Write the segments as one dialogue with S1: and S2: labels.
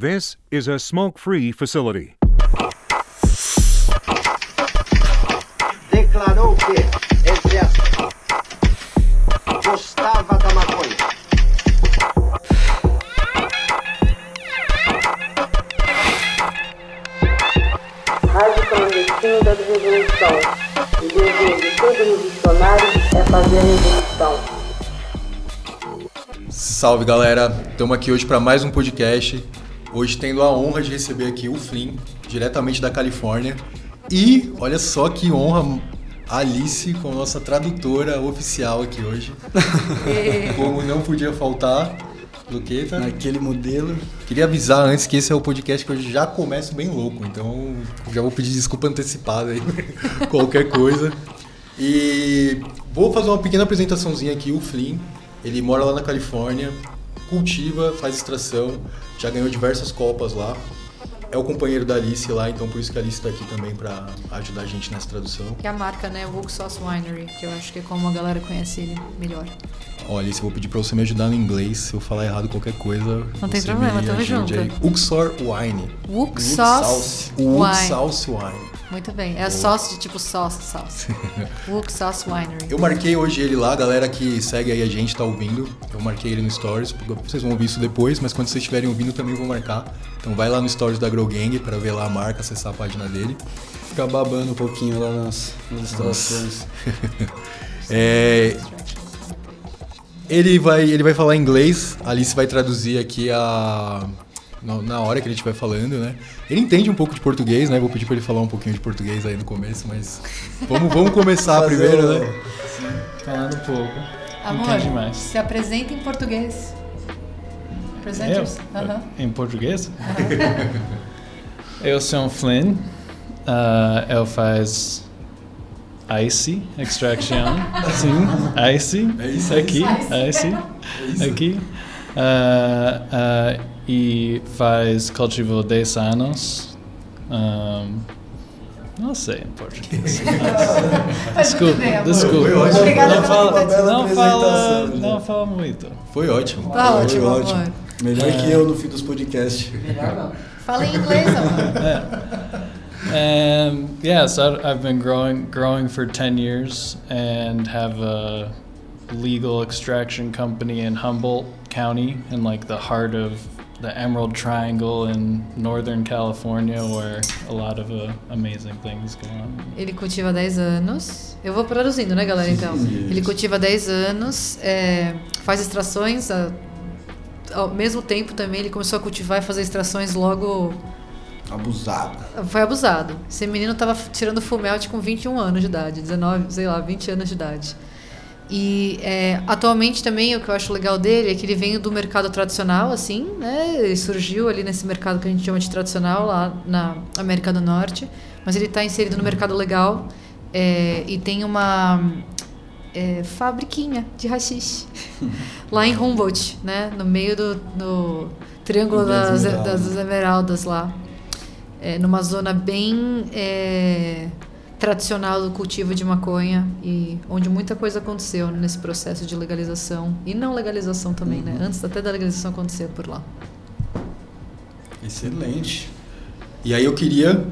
S1: This is a smoke free facility.
S2: declarou que, aspas, gostava da maconha.
S3: Rádio clandestino da revolução. O dever de todo revolucionário é fazer a revolução.
S4: Salve galera, estamos aqui hoje para mais um podcast. Hoje tendo a honra de receber aqui o Flynn, diretamente da Califórnia. E olha só que honra, Alice, com a nossa tradutora oficial aqui hoje. Como não podia faltar, Luqueta.
S5: Naquele modelo.
S4: Queria avisar antes que esse é o podcast que hoje já começo bem louco, então já vou pedir desculpa antecipada aí, qualquer coisa. E vou fazer uma pequena apresentaçãozinha aqui, o Flynn. Ele mora lá na Califórnia, cultiva, faz extração, já ganhou diversas copas lá. É o companheiro da Alice lá, então por isso que a Alice está aqui também para ajudar a gente nessa tradução.
S6: Que é a marca, né? Wook Sauce Winery, que eu acho que é como a galera conhece ele melhor.
S4: Ó, Alice, eu vou pedir para você me ajudar no inglês. Se eu falar errado qualquer coisa,
S6: Não tem problema, tamo junto.
S4: aí. Uxor Wine.
S6: Sauce
S4: Wook
S6: Wine.
S4: Sauce Wine.
S6: Muito bem. É a sauce de tipo sauce, sauce. Wook Sauce Winery.
S4: Eu marquei hoje ele lá, a galera que segue aí a gente tá ouvindo. Eu marquei ele no Stories, vocês vão ouvir isso depois, mas quando vocês estiverem ouvindo também vou marcar. Então vai lá no Stories da Grow Gang para ver lá a marca, acessar a página dele.
S5: Ficar babando um pouquinho lá nas, nas instalações.
S4: É, ele vai, ele vai falar inglês, a Alice vai traduzir aqui a na, hora que ele estiver falando, né? Ele entende um pouco de português, né? Vou pedir para ele falar um pouquinho de português aí no começo, mas vamos, vamos começar primeiro,
S5: o-
S4: né?
S7: Falando um pouco.
S6: Amor, se apresenta em português. Apresente
S7: Eu?
S6: Aham.
S7: Em português? Eu sou o Flynn. ah, eu faz Icy Extraction. Sim, Icy.
S4: É isso,
S7: Aqui, Icy. Aqui. Ah, ah, e faz cultivo 10 anos. Um, não sei em português. Desculpa, desculpa.
S4: Foi ótimo.
S6: Obrigada
S7: Não
S6: pela
S7: fala, não fala,
S5: né?
S7: não fala muito.
S4: Foi ótimo.
S6: Tá
S5: Foi
S6: ótimo,
S5: ótimo. Melhor que eu no fim dos podcasts.
S6: Fala em inglês, amor.
S7: And yes, I, I've been growing growing for 10 years and have a legal extraction company in Humboldt County in like the heart of the Emerald Triangle in Northern California where a lot of uh, amazing things go on.
S6: Ele cultiva há 10 anos. Eu vou traduzindo, né, galera? Então, ele cultiva há 10 anos, é, faz extrações. a- ao mesmo tempo também ele começou a cultivar e fazer extrações logo.
S5: Abusado.
S6: Foi abusado. Esse menino tava tirando full melt com 21 anos de idade, 19, sei lá, 20 anos de idade. E é, atualmente também o que eu acho legal dele é que ele vem do mercado tradicional, assim, né? Ele surgiu ali nesse mercado que a gente chama de tradicional lá na América do Norte, mas ele está inserido no mercado legal é, e tem uma é, fabriquinha de rachixe lá em Humboldt, né? No meio do no Triângulo
S5: Das
S6: das, das Esmeraldas lá. É, numa zona bem é, tradicional do cultivo de maconha e onde muita coisa aconteceu nesse processo de legalização e não legalização também, né? Antes até da legalização acontecer por lá.
S5: Excelente.
S4: E aí eu queria,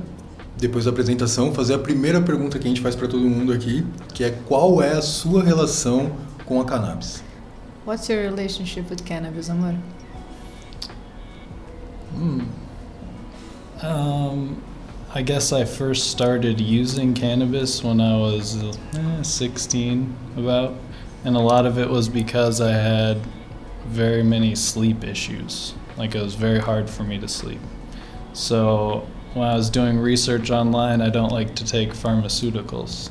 S4: depois da apresentação, fazer a primeira pergunta que a gente faz para todo mundo aqui, que é qual é a sua relação com a cannabis?
S6: What's your relationship with cannabis, amor?
S7: Um, I guess I first started using cannabis when I was eh, 16, about, and a lot of it was because I had very many sleep issues. Like it was very hard for me to sleep. So when I was doing research online, I don't like to take pharmaceuticals.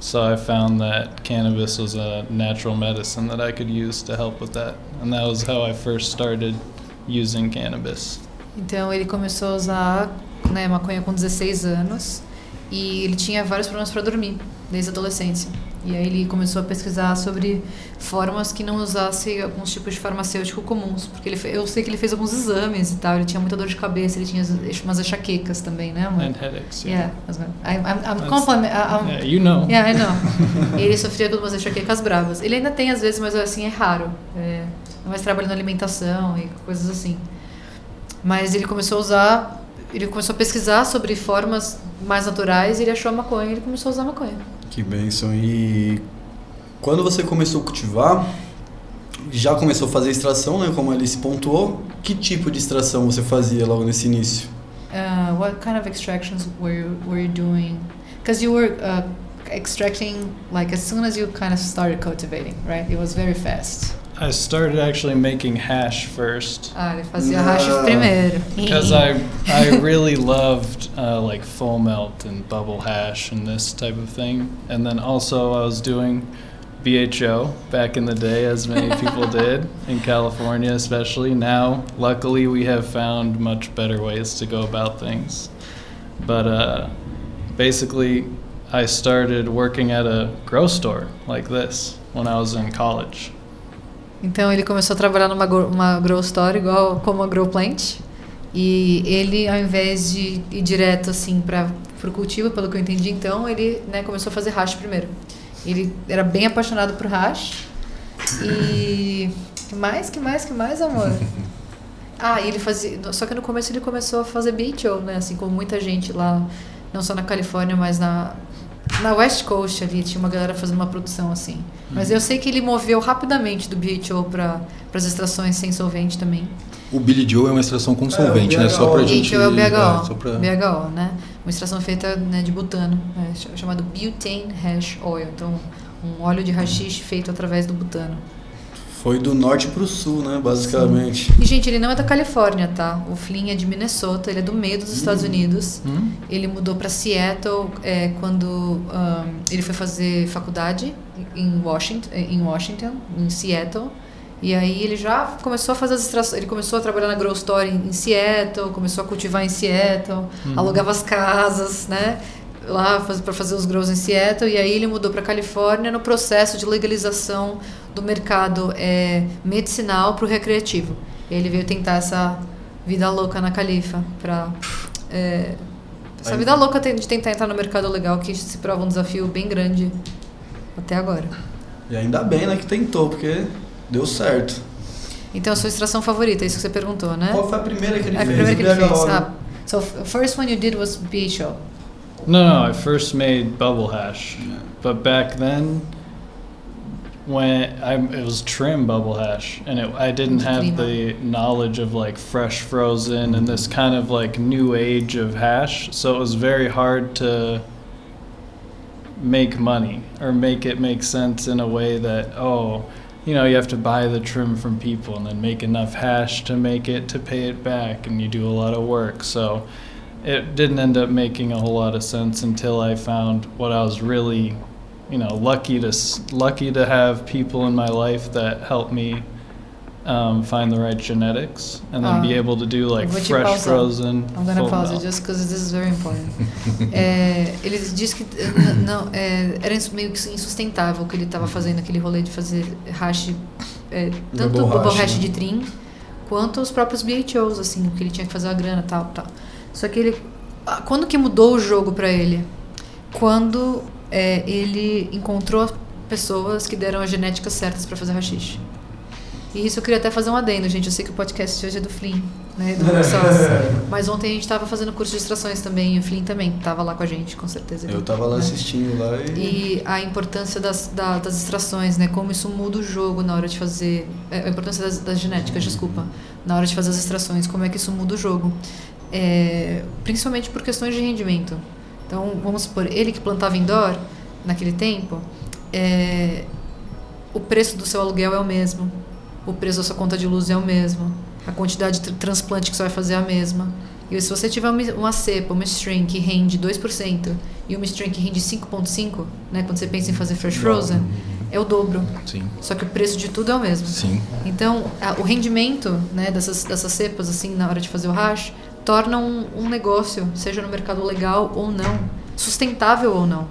S7: So I found that cannabis was a natural medicine that I could use to help with that, and that was how I first started using cannabis.
S6: Então ele começou a usar né, maconha com 16 anos e ele tinha vários problemas para dormir desde a adolescência. E aí ele começou a pesquisar sobre formas que não usasse alguns tipos de farmacêutico comuns, porque ele, eu sei que ele fez alguns exames e tal, ele tinha muita dor de cabeça, ele tinha as- umas enxaquecas também, né, amor?
S7: And headaches. Yeah.
S6: Yeah, mas, I'm, I'm
S7: That's-
S6: compliment, I'm-
S7: Yeah, you know.
S6: Yeah, I know. ele sofria com umas enxaquecas bravas. Ele ainda tem às vezes, mas assim, é raro. É, é mais trabalho na alimentação e coisas assim. Mas ele começou a usar, ele começou a pesquisar sobre formas mais naturais e ele achou a maconha e ele começou a usar maconha.
S5: Que bênção. E quando você começou a cultivar, já começou a fazer extração, né? Como a Alice pontuou. Que tipo de extração você fazia logo nesse início?
S6: Uh, what kind of extractions were you, were you doing? Because you were uh, extracting like as soon as you kind of started cultivating, right? It was very fast.
S7: I started actually making hash first.
S6: Ah, ele fazia hash primeiro.
S7: because I I really loved uh, like full melt and bubble hash and this type of thing, and then also I was doing BHO back in the day, as many people did in California, especially. Now, luckily, we have found much better ways to go about things, but uh, basically, I started working at a grow store like this when I was in college.
S6: Então ele começou a trabalhar numa uma grow store igual como a grow plant. E ele, ao invés de ir direto assim para o cultivo, pelo que eu entendi, então ele né, começou a fazer hash primeiro. Ele era bem apaixonado por hash. E que mais, que mais, que mais, amor? Ah, e ele fazia. Só que no começo ele começou a fazer BHO, né? Assim como muita gente lá, não só na Califórnia, mas na, na West Coast ali, tinha uma galera fazendo uma produção assim. Mas eu sei que ele moveu rapidamente do BHO para as extrações sem solvente também.
S4: O Billy Joe é uma extração com solvente,
S5: o
S4: né? Só pra
S5: BHO.
S4: gente.
S6: BHO é o BHO,
S4: é, pra...
S6: BHO, né? Uma extração feita né, de butano, né, ch- chamado butane hash oil. Então, um óleo de hashish feito através do butano.
S5: Foi do norte pro sul, né? Basicamente.
S6: E, gente, ele não é da Califórnia, tá? O Flynn é de Minnesota, ele é do meio dos Estados Unidos.
S4: Hum?
S6: Ele mudou para Seattle é, quando ahn, ele foi fazer faculdade em Washington, em Washington, em Seattle. E aí ele já começou a fazer as extrações. Ele começou a trabalhar na Grow Store em, em Seattle, começou a cultivar em Seattle, alugava as casas, né? Lá para fazer os grows em Seattle. E aí ele mudou para Califórnia no processo de legalização do mercado é, medicinal para o recreativo. Ele veio tentar essa vida louca na Califa para é, essa vida louca de tentar entrar no mercado legal que se prova um desafio bem grande até agora.
S5: E ainda bem, né, que tentou, porque deu certo.
S6: Então, a sua extração favorita, é isso que você perguntou, né?
S5: Qual foi a primeira que ele
S6: a
S5: fez?
S6: primeira que ele fez.
S5: né?
S6: Ah, so, first one you did was BHO.
S7: No, no, I first made bubble hash, but back then, when I it was trim bubble hash, and it, I didn't have the knowledge of like fresh frozen and this kind of like new age of hash, so it was very hard to make money or make it make sense in a way that oh you know you have to buy the trim from people and then make enough hash to make it to pay it back and you do a lot of work. So it didn't end up making a whole lot of sense until I found what I was really, you know, lucky to lucky to have people in my life that helped me um, find the right genetics and then be
S6: Ah.
S7: able to do like
S6: Vou
S7: fresh
S6: pausar.
S7: frozen.
S6: I'm gonna pause
S7: melt.
S6: it just because this is very important. É, ele disse que eh, não, é, era meio que insustentável o que ele estava fazendo, aquele rolê de fazer hash, é, tanto o bubble
S5: hash,
S6: hash
S5: né?
S6: de trim, quanto os próprios BHOs, assim, que ele tinha que fazer a grana tal, tal. Só que ele, ah, quando que mudou o jogo para ele? Quando é, ele encontrou pessoas que deram as genéticas certas para fazer hashish. E isso eu queria até fazer um adendo, gente. Eu sei que o podcast hoje é do Flynn, né? Do sócio. Mas ontem a gente estava fazendo curso de extrações também. E o Flynn também estava lá com a gente, com certeza.
S5: Eu tava lá
S6: Né?
S5: assistindo lá e.
S6: E a importância das, da- das extrações, né? Como isso muda o jogo na hora de fazer. é, A importância das, das genéticas, desculpa. Na hora de fazer as extrações, como é que isso muda o jogo. É, principalmente por questões de rendimento. Então, vamos supor, ele que plantava indoor naquele tempo, é, o preço do seu aluguel é o mesmo, o preço da sua conta de luz é o mesmo, a quantidade de tr- transplante que você vai fazer é a mesma. E se você tiver uma, uma cepa, uma string que rende 2% e uma string que rende 5,5%, né, quando você pensa em fazer fresh frozen, é o dobro.
S4: Sim,
S6: Só que o preço de tudo é o mesmo.
S4: sim.
S6: Então, a- o rendimento né, dessas, dessas cepas, assim, na hora de fazer o hash, torna um, negócio, seja no mercado legal ou não, sustentável ou não.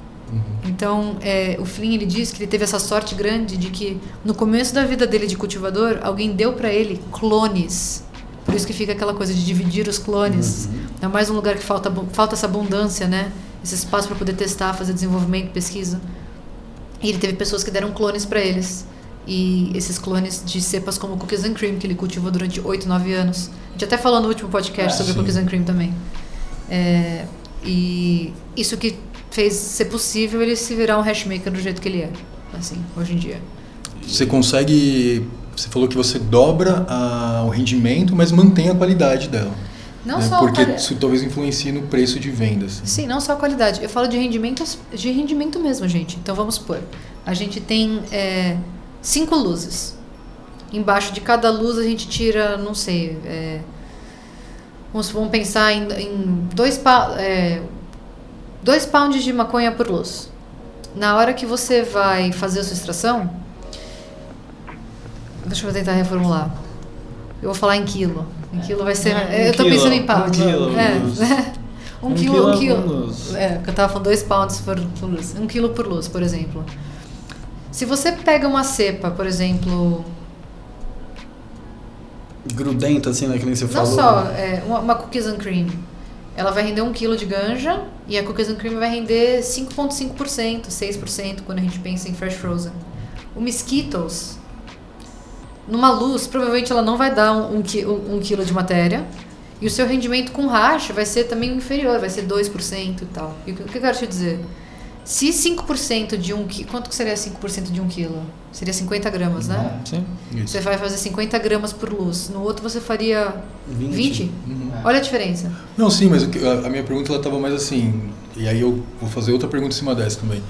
S6: Então, é, o Flynn ele diz que ele teve essa sorte grande de que no começo da vida dele de cultivador, alguém deu para ele clones. Por isso que fica aquela coisa de dividir os clones. É mais um lugar que falta, falta essa abundância, né? Esse espaço para poder testar, fazer desenvolvimento, pesquisa. E ele teve pessoas que deram clones para eles. E esses clones de cepas como Cookies and Cream, que ele cultivou durante 8, 9 anos. A gente até falou no último podcast
S4: Ah,
S6: sobre
S4: sim.
S6: Cookies and Cream também. É, e isso que fez ser possível ele se virar um hashmaker do jeito que ele é, assim, hoje em dia.
S4: Você consegue. Você falou que você dobra a- o rendimento, mas mantém a qualidade dela.
S6: Não
S4: né?
S6: só a
S4: Porque
S6: quali-
S4: isso talvez influencie no preço de vendas.
S6: Sim, não só a qualidade. Eu falo de rendimento, de rendimento mesmo, gente. Então vamos supor, a gente tem é, cinco luzes. Embaixo de cada luz a gente tira, não sei, é, vamos, vamos pensar em, em dois, é, dois pounds de maconha por luz. Na hora que você vai fazer a sua extração, deixa eu tentar reformular. Eu vou falar em quilo. Em quilo vai ser.
S7: Um
S6: eu tô
S7: quilo,
S6: pensando em
S7: um
S6: pounds.
S7: quilo,
S6: é. um,
S7: Um
S6: quilo,
S7: quilo
S6: um
S7: por
S6: quilo.
S7: luz.
S6: É, eu tava falando dois pounds por, por luz. Um quilo por luz, por exemplo. Se você pega uma cepa, por exemplo,
S5: Grudenta, assim, né? Que nem você
S6: não
S5: falou.
S6: só é, uma, uma cookies and cream, ela vai render um quilo de ganja e a cookies and cream vai render 5,5%, 6% quando a gente pensa em fresh frozen. O Mosquitos, numa luz, provavelmente ela não vai dar um, um, qui- um- um quilo de matéria. E o seu rendimento com hash vai ser também inferior, vai ser 2% e tal. E o que eu quero te dizer? Se 5% de um quilo. Quanto que seria 5% de um quilo? Seria 50 gramas, né?
S7: Sim.
S4: Isso.
S6: Você vai fazer 50 gramas por luz. No outro você faria
S5: 20.
S6: 20?
S4: Uhum.
S6: Olha a diferença.
S4: Não, sim, mas a, a minha pergunta ela estava mais assim, e aí eu vou fazer outra pergunta em cima dessa também.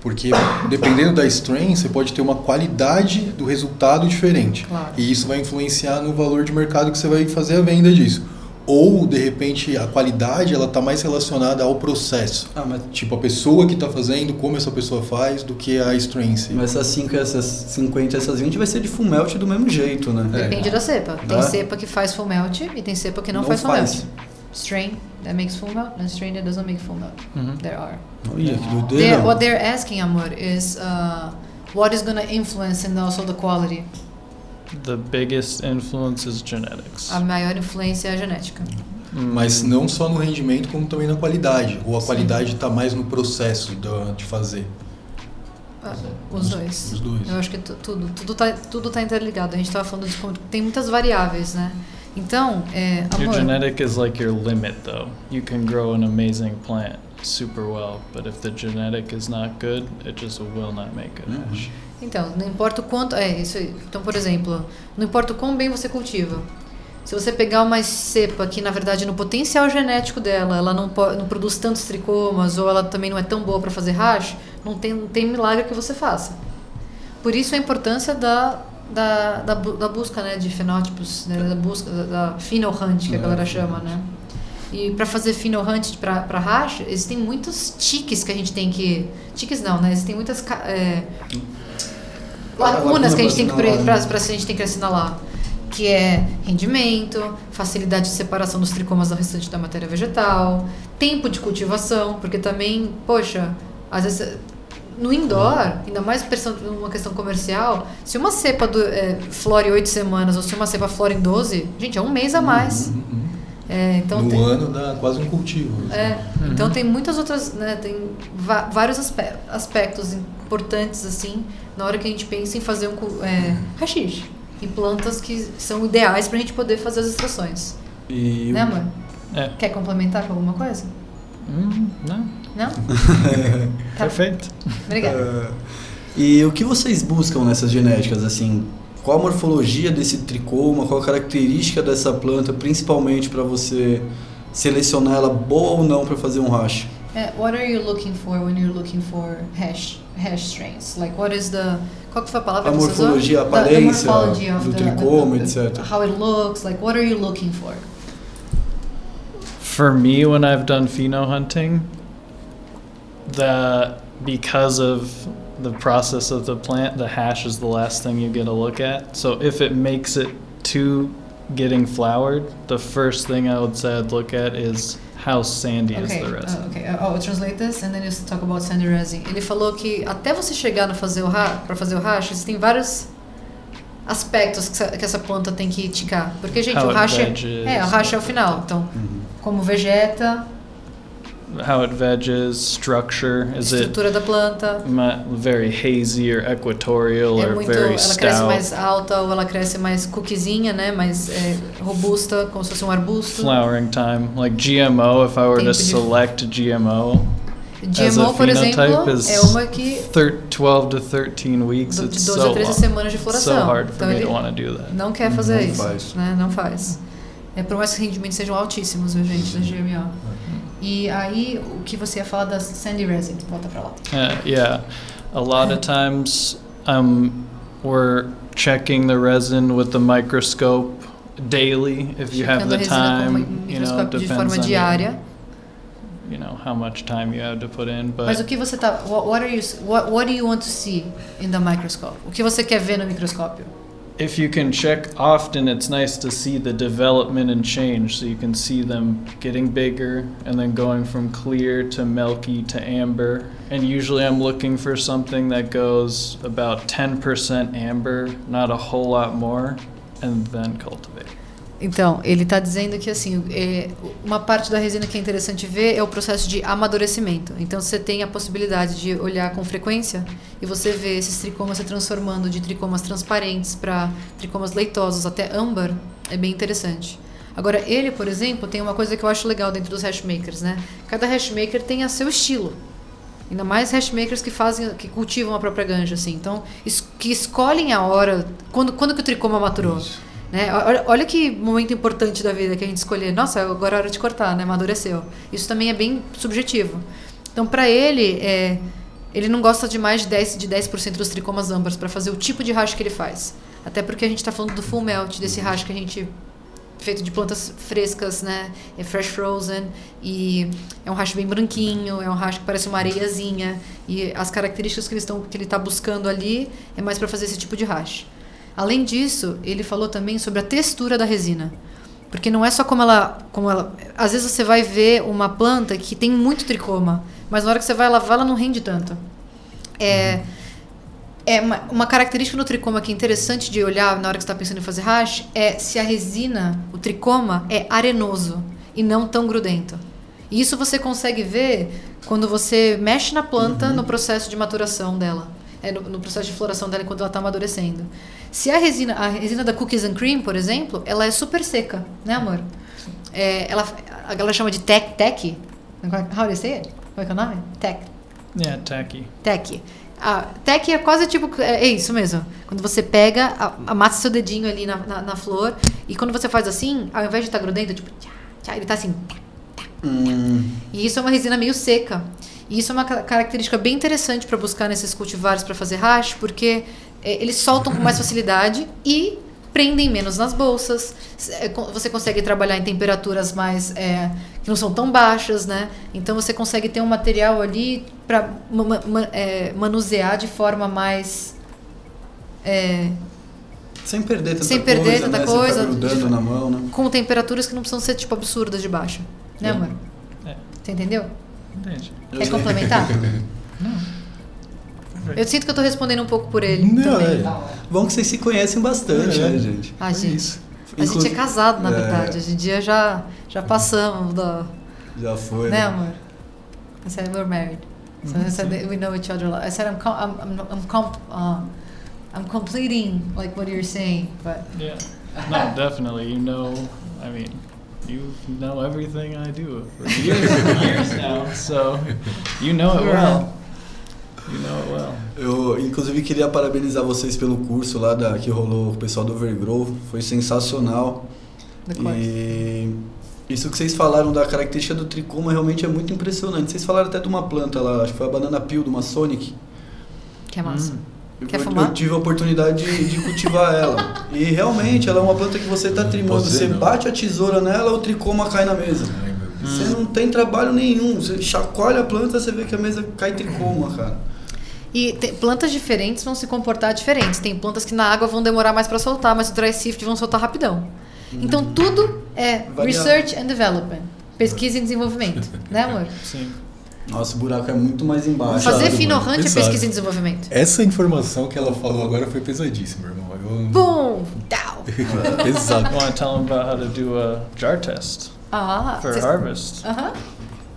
S4: Porque dependendo da strain, você pode ter uma qualidade do resultado diferente.
S6: Claro.
S4: E isso vai influenciar no valor de mercado que você vai fazer a venda disso. Ou, de repente, a qualidade ela está mais relacionada ao processo.
S5: Ah, mas,
S4: Tipo, a pessoa que está fazendo, como essa pessoa faz, do que a si.
S5: mas essas 5, essas 50, essas 20 vai ser de full melt do mesmo jeito, né?
S6: Depende da cepa. Tem
S5: Dá?
S6: cepa que faz full melt e tem cepa que não,
S5: Não
S6: faz full
S5: faz.
S6: melt. Strain that makes full melt and strain that doesn't make full melt.
S7: Mhm.
S6: There are.
S5: Olha, que
S6: They're-
S5: doideira.
S6: what they're asking, Amor, is uh, what is going to influence and also the quality.
S7: The biggest influence is genetics.
S6: A maior influência é a genética.
S4: Mas não só no rendimento, como também na qualidade. Ou a
S6: Sim.
S4: qualidade está mais no processo de fazer.
S6: Ah, Os dois.
S4: Os dois.
S6: Eu acho que tu- tudo, tudo tá, tudo tá interligado. A gente tava falando de como tem muitas variáveis, né? Então, é,
S7: Your
S6: amor,
S7: genetic is like your limit, though. You can grow an amazing plant super well, but if the genetic is not good, it just will not make
S5: Mhm.
S7: hash.
S6: Então, não importa o quanto. É, isso aí. Então, por exemplo, não importa o quão bem você cultiva. Se você pegar uma cepa que, na verdade, no potencial genético dela, ela não, não produz tantos tricomas, ou ela também não é tão boa para fazer hash, não tem, não tem milagre que você faça. Por isso a importância da, da, da, da busca né, de fenótipos, né, da busca da, da pheno hunt, que a galera chama, né? E para fazer pheno hunt para hash, existem muitos tiques que a gente tem que... Tiques não, né? Existem muitas... é, lacunas que a gente tem que
S5: Lacuna pra
S6: pra, pra, a gente tem que assinalar, que é rendimento, facilidade de separação dos tricomas do restante da matéria vegetal, tempo de cultivação, porque também, poxa, às vezes no indoor, ainda mais pensando numa questão comercial, se uma cepa do, é, flore oito semanas ou se uma cepa flore em 12, gente, é um mês a mais.
S4: Uhum.
S6: É, então
S4: no
S6: tem-
S4: ano dá quase um cultivo. assim.
S6: é, então tem muitas outras, né, tem vários aspe- aspectos importantes assim na hora que a gente pensa em fazer um é, hashish e plantas que são ideais para a gente poder fazer as extrações,
S5: E
S6: né, amor?
S7: É.
S6: Quer complementar com alguma coisa?
S7: Mm, no.
S6: Não? Tá.
S7: Perfect.
S6: Obrigada.
S5: É, E o que vocês buscam nessas genéticas, assim? Qual a morfologia desse tricoma? Qual a característica dessa planta, principalmente para você selecionar ela boa ou não para fazer um hash?
S6: É, what are you looking for when you're looking for hash hash strains? Like what is the qual que foi a palavra
S5: A
S6: que você usou?
S5: morfologia, a
S6: The- the
S5: aparência
S6: morphology of
S5: do
S6: the-
S5: tricoma,
S6: the- the-
S5: etc.
S6: How it looks, like what are you looking for?
S7: For me, when I've done pheno hunting, the because of the process of the plant, the hash is the last thing you get a look at. So if it makes it to getting flowered, the first thing I would say I'd look at is how sandy is
S6: Okay,
S7: the resin.
S6: uh, okay. Uh, I'll translate this and then you talk about sandy resin. Ele falou que até você chegar no fazer o para fazer o hash, existem vários aspectos que essa, que essa planta tem que ticar. Porque gente,
S7: How
S6: o hash é, é, o hash é o final. Então, como vegeta,
S7: how it veges, structure. Is it
S6: Estrutura da planta.
S7: ma- very hazy or equatorial
S6: É
S7: or
S6: muito,
S7: very
S6: ela cresce mais
S7: stout?
S6: alta ou ela cresce mais cookiezinha, né? Mais é, robusta, como se fosse um arbusto.
S7: Flowering time, like GMO. If I were to
S6: Tempo de-
S7: select GMO, as a
S6: GMO, por exemplo, é uma que
S7: thir- 12 to 13 weeks.
S6: de 12
S7: so
S6: a 13
S7: long.
S6: semanas de
S7: so
S6: floração.
S7: hard for
S6: Então
S7: me
S6: ele
S7: to want to do that.
S6: não quer fazer
S5: Não
S6: isso,
S5: faz.
S6: né? Não faz. É por mais que os rendimentos sejam altíssimos, viu, gente, da GMO. E aí, o que você ia falar da Sandy Resin? Volta pra lá.
S7: Uh, yeah, a lot of times um, we're checking the resin with the microscope daily if you have the time. You know,
S6: de forma diária.
S7: you know how much time you have to put in,
S6: Mas o
S7: but
S6: que você tá. What, what are you? What, what do you want to see in the microscope? O que você quer ver no microscópio?
S7: If you can check often, it's nice to see the development and change. So you can see them getting bigger and then going from clear to milky to amber. And usually I'm looking for something that goes about 10% amber, not a whole lot more, and then cultivate.
S6: Então, ele está dizendo que assim, é, uma parte da resina que é interessante ver é o processo de amadurecimento. Então, você tem a possibilidade de olhar com frequência e você vê esses tricomas se transformando de tricomas transparentes para tricomas leitosos até âmbar. É bem interessante. Agora, ele, por exemplo, tem uma coisa que eu acho legal dentro dos hashmakers, né? Cada hashmaker tem a seu estilo. Ainda mais hashmakers que fazem, que cultivam a própria ganja, assim. Então, es- que escolhem a hora, quando, quando que o tricoma maturou. Né? Olha, olha que momento importante da vida que a gente escolher. Nossa, agora é hora de cortar, né? Amadureceu. Isso também é bem subjetivo. Então, para ele, é, ele não gosta de mais de 10%, de 10 dos tricomas âmbares para fazer o tipo de hash que ele faz. Até porque a gente está falando do full melt, desse hash que a gente feito de plantas frescas, né? É fresh frozen e é um hash bem branquinho, é um hash que parece uma areiazinha e as características que, ele está buscando ali é mais para fazer esse tipo de hash. Além disso, ele falou também sobre a textura da resina. Porque não é só como ela, como ela. Às vezes você vai ver uma planta que tem muito tricoma, mas na hora que você vai lavar, ela não rende tanto. É, é uma, uma característica no tricoma que é interessante de olhar na hora que você está pensando em fazer hash é se a resina, o tricoma, é arenoso e não tão grudento. E isso você consegue ver quando você mexe na planta no processo de maturação dela. É no, no processo de floração dela quando ela está amadurecendo. Se a resina, a resina da Cookies and Cream, por exemplo, ela é super seca, né, amor? É, ela, a galera chama de tech, tech. How do you say it? Qual é que é o nome? Tech.
S7: Yeah, tacky.
S6: Tech. A tech é quase tipo. É é isso mesmo. Quando você pega, a- amassa seu dedinho ali na, na, na flor, e quando você faz assim, ao invés de estar grudento, tipo, tchá, tchá, ele tá assim. tá, tá,
S5: Hum,
S6: E isso é uma resina meio seca. E isso é uma ca- característica bem interessante para buscar nesses cultivares para fazer hash, porque é, eles soltam com mais facilidade e prendem menos nas bolsas. É, Você consegue trabalhar em temperaturas mais é, que não são tão baixas, né? Então você consegue ter um material ali para manusear de forma mais é,
S5: sem perder tanta
S6: Sem perder
S5: coisa,
S6: tanta
S5: né?
S6: coisa.
S5: Grudando na mão, né?
S6: com temperaturas que não precisam ser tipo absurdas de baixa, né,
S5: É.
S6: amor?
S7: É.
S6: Você entendeu?
S7: Entendi.
S6: Quer complementar? Eu sinto que eu tô respondendo um pouco por ele
S4: Não,
S6: também.
S4: é.
S5: Bom que vocês se conhecem bastante,
S4: É.
S5: né, gente?
S6: Ah,
S4: É
S6: gente.
S4: isso.
S6: A gente é casado, na
S5: É.
S6: verdade. Hoje em dia já, já passamos da.
S5: Já foi.
S6: Né, amor? I said we're married. So I said that we know each other. I said I'm com- I'm I'm I'm, comp- uh, I'm completing like what you're saying, but
S7: Yeah. No, definitely. You know, I mean, you know everything I do for years and years now, so you know it well. You know it well.
S5: Eu, inclusive, queria parabenizar vocês pelo curso lá da, que rolou com o pessoal do Overgrow. Foi sensacional. E isso que vocês falaram da característica do tricoma realmente é muito impressionante. Vocês falaram até de uma planta lá, acho que foi a banana peel de uma Sonic.
S6: Que é massa.
S5: Eu,
S6: Quer
S5: eu
S6: fumar?
S5: tive a oportunidade de, de cultivar ela. E realmente ela é uma planta que você está trimando. Você
S4: não.
S5: bate a tesoura nela, o tricoma cai na mesa.
S4: Ai.
S5: Você não tem trabalho nenhum. Você chacoalha a planta, você vê que a mesa cai tricoma, cara.
S6: E tem- plantas diferentes vão se comportar diferentes. Tem plantas que na água vão demorar mais para soltar, mas o dry sift vão soltar rapidão. Então tudo é
S5: Variável.
S6: research and development. Pesquisa e desenvolvimento, né, amor?
S7: Sim.
S5: Nossa, o buraco é muito mais embaixo.
S6: Fazer
S4: Pesado,
S6: finorrante é pesquisa
S4: Pesado.
S6: e desenvolvimento.
S4: Essa informação que ela falou agora foi pesadíssima, irmão. Eu...
S6: Boom! Down!
S4: Pesado.
S7: Want to tell them about how to do a jar test
S6: Ah,
S7: for
S6: cês-
S7: harvest.
S6: Aham.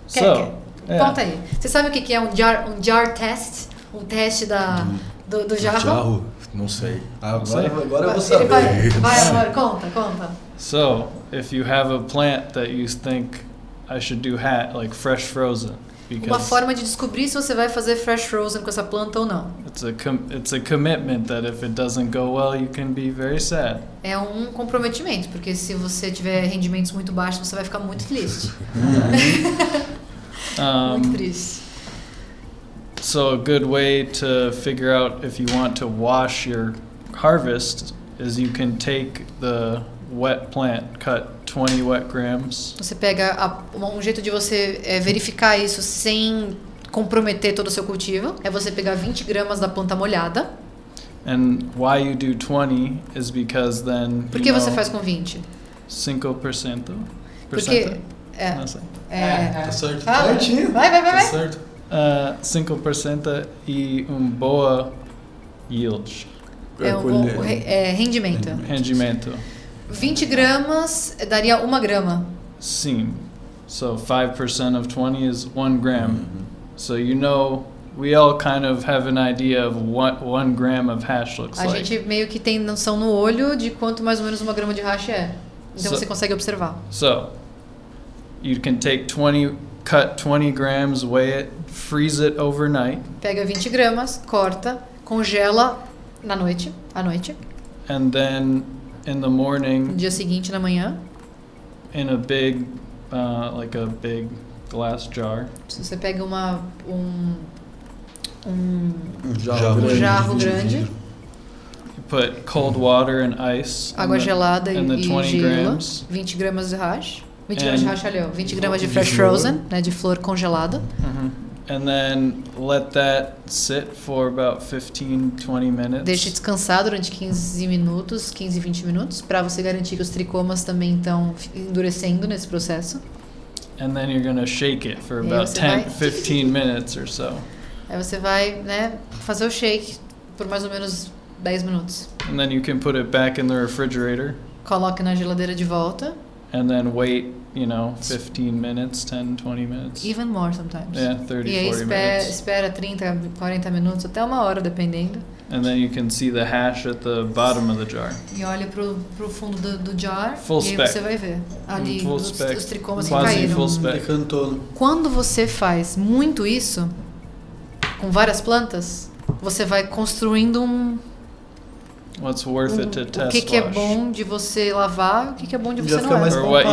S7: So,
S6: Quer-. Conta aí. Você sabe o que é um jar, um jar test? Um teste da, do, do jarro?
S4: Jarro? Não sei.
S5: Agora,
S7: sei.
S5: agora eu vou saber.
S6: vai, vai amor, conta, conta.
S7: So, if you have a plant that you think I should do hat like fresh frozen,
S6: Uma forma de descobrir se você vai fazer fresh frozen com essa planta ou não.
S7: it's a com- it's a commitment that if it doesn't go well, you can be very sad.
S6: É um comprometimento, porque se você tiver rendimentos muito baixos, você vai ficar muito triste. Muito triste.
S7: So a good way to figure out if you want to wash your harvest is you can take the wet plant, cut 20 wet grams,
S6: Você pega a- um jeito de você é, verificar isso sem comprometer todo o seu cultivo é você pegar 20 gramas da planta molhada.
S7: and why you do 20 is because then
S6: Por
S7: you
S6: que você
S7: know
S6: faz com 20?
S7: 5%.
S6: Porque é,
S7: Não sei.
S6: é,
S4: Tá certo.
S6: Fala.
S5: Certinho.
S6: vai, vai, vai,
S4: Tá
S6: vai.
S4: certo.
S7: Uh, 5% e um boa yield,
S6: É um bom é, rendimento.
S7: rendimento.
S6: 20 gramas daria uma grama.
S7: Sim. So 5% of 20 is 1 gram. So you know, we all kind of have an idea of what 1 gram of hash looks
S6: A
S7: like.
S6: gente meio que tem noção no olho de quanto mais ou menos uma grama de hash é. Então
S7: So-
S6: você consegue observar.
S7: So, you can take 20, cut 20 grams, weigh it, freeze it overnight,
S6: Pega 20 gramas, corta, congela na noite, à noite.
S7: and then in the
S6: No
S7: morning,
S6: dia seguinte, na manhã,
S7: in a big, uh, like a big glass jar,
S6: se você pega uma, um, um
S5: Um
S4: Jarro
S6: um
S4: grande,
S6: jarro
S4: de
S6: grande,
S7: you put cold water and ice.
S6: água
S7: the-
S6: gelada e,
S7: and the
S6: e
S7: 20
S6: gelo,
S7: grams.
S6: 20 gramas de hash. 20 gramas de hash, olha, 20 gramas de fresh frozen, né, de flor congelada.
S7: Mhm. And then let that sit for about 15, 20 minutes.
S6: Deixe descansar durante 15 minutos, 15, 20 minutos, para você garantir que os tricomas também estão endurecendo nesse processo.
S7: And then you're to shake it for about
S6: você
S7: 10,
S6: vai-
S7: 15 minutes or so.
S6: Aí você vai, né, fazer o shake por mais ou menos 10 minutos.
S7: And then you can put it back in the refrigerator.
S6: Coloque na geladeira de volta.
S7: And then wait, you know, 15 minutes, 10, 20 minutes.
S6: Even more sometimes.
S7: Yeah, 30,
S6: e aí
S7: 40
S6: espera,
S7: minutes.
S6: espera 30, 40 minutos, até uma hora, dependendo.
S7: And then you can see the hash at the bottom of the jar.
S6: E olha pro, pro fundo do, do jar
S7: Full
S6: e aí você vai ver ali
S7: Full
S6: os,
S7: spec.
S6: os tricomas que
S7: Quase
S6: caíram.
S7: full spec.
S5: Decantou.
S6: Quando você faz muito isso, com várias plantas, você vai construindo um,
S7: What's worth it to
S6: um- o
S7: test
S6: que, que é bom de você lavar, o que, que é bom de você não é.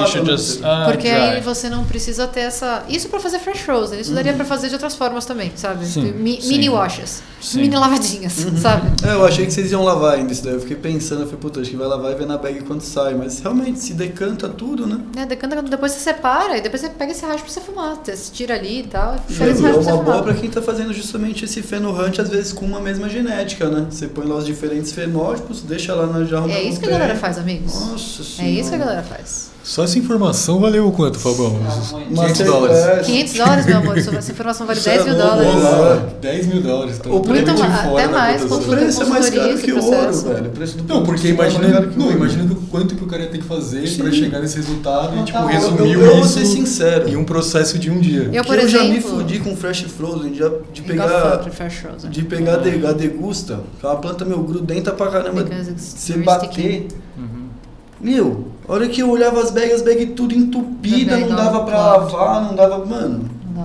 S7: Just
S5: né?
S7: uh,
S6: Porque aí
S7: dry.
S6: você não precisa ter essa. Isso pra fazer fresh frozen. Isso daria pra fazer de outras formas também, sabe?
S7: Sim,
S6: Mi-
S7: sim.
S6: Mini washes.
S7: Sim.
S6: Mini lavadinhas, sabe?
S5: É, eu achei que vocês iam lavar ainda isso daí. Eu fiquei pensando, eu falei, puta, acho que vai lavar e ver na bag quando sai. Mas realmente, se decanta tudo, né?
S6: Né, decanta, depois você separa e depois você pega esse raspo pra você fumar. Você tira ali e tal. E esse
S5: é
S6: raspo pra
S5: uma
S6: você
S5: boa
S6: fumar.
S5: pra quem tá fazendo justamente esse fenohunt, às vezes com uma mesma genética, né? Você põe lá os diferentes fenótipos, deixa lá na jarra
S6: É isso que a galera faz, amigos.
S5: Nossa
S6: É
S5: senhora.
S6: isso que a galera faz.
S4: Só essa informação valeu o quanto, Fabão? Uns
S5: Mas
S4: 500
S5: é-
S4: dólares.
S5: é,
S6: 500 dólares, meu amor. Isso- Essa informação vale
S5: Isso
S6: 10
S5: é
S6: mil dólares.
S5: né?
S4: 10 mil dólares. Então,
S5: O
S6: Muito mais,
S4: fora
S6: até mais.
S5: O preço é mais caro que o
S6: processo.
S5: ouro, velho. O preço do
S4: Não, porque
S5: é mais
S4: imagina,
S5: o
S4: não,
S5: ouro.
S4: imagina do quanto que o cara tem que fazer pra chegar nesse resultado e tipo,
S5: Eu-
S4: resumiu
S5: eu, eu vou
S4: isso
S5: ser sincero.
S4: em um processo de um dia.
S6: Eu,
S5: Que
S6: por
S5: eu já me
S6: exemplo.
S5: fudi com fresh frozen, já, de
S6: eu
S5: pegar,
S6: de fresh frozen.
S5: de pegar a de- a degusta, que é uma planta meu grudenta pra caramba,
S6: very
S5: bater. Meu, a hora que eu olhava as bags, as bags tudo entupida,
S6: bag
S5: não dava
S6: clogged.
S5: lavar, não dava, mano,
S6: Não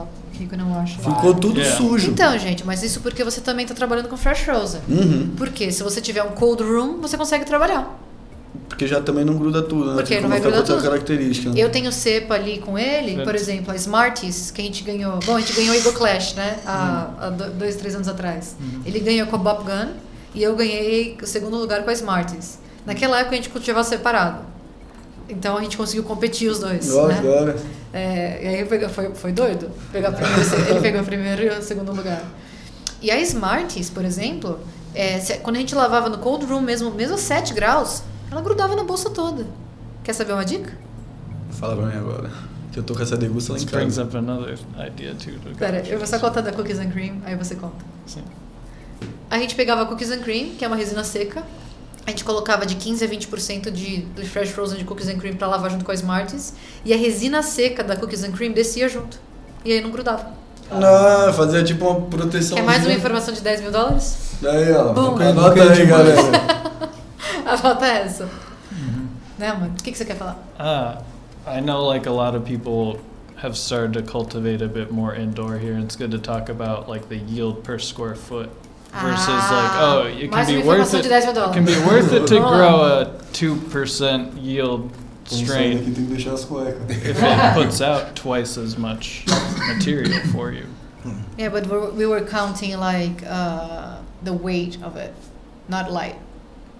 S6: dá, não acho.
S5: ficou tudo
S7: Yeah.
S5: sujo.
S6: Então, gente, mas isso porque você também tá trabalhando com fresh frozen.
S5: Uhum.
S6: Porque se você tiver um cold room, você consegue trabalhar.
S5: Porque já também não gruda tudo, né?
S6: Porque
S5: Tem
S6: não vai grudar
S5: com outra
S6: tudo.
S5: característica. né?
S6: Eu tenho cepa ali com ele, por exemplo, a Smarties, que a gente ganhou. Bom, a gente ganhou o Eagle Clash, né? Há, há do- dois, três anos atrás. Ele ganhou com a Bop Gun e eu ganhei o segundo lugar com a Smarties. Naquela época a gente cultivava separado. Então a gente conseguiu competir os dois.
S5: Ó,
S6: né?
S5: agora.
S6: É, e aí eu peguei- foi, foi doido. Pegar primeiro, ele pegou o primeiro e o segundo lugar. E a Smarties, por exemplo, é, se- quando a gente lavava no cold room mesmo, mesmo a 7 graus, ela grudava na bolsa toda. Quer saber uma dica?
S5: Fala pra mim agora. Que eu tô com essa degusta lá em
S7: This brings
S5: casa.
S7: up another idea too. to go
S6: Pera, eu vou só contar da Cookies and Cream, aí você conta.
S7: Sim.
S6: A gente pegava Cookies and Cream, que é uma resina seca. A gente colocava de 15 a 20% de, de fresh frozen de Cookies and Cream pra lavar junto com a Smarties. E a resina seca da Cookies and Cream descia junto. E aí não grudava.
S5: Não, fazia tipo uma proteção.
S6: Quer mais uma informação de 10 mil dólares?
S5: Aí, ó.
S6: Bom.
S5: Anota aí, galera.
S6: A falta é essa.
S5: Uhum.
S6: Né, mano? O que, que você quer falar?
S7: Uh, I know like a lot of people have started to cultivate a bit more indoor here, and it's good to talk about like the yield per square foot versus like
S6: Ah,
S7: oh it can be worth it.
S6: de 10 mil
S7: It can be worth it to grow a two percent yield strain if it puts out twice as much material for you.
S6: Yeah, but we're, we were counting like uh, the weight of it, not light.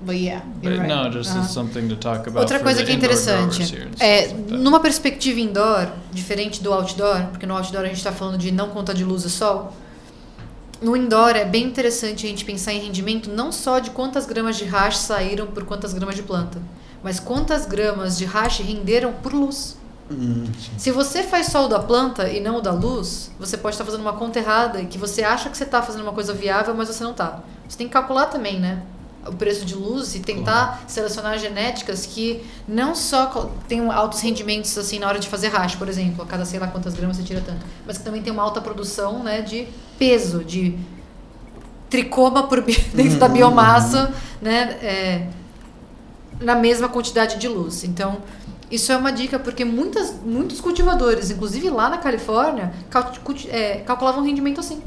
S6: But yeah,
S7: But
S6: right.
S7: no, just
S6: Uh-huh.
S7: as something to talk about.
S6: Outra
S7: for
S6: coisa que é interessante,
S7: here and
S6: é,
S7: stuff like
S6: numa perspectiva indoor, diferente do outdoor, porque no outdoor a gente está falando de não conta de luz e sol, no indoor é bem interessante a gente pensar em rendimento não só de quantas gramas de hash saíram por quantas gramas de planta, mas quantas gramas de hash renderam por luz.
S5: Hum,
S6: Se você faz só o da planta e não o da luz, você pode estar fazendo uma conta errada e que você acha que você está fazendo uma coisa viável, mas você não está. Você tem que calcular também, né? O preço de luz e tentar selecionar genéticas que não só tenham altos rendimentos assim na hora de fazer hash, por exemplo, a cada sei lá quantas gramas você tira tanto, mas que também tem uma alta produção, né, de peso, de tricoma por dentro da biomassa, né, é, na mesma quantidade de luz. Então, isso é uma dica porque muitas, muitos cultivadores, inclusive lá na Califórnia, cal- é, calculavam rendimento assim.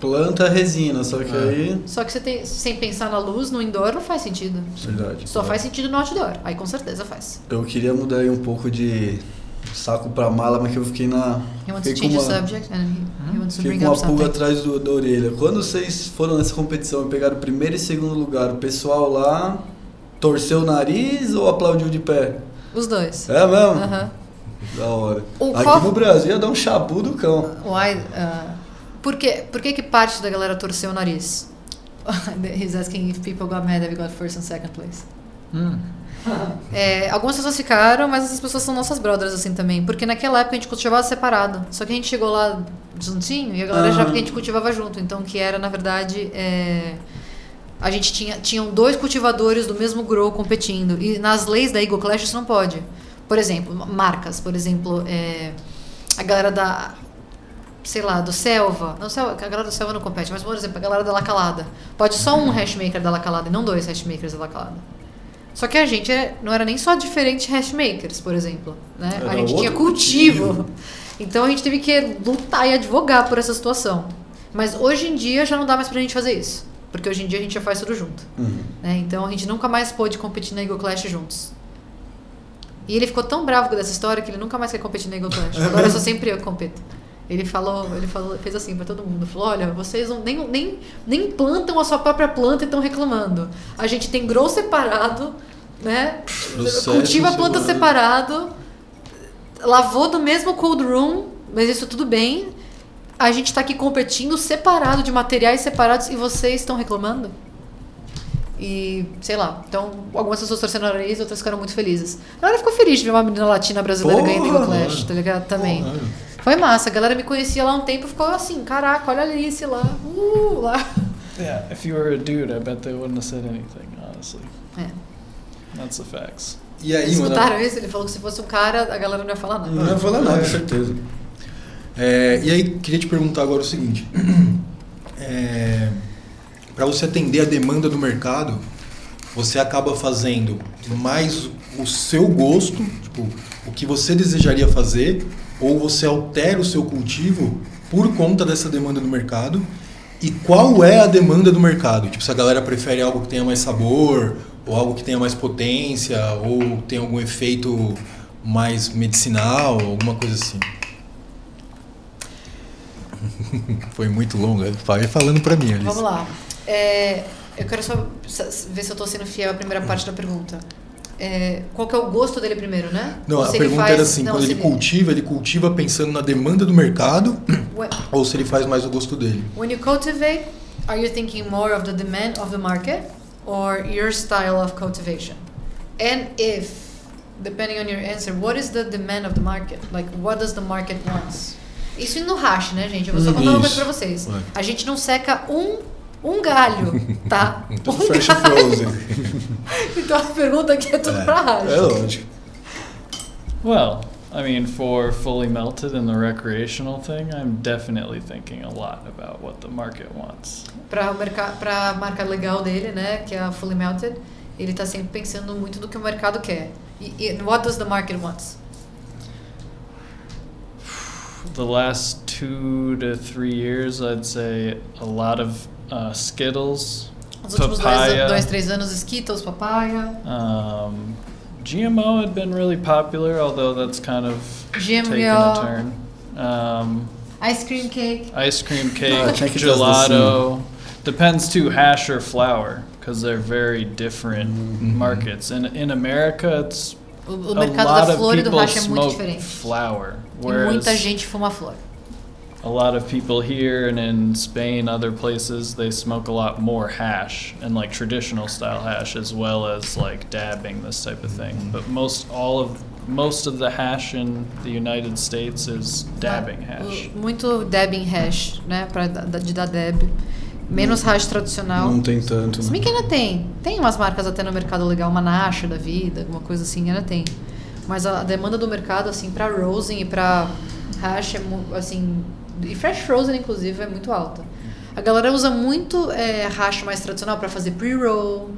S5: Planta resina, só que
S4: É.
S5: aí.
S6: Só que você tem, sem pensar na luz, no indoor, não faz sentido.
S5: Verdade.
S6: Só faz sentido no outdoor. Aí com certeza faz.
S5: Eu queria mudar aí um pouco de saco pra mala, mas que eu fiquei na.
S6: To
S5: Fiquei
S6: change
S5: com
S6: the subject and to
S5: com uma
S6: up
S5: pulga atrás do- da orelha. Quando vocês foram nessa competição e pegaram o primeiro e segundo lugar, o pessoal lá torceu o nariz ou aplaudiu de pé?
S6: Os dois.
S5: É mesmo?
S6: Aham.
S5: Da hora.
S6: O
S5: Aqui
S6: qual-
S5: no Brasil ia dar um chabu do cão.
S6: Why, uh, por, que, por que que parte da galera torceu o nariz? He's asking if people got mad that we got first and second place. É, algumas pessoas ficaram, mas essas pessoas são nossas brothers assim também. Porque naquela época a gente cultivava separado. Só que a gente chegou lá juntinho e a galera já
S5: Aham.
S6: que a gente cultivava junto. Então que era, na verdade, é, a gente tinha tinham dois cultivadores do mesmo grow competindo. E nas leis da Eagle Clash isso não pode. Por exemplo, marcas. Por exemplo, é, a galera da sei lá, do Selva. Não, Selva, a galera do Selva não compete, mas por exemplo, a galera da La Calada. Pode só um hashmaker da La Calada e não dois hashmakers da La Calada. Só que a gente é- não era nem só diferentes hashmakers, por exemplo. Né?
S5: Era
S6: A gente tinha cultivo.
S5: cultivo.
S6: Então a gente teve que lutar e advogar por essa situação. Mas hoje em dia já não dá mais pra gente fazer isso. Porque hoje em dia a gente já faz tudo junto.
S5: Uhum.
S6: né? Então a gente nunca mais pôde competir na Eagle Clash juntos. E ele ficou tão bravo com essa história que ele nunca mais quer competir na Eagle Clash. Agora só sempre eu que compito. Ele falou, ele falou, fez assim pra todo mundo, falou: "Olha, vocês não, nem, nem, nem plantam a sua própria planta e estão reclamando. A gente tem grow separado, né?
S5: Processo
S6: Cultiva a planta
S5: separado.
S6: lavou do mesmo cold room, mas isso tudo bem. A gente tá aqui competindo separado de materiais separados e vocês estão reclamando?" E, sei lá, então algumas pessoas torcendo o nariz, outras ficaram muito felizes. A galera ficou feliz de ver uma menina latina brasileira
S5: Porra,
S6: ganhando Clash, tá ligado? Também.
S4: Porra.
S6: Foi massa, a galera me conhecia lá um tempo e ficou assim, caraca, olha a Alice lá, uh, lá.
S7: Yeah, if you were a dude, I bet they wouldn't have said anything, honestly.
S6: É.
S7: That's the facts.
S4: E aí, mano?
S6: Escutaram isso? Ele falou que se fosse um cara, a galera não ia falar nada.
S5: Não ia falar nada, certeza.
S4: É, e aí, queria te perguntar agora o seguinte: é, para você atender a demanda do mercado, você acaba fazendo mais o seu gosto, tipo, o que você desejaria fazer, ou você altera o seu cultivo por conta dessa demanda do mercado? E qual é a demanda do mercado? Tipo, se a galera prefere algo que tenha mais sabor, ou algo que tenha mais potência, ou tem algum efeito mais medicinal, alguma coisa assim. Foi muito longo, vai falando pra mim, Alice.
S6: Vamos lá. É, eu quero só ver se eu tô sendo fiel à primeira parte da pergunta. É, qual que é o gosto dele primeiro, né?
S4: Não,
S6: Ou
S4: a
S6: ele
S4: pergunta
S6: faz-
S4: era assim,
S6: não,
S4: quando
S6: se
S4: ele cultiva, ele cultiva pensando na demanda do mercado
S6: When-
S4: ou se ele faz mais o gosto dele?
S6: When you cultivate, are you thinking more of the demand of the market or your style of cultivation? And if, depending on your answer, what is the demand of the market? Like, what does the market want? Isso no hash, né, gente? Eu vou só contar uma coisa pra vocês. A gente não seca um, um galho, tá?
S5: Tudo
S6: um
S5: fresh
S6: galho.
S5: frozen.
S6: Então a pergunta aqui é tudo pra hash.
S5: É lógico.
S7: Well, I mean, for fully melted and the recreational thing, I'm definitely thinking a lot about what the market wants.
S6: Pra, merca- pra marca legal dele, né, que é a Fully Melted, ele tá sempre pensando muito do que o mercado quer. E, e what does the market wants?
S7: The last two to three years, I'd say a lot of uh, Skittles,
S6: Os últimos dois,
S7: papaya.
S6: dois, três anos, Skittles, papaya,
S7: Um, GMO had been really popular, although that's kind of taken a
S6: GMO,
S7: turn. Um,
S6: ice cream cake.
S7: ice cream cake,
S5: trazer
S7: gelato. Depends too, hash or flour, because they're very different
S5: Mhm.
S7: markets. In in America, it's
S6: O, o
S7: a
S6: mercado
S7: lot
S6: da
S7: of
S6: flor e do
S7: people
S6: hash é muito
S7: smoke
S6: diferente.
S7: flour,
S6: E muita
S7: whereas
S6: gente fuma flor.
S7: A lot of people here and in Spain, other places, they smoke a lot more hash and like traditional style hash as well as like dabbing this type of thing.
S6: Mm-hmm.
S7: But most all of most of the hash in the United States is dabbing
S6: Ah,
S7: hash.
S6: Muito dabbing hash, né, pra, da- de dar dab. Menos hash tradicional.
S5: Não tem tanto,
S6: Se
S5: né?
S6: bem que ainda tem. Tem umas marcas até no mercado legal, uma Nacha da vida, alguma coisa assim, ainda tem. Mas a demanda do mercado, assim, pra Rosen e pra Hash, é, assim, e Fresh Frozen, inclusive, é muito alta. A galera usa muito é, hash mais tradicional pra fazer pre-roll,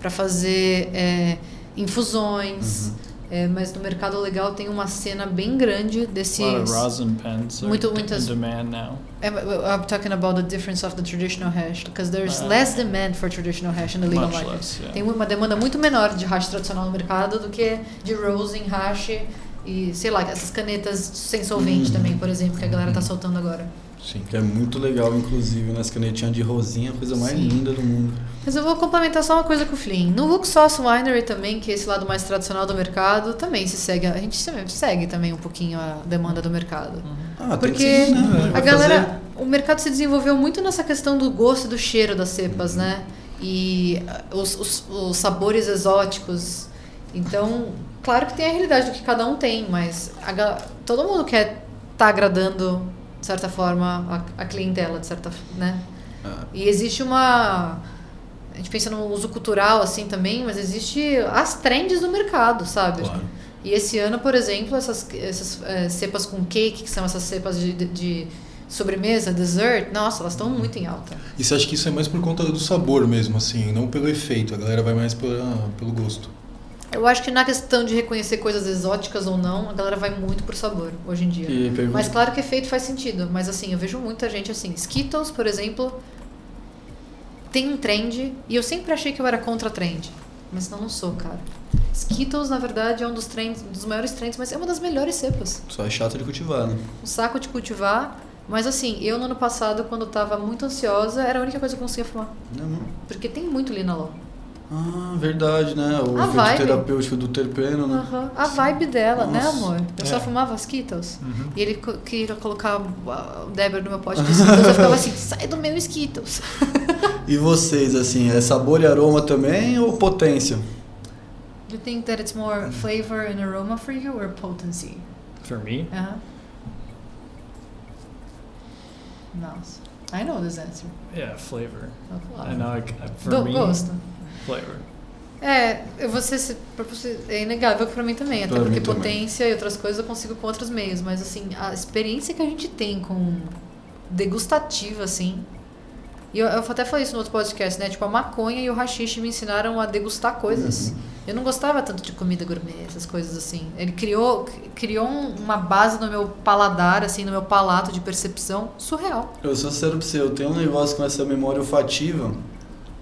S6: pra fazer é, infusões. É, mas no mercado legal tem uma cena bem grande
S7: of rosin pens
S6: Muito- muitas-
S7: in demand now.
S6: I'm, I'm talking about the difference of the traditional hash, because there's
S7: Ah.
S6: less demand for traditional hash in the legal market.
S7: less, yeah.
S6: Tem uma demanda muito menor de hash tradicional no mercado do que de rosin, hash e, sei lá, essas canetas sem solvente
S5: Uhum.
S6: também, por exemplo, que a galera tá soltando agora.
S5: Sim, que é muito legal, inclusive, nas canetinhas de rosinha, a coisa mais
S6: Sim.
S5: linda do mundo.
S6: Mas eu vou complementar só uma coisa com o Flynn. No Sauce Winery também, que é esse lado mais tradicional do mercado, também se segue, a gente também segue também um pouquinho a demanda do mercado.
S5: Ah, tem que
S6: Porque
S5: seguir, né?
S6: a galera, o mercado se desenvolveu muito nessa questão do gosto e do cheiro das cepas, né? E ah, os, os, os sabores exóticos. Então, claro que tem a realidade do que cada um tem, mas a todo mundo quer estar agradando, de certa forma, a, a clientela, de certa, né?
S5: Ah.
S6: E existe uma a gente pensa no uso cultural assim também, mas existe as trends do mercado, sabe?
S4: Claro.
S6: E esse ano, por exemplo, essas, essas eh, cepas com cake, que são essas cepas de, de- de sobremesa, dessert, nossa, elas estão muito em alta.
S4: E você acha que isso é mais por conta do sabor mesmo, assim, não pelo efeito? A galera vai mais pela, pelo gosto.
S6: Eu acho que na questão de reconhecer coisas exóticas ou não, a galera vai muito por sabor hoje em dia.
S5: E
S6: Mas claro que efeito faz sentido. Mas assim, eu vejo muita gente assim. Skittles, por exemplo, tem um trend. E eu sempre achei que eu era contra trend. Mas não, não sou, cara. Skittles, na verdade, é um dos trends, dos maiores trends, mas é uma das melhores cepas.
S5: Só é chato de cultivar, né?
S6: Um saco de cultivar. Mas assim, eu no ano passado, quando eu tava muito ansiosa, era a única coisa que eu conseguia fumar.
S5: Não, não.
S6: Porque tem muito linalol.
S5: Ah, verdade, né? O
S6: A
S5: efeito
S6: vibe.
S5: terapêutico do terpeno, né?
S6: Aham. A vibe dela, né,
S5: Nossa.
S6: amor? Eu só
S7: É.
S6: fumava Skittles.
S7: Uhum.
S6: E ele queria colocar uh, o Deber no meu pote de Skittles. eu ficava assim, sai do meu Skittles.
S5: E vocês, assim, é sabor e aroma também ou potência?
S6: Do you think that it's more flavor and aroma for you or potency?
S7: For me,
S6: Uh-huh. Nossa. I know this answer.
S7: yeah, flavor.
S6: Oh,
S7: I know. I, for
S6: Do,
S7: me,
S6: gosto.
S7: Flavor.
S6: É, eu vou ser, é inegável que pra mim também, até
S5: Pra
S6: porque
S5: mim também.
S6: potência e outras coisas eu consigo com outros meios, mas assim, a experiência que a gente tem com degustativa, assim. E eu, eu até falei isso no outro podcast, né? Tipo, a maconha e o rachixe me ensinaram a degustar coisas. Eu não gostava tanto de comida gourmet, essas coisas assim. Ele criou, criou um- uma base no meu paladar, assim, no meu palato de percepção surreal.
S5: Eu sou sincero pra você, eu tenho um negócio com essa memória olfativa.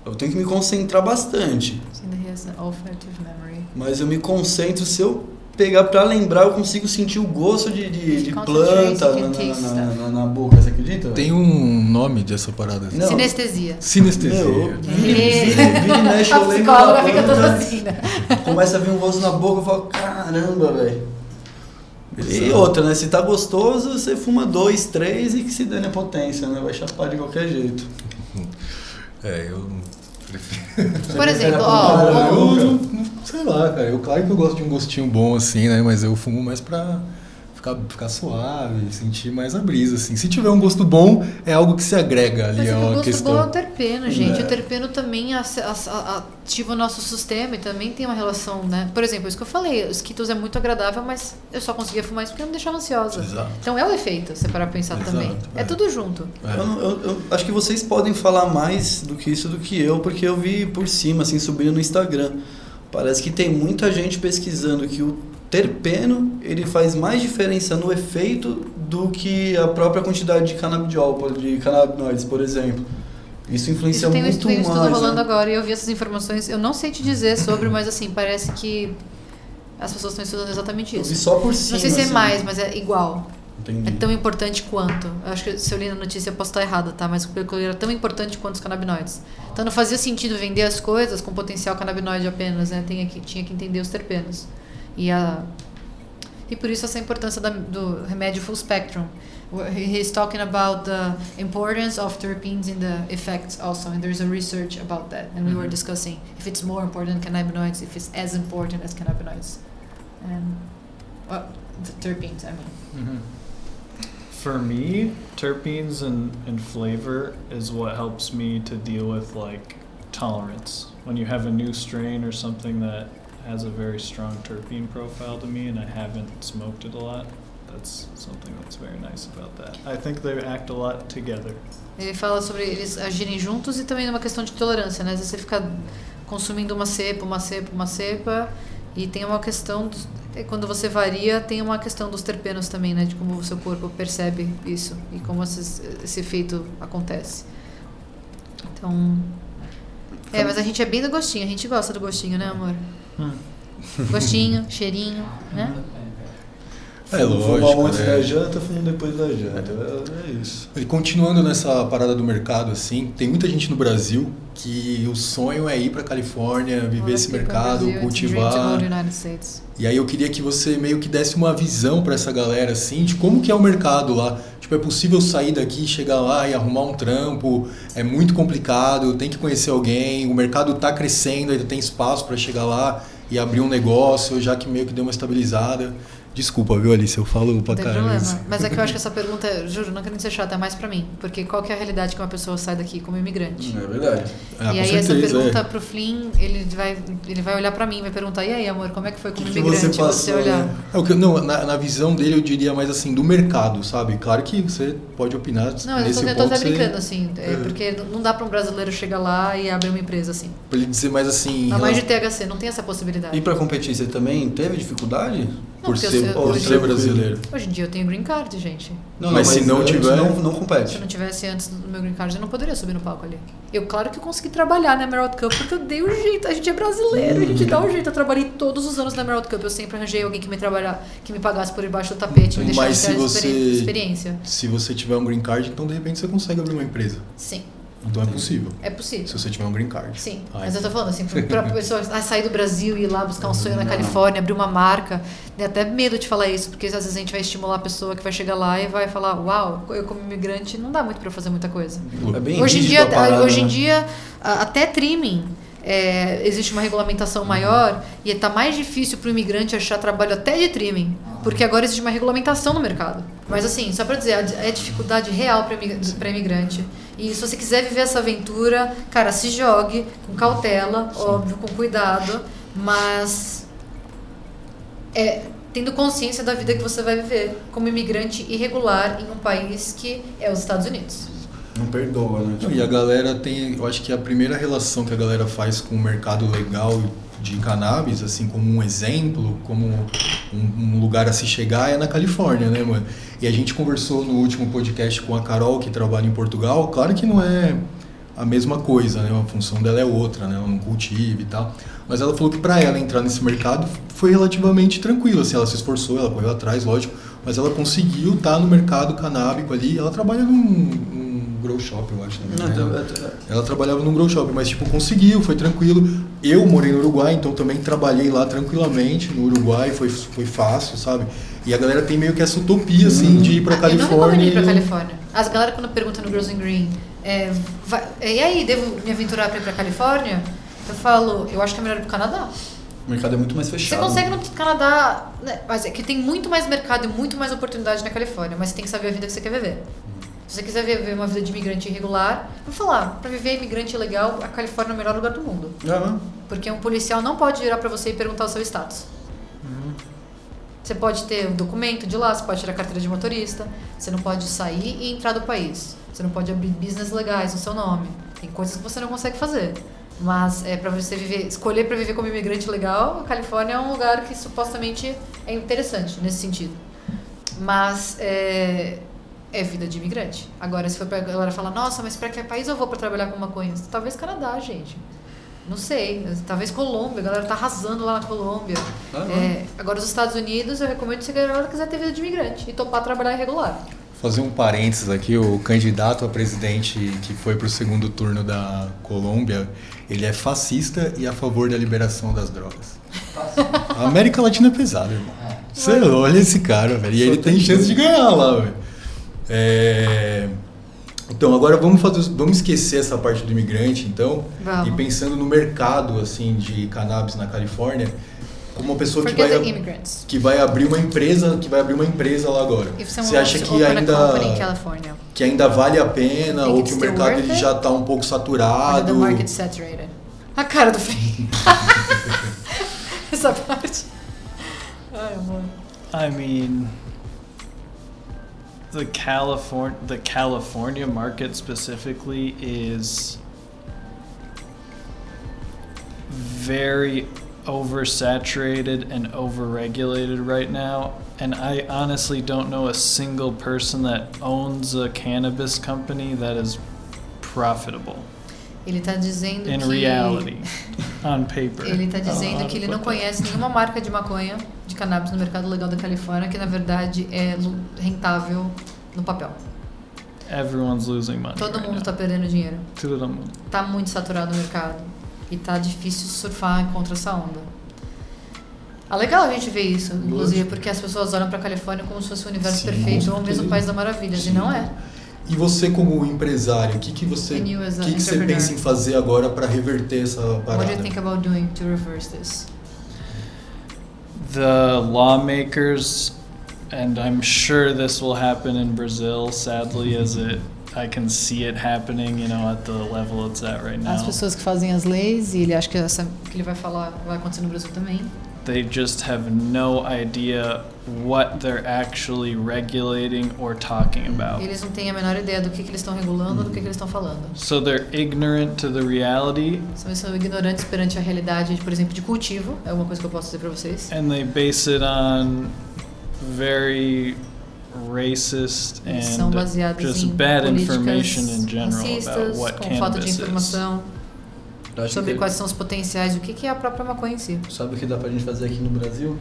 S5: Eu tenho que me concentrar bastante. Mas eu me concentro, se eu pegar pra lembrar, eu consigo sentir o gosto de, de, de planta na, na, na, na boca, você acredita?
S4: Tem um nome dessa parada?
S5: Não.
S6: Sinestesia.
S4: Sinestesia.
S5: Meu, vira,
S6: É.
S5: vira, vira e mexe, eu lembro da
S6: fica toda assim, né?
S5: Começa a vir um gosto na boca, eu falo, caramba, velho. E outra, né? Se tá gostoso, você fuma dois, três e que se dane a potência, né? Vai chapar de qualquer jeito.
S4: É, eu.
S6: Por exemplo,
S5: Cara,
S6: ó,
S4: eu,
S6: ó,
S4: eu- sei lá, cara. Eu, claro que eu gosto de um gostinho bom assim, né? Mas eu fumo mais pra ficar, ficar suave, sentir mais a brisa, assim. Se tiver um gosto bom, é algo que se agrega ali
S6: Mas é que
S4: a
S6: o
S4: uma
S6: gosto
S4: questão.
S6: bom é o terpeno, gente.
S5: É.
S6: O terpeno também ativa o nosso sistema e também tem uma relação, né? Por exemplo, isso que eu falei, os Skittles é muito agradável, mas eu só conseguia fumar isso porque não me deixava ansiosa.
S4: Exato.
S6: Então é o efeito, se parar pra pensar
S4: Exato,
S6: também. É.
S4: é.
S6: tudo junto.
S4: É.
S5: Eu, não- eu- eu acho que vocês podem falar mais do que isso do que eu, porque eu vi por cima, assim, subindo no Instagram. Parece que tem muita gente pesquisando que o terpeno ele faz mais diferença no efeito do que a própria quantidade de canabidiol, de canabinoides, por exemplo. Isso influencia
S6: Isso tem um
S5: muito
S6: tem um estudo
S5: mais.
S6: rolando
S5: né?
S6: agora e eu vi essas informações. Eu não sei te dizer sobre, mas assim, parece que as pessoas estão estudando exatamente isso.
S5: só por cima.
S6: Não sei se é
S5: assim.
S6: mais, mas é igual.
S5: Entendi.
S6: É tão importante quanto. Eu acho que se eu li na notícia eu posso estar errada, tá? Mas eu li, era tão importante quanto os canabinoides. Então não fazia sentido vender as coisas com potencial canabinoide apenas, né? Tem que, tinha que entender os terpenos. E, a, e por isso essa importância da, do remédio full spectrum. He's talking about the importance of terpenes in the effects also, and there's a research about that. And we were mm-hmm. discussing if it's more important than cannabinoids, if it's as important as cannabinoids. And, well, the terpenes, I mean. Mm-hmm.
S7: For me, terpenes and, and flavor is what helps me to deal with like tolerance. When you have a new strain or something that has a very strong terpene profile to me and I haven't smoked it a lot, that's something that's very nice about that. I think they act a lot together.
S6: Ele fala sobre eles agirem juntos e também numa questão de tolerância, né? Às vezes você fica consumindo uma cepa, uma cepa, uma cepa, e tem uma questão. é, quando você varia, tem uma questão dos terpenos também, né? De como o seu corpo percebe isso e como esse efeito acontece. Então. É, mas a gente é bem do gostinho, a gente gosta do gostinho, né, amor? Gostinho, cheirinho, né?
S4: É lógico,
S5: Fumar um antes
S4: né?
S5: da janta, fumar depois da janta. É, é isso.
S4: E continuando nessa parada do mercado, assim, tem muita gente no Brasil que o sonho é ir pra Califórnia, viver esse mercado, cultivar.
S6: United States.
S4: E aí eu queria que você meio que desse uma visão pra essa galera, assim, de como que é o mercado lá. Tipo, é possível sair daqui, chegar lá e arrumar um trampo? É muito complicado, tem que conhecer alguém, o mercado tá crescendo, ainda tem espaço pra chegar lá e abrir um negócio, já que meio que deu uma estabilizada. Desculpa, viu, Alice? Eu falo pra
S6: Não tem problema. Mas é que eu acho que essa pergunta, juro, não querendo ser chata, é mais pra mim. Porque qual que é a realidade que uma pessoa sai daqui como imigrante?
S5: É verdade.
S4: Ah,
S6: e aí essa
S4: certeza,
S6: pergunta
S4: é.
S6: pro Flynn, ele vai, ele vai olhar pra mim, vai perguntar, e aí, amor, como é que foi como
S5: Que que
S6: imigrante?
S5: você passou,
S6: olhar.
S5: né?
S4: É, o que, não, na, na visão dele eu diria mais assim, do mercado, sabe? Claro que você pode opinar
S6: Não, eu
S4: nesse
S6: tô, eu tô
S4: ponto.
S6: até
S4: você-
S6: brincando, assim, é,
S4: É.
S6: porque não dá pra um brasileiro chegar lá e abrir uma empresa assim.
S4: Pra ele dizer mais assim...
S6: Na mais de THC, não tem essa possibilidade.
S5: E pra competir, você também teve dificuldade?
S6: Não,
S4: por
S6: porque eu
S4: ser,
S6: sei-
S4: por
S6: hoje-
S4: ser brasileiro.
S6: Hoje em dia eu tenho green card, gente.
S4: Mas se não tiver-
S5: Não, não
S6: Se
S5: compete.
S6: eu não tivesse antes do meu green card, eu não poderia subir no palco ali. Eu, claro que eu consegui trabalhar na Emerald Cup, porque eu dei um jeito. A gente é brasileiro, a gente dá um jeito. Eu trabalhei todos os anos na Emerald Cup. Eu sempre arranjei alguém que me trabalhar, que me pagasse por debaixo do tapete, me
S4: Mas
S6: deixasse
S4: se
S6: ter
S4: você-
S6: experi- experiência.
S4: Se você tiver um green card, então de repente você consegue abrir uma empresa.
S6: Sim,
S4: Então é possível.
S6: é possível.
S4: Se você tiver um green card.
S6: Sim,
S4: Ah,
S6: mas eu tô falando assim, pra pessoa ah, sair do Brasil e ir lá buscar um sonho na Califórnia, abrir uma marca, dá até medo de falar isso, porque às vezes a gente vai estimular a pessoa que vai chegar lá e vai falar, uau, eu como imigrante não dá muito pra eu fazer muita coisa.
S5: É bem
S6: Hoje em dia,
S5: parada,
S6: hoje em
S5: né?
S6: dia até trimming é, existe uma regulamentação maior e está mais difícil para o imigrante achar trabalho até de trimming, porque agora existe uma regulamentação no mercado. Mas assim, só para dizer, é dificuldade real para imigrante. E se você quiser viver essa aventura, cara, se jogue com cautela, óbvio, com cuidado, mas é, tendo consciência da vida que você vai viver como imigrante irregular em um país que é os Estados Unidos.
S5: Não perdoa, né?
S4: Não, E a galera tem, eu acho que a primeira relação que a galera faz com o mercado legal de cannabis, assim, como um exemplo, como um, um lugar a se chegar, é na Califórnia, né, mano? E a gente conversou no último podcast com a Carol, que trabalha em Portugal. Claro que não é a mesma coisa, né? A função dela é outra, né? Ela não cultiva e tal. Mas ela falou que para ela entrar nesse mercado foi relativamente tranquilo, assim, ela se esforçou, ela correu atrás, lógico, mas ela conseguiu estar no mercado canábico ali. Ela trabalha num, num grow shop, eu acho.
S5: Não,
S4: Né?
S5: tá-
S4: Ela trabalhava num grow shop, mas tipo, conseguiu, foi tranquilo. Eu morei no Uruguai, então também trabalhei lá tranquilamente no Uruguai, foi, foi fácil, sabe? E a galera tem meio que essa utopia, assim, de ir pra
S6: Ah, Eu não
S4: Califórnia.
S6: ir pra Califórnia. As galera quando perguntam no Girls in Green, é, vai- e aí, devo me aventurar pra ir pra Califórnia? Eu falo, eu acho que é melhor ir pro Canadá.
S5: O mercado é muito mais
S6: Você
S5: fechado.
S6: consegue no Canadá, né, mas é que tem muito mais mercado e muito mais oportunidade na Califórnia, mas você tem que saber a vida que você quer viver. Se você quiser viver uma vida de imigrante irregular, vou falar, pra viver imigrante ilegal, a Califórnia é o melhor lugar do mundo.
S5: Né?
S6: Porque um policial não pode virar pra você e perguntar o seu status. Você pode ter um documento de lá, você pode tirar carteira de motorista, você não pode sair e entrar do país. Você não pode abrir business legais no seu nome. Tem coisas que você não consegue fazer. Mas é para você viver, escolher para viver como imigrante legal, a Califórnia é um lugar que supostamente é interessante nesse sentido. Mas é, é vida de imigrante. Agora, se for pra galera falar, nossa, mas para que país eu vou para trabalhar com maconha? Talvez Canadá, gente. Não sei. Talvez Colômbia, a galera tá arrasando lá na Colômbia.
S5: Ah.
S6: É, agora, os Estados Unidos, eu recomendo se a galera quiser ter vida de imigrante e topar trabalhar irregular.
S4: Fazer um parênteses aqui, o candidato a presidente que foi pro segundo turno da Colômbia, ele é fascista e a favor da liberação das drogas. A América Latina é pesada, irmão. Você olha esse cara, velho, e ele tem chance de ganhar lá, velho. É, Então, agora vamos, fazer, vamos esquecer essa parte do imigrante, então,
S6: Vamos.
S4: e pensando no mercado, assim, de cannabis na Califórnia, como uma pessoa que vai,
S6: immigrants.
S4: que vai abrir uma empresa, que vai abrir uma empresa lá agora. Você acha que ainda que ainda vale a pena ou que o mercado ele já está um pouco saturado?
S6: A cara do Frei. Essa parte. Ai, amor.
S7: I mean, the California the California market specifically is very oversaturated and overregulated right now. And I honestly don't know a single person that owns a cannabis company that is profitable
S6: Ele tá dizendo
S7: in
S6: que
S7: reality on paper.
S6: Ele tá dizendo que ele não
S7: that.
S6: conhece nenhuma marca de maconha, de cannabis no mercado legal da Califórnia, que na verdade é rentável no papel.
S7: Everyone's losing money.
S6: Todo
S7: right
S6: mundo
S7: now.
S6: tá perdendo dinheiro.
S7: Todo mundo.
S6: Tá muito saturado o mercado. E tá difícil surfar contra essa onda. Ah, legal a gente ver isso, inclusive, porque as pessoas olham pra Califórnia como se fosse o universo
S4: Sim,
S6: perfeito ou mesmo o. País das Maravilhas, e não é.
S4: E você como empresário, o que que você,
S6: as
S4: o que, que você pensa em fazer agora para reverter essa parada?
S6: What do you think about doing to reverse this?
S7: the lawmakers, and I'm sure this will happen in Brazil, sadly, as it I can see it happening, you know, at the level it's at right
S6: As
S7: now.
S6: pessoas que fazem as leis, e ele acha que essa que ele vai falar vai acontecer no Brasil também.
S7: They just have no idea what they're actually regulating or talking about.
S6: Eles não têm a menor ideia do que, que eles estão regulando, do que, que eles estão falando.
S7: So they're ignorant to the reality
S6: São, são ignorantes perante a realidade, por exemplo, de cultivo. É uma coisa que eu posso dizer pra vocês.
S7: and they base it on very racist and just bad information in general about what cannabis is.
S5: Acho
S6: sobre
S5: que-
S6: quais são os potenciais, o que, que é a própria maconha em si.
S5: Sabe o que dá pra gente fazer aqui no Brasil?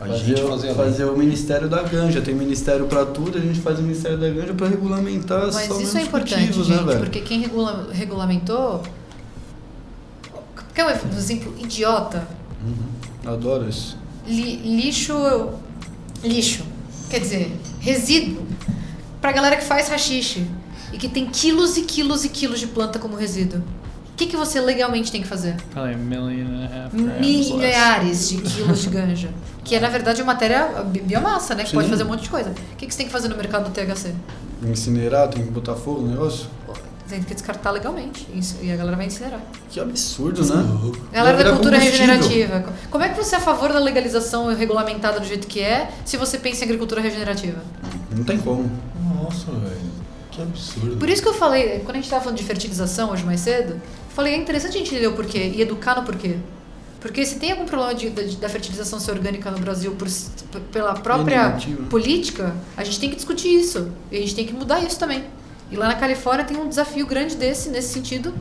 S4: A gente fazer a lei.
S5: fazer o Ministério da Ganja. Tem ministério pra tudo, a gente faz o Ministério da Ganja pra regulamentar
S6: Mas
S5: somente
S6: isso é
S5: os
S6: importante,
S5: cultivos,
S6: gente,
S5: né, velho?
S6: porque quem regula- regulamentou. Quer um exemplo idiota?
S5: Uhum. Adoro isso.
S6: Li- lixo. Lixo. Quer dizer, resíduo. Pra galera que faz rachixe e que tem quilos e quilos e quilos de planta como resíduo. O que, que você legalmente tem que fazer?
S7: Probably a million and a half grams less.
S6: Milhares de quilos de ganja. Que é, na verdade, matéria bi- biomassa, né? Que
S5: Sim.
S6: pode fazer um monte de coisa. O que, que você tem que fazer no mercado do THC?
S5: Incinerar, tem que botar fogo no negócio?
S6: Tem que descartar legalmente. Isso- E a galera vai incinerar.
S5: Que absurdo, né?
S6: Galera
S5: Vai
S6: da cultura regenerativa. Como é que você é a favor da legalização regulamentada do jeito que é, se você pensa em agricultura regenerativa?
S5: Não tem como.
S4: Nossa, velho. Que absurdo.
S6: Por isso que eu falei, quando a gente estava falando de fertilização hoje mais cedo, falei, é interessante a gente entender o porquê e educar no porquê. Porque se tem algum problema de, da, da fertilização ser orgânica no Brasil por, pela própria
S5: negativo.
S6: política, a gente tem que discutir isso. E a gente tem que mudar isso também. E lá na Califórnia tem um desafio grande desse, nesse sentido,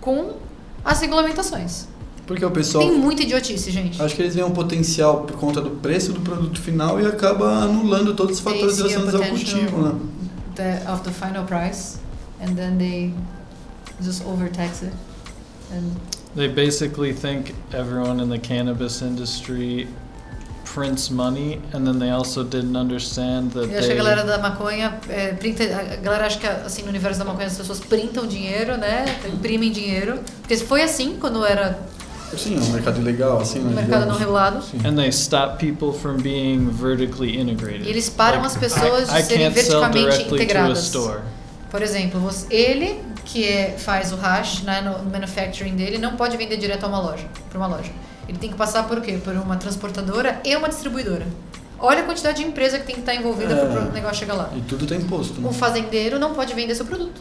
S6: com as regulamentações.
S5: Porque o pessoal.
S6: Tem muita idiotice, gente.
S5: Acho que eles veem um potencial por conta do preço do produto final e acaba anulando todos os fatores relacionados ao cultivo, né?
S6: the, of the final price, and then they just overtax it. And
S7: They basically think everyone in the cannabis industry prints money, and then they also didn't understand that
S6: eu acho que a
S7: they
S6: galera da maconha é, printa, a galera acha que assim no universo da maconha as pessoas printam dinheiro, né? Imprimem dinheiro, porque foi assim quando era
S5: Sim, é um mercado ilegal, assim,
S6: um
S5: né?
S6: mercado não regulado.
S7: And they stop people from being vertically integrated.
S6: E eles param as pessoas de
S7: I, I
S6: serem
S7: can't sell
S6: verticamente
S7: directly to a
S6: integradas.
S7: store.
S6: Por exemplo, você- ele que é- faz o hash né, no no manufacturing dele não pode vender direto a uma loja, para uma loja. Ele tem que passar por quê? Por uma transportadora e uma distribuidora. Olha a quantidade de empresa que tem que estar envolvida
S5: É.
S6: para o negócio chegar lá.
S5: E tudo tem imposto, né?
S6: Um fazendeiro não pode vender seu produto.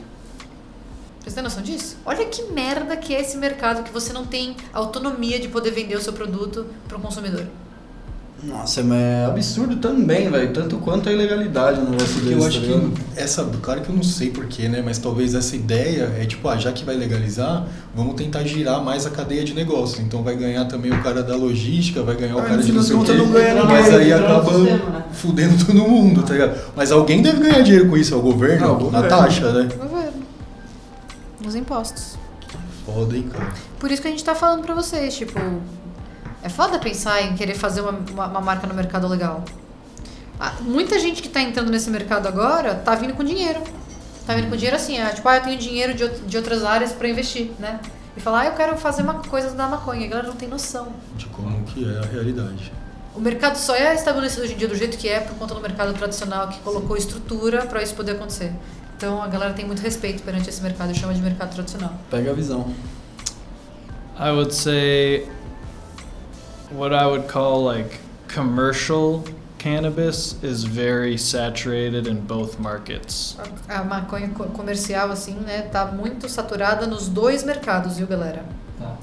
S6: Vocês têm noção disso? Olha que merda que é esse mercado que você não tem autonomia de poder vender o seu produto para o consumidor.
S5: Nossa, mas é absurdo também, velho. Tanto quanto a ilegalidade no negócio deles,
S4: eu acho
S5: tá
S4: que essa, claro que eu não sei porquê, né? Mas talvez essa ideia é tipo, ah, já que vai legalizar, vamos tentar girar mais a cadeia de negócios. Então vai ganhar também o cara da logística, vai ganhar o
S5: Ah,
S4: cara
S5: no
S4: de não sei o quê,
S5: não ganha
S4: mas aí
S5: entra no
S4: acaba
S5: sistema, né?
S4: fudendo todo mundo, tá ligado? Mas alguém deve ganhar dinheiro com isso, é o governo,
S5: Ah, o
S4: na
S5: governo.
S4: taxa, né?
S6: Governo. Nos impostos.
S4: Foda, hein, cara.
S6: Por isso que a gente tá falando pra vocês, tipo, é foda pensar em querer fazer uma, uma, uma marca no mercado legal. Ah, muita gente que tá entrando nesse mercado agora tá vindo com dinheiro. Tá vindo com dinheiro assim, ah, tipo, ah, eu tenho dinheiro de, de outras áreas pra investir, né? E falar, ah, eu quero fazer uma coisa da maconha. A galera não tem noção.
S4: De como que é a realidade.
S6: O mercado só é estabelecido hoje em dia do jeito que é por conta do mercado tradicional que colocou estrutura pra isso poder acontecer. Então a galera tem muito respeito perante esse mercado e chama de mercado tradicional.
S5: Pega a visão.
S7: I would say what I would call like commercial cannabis is very saturated in both markets.
S6: A maconha co- comercial, assim, né, tá muito saturada nos dois mercados, viu, galera?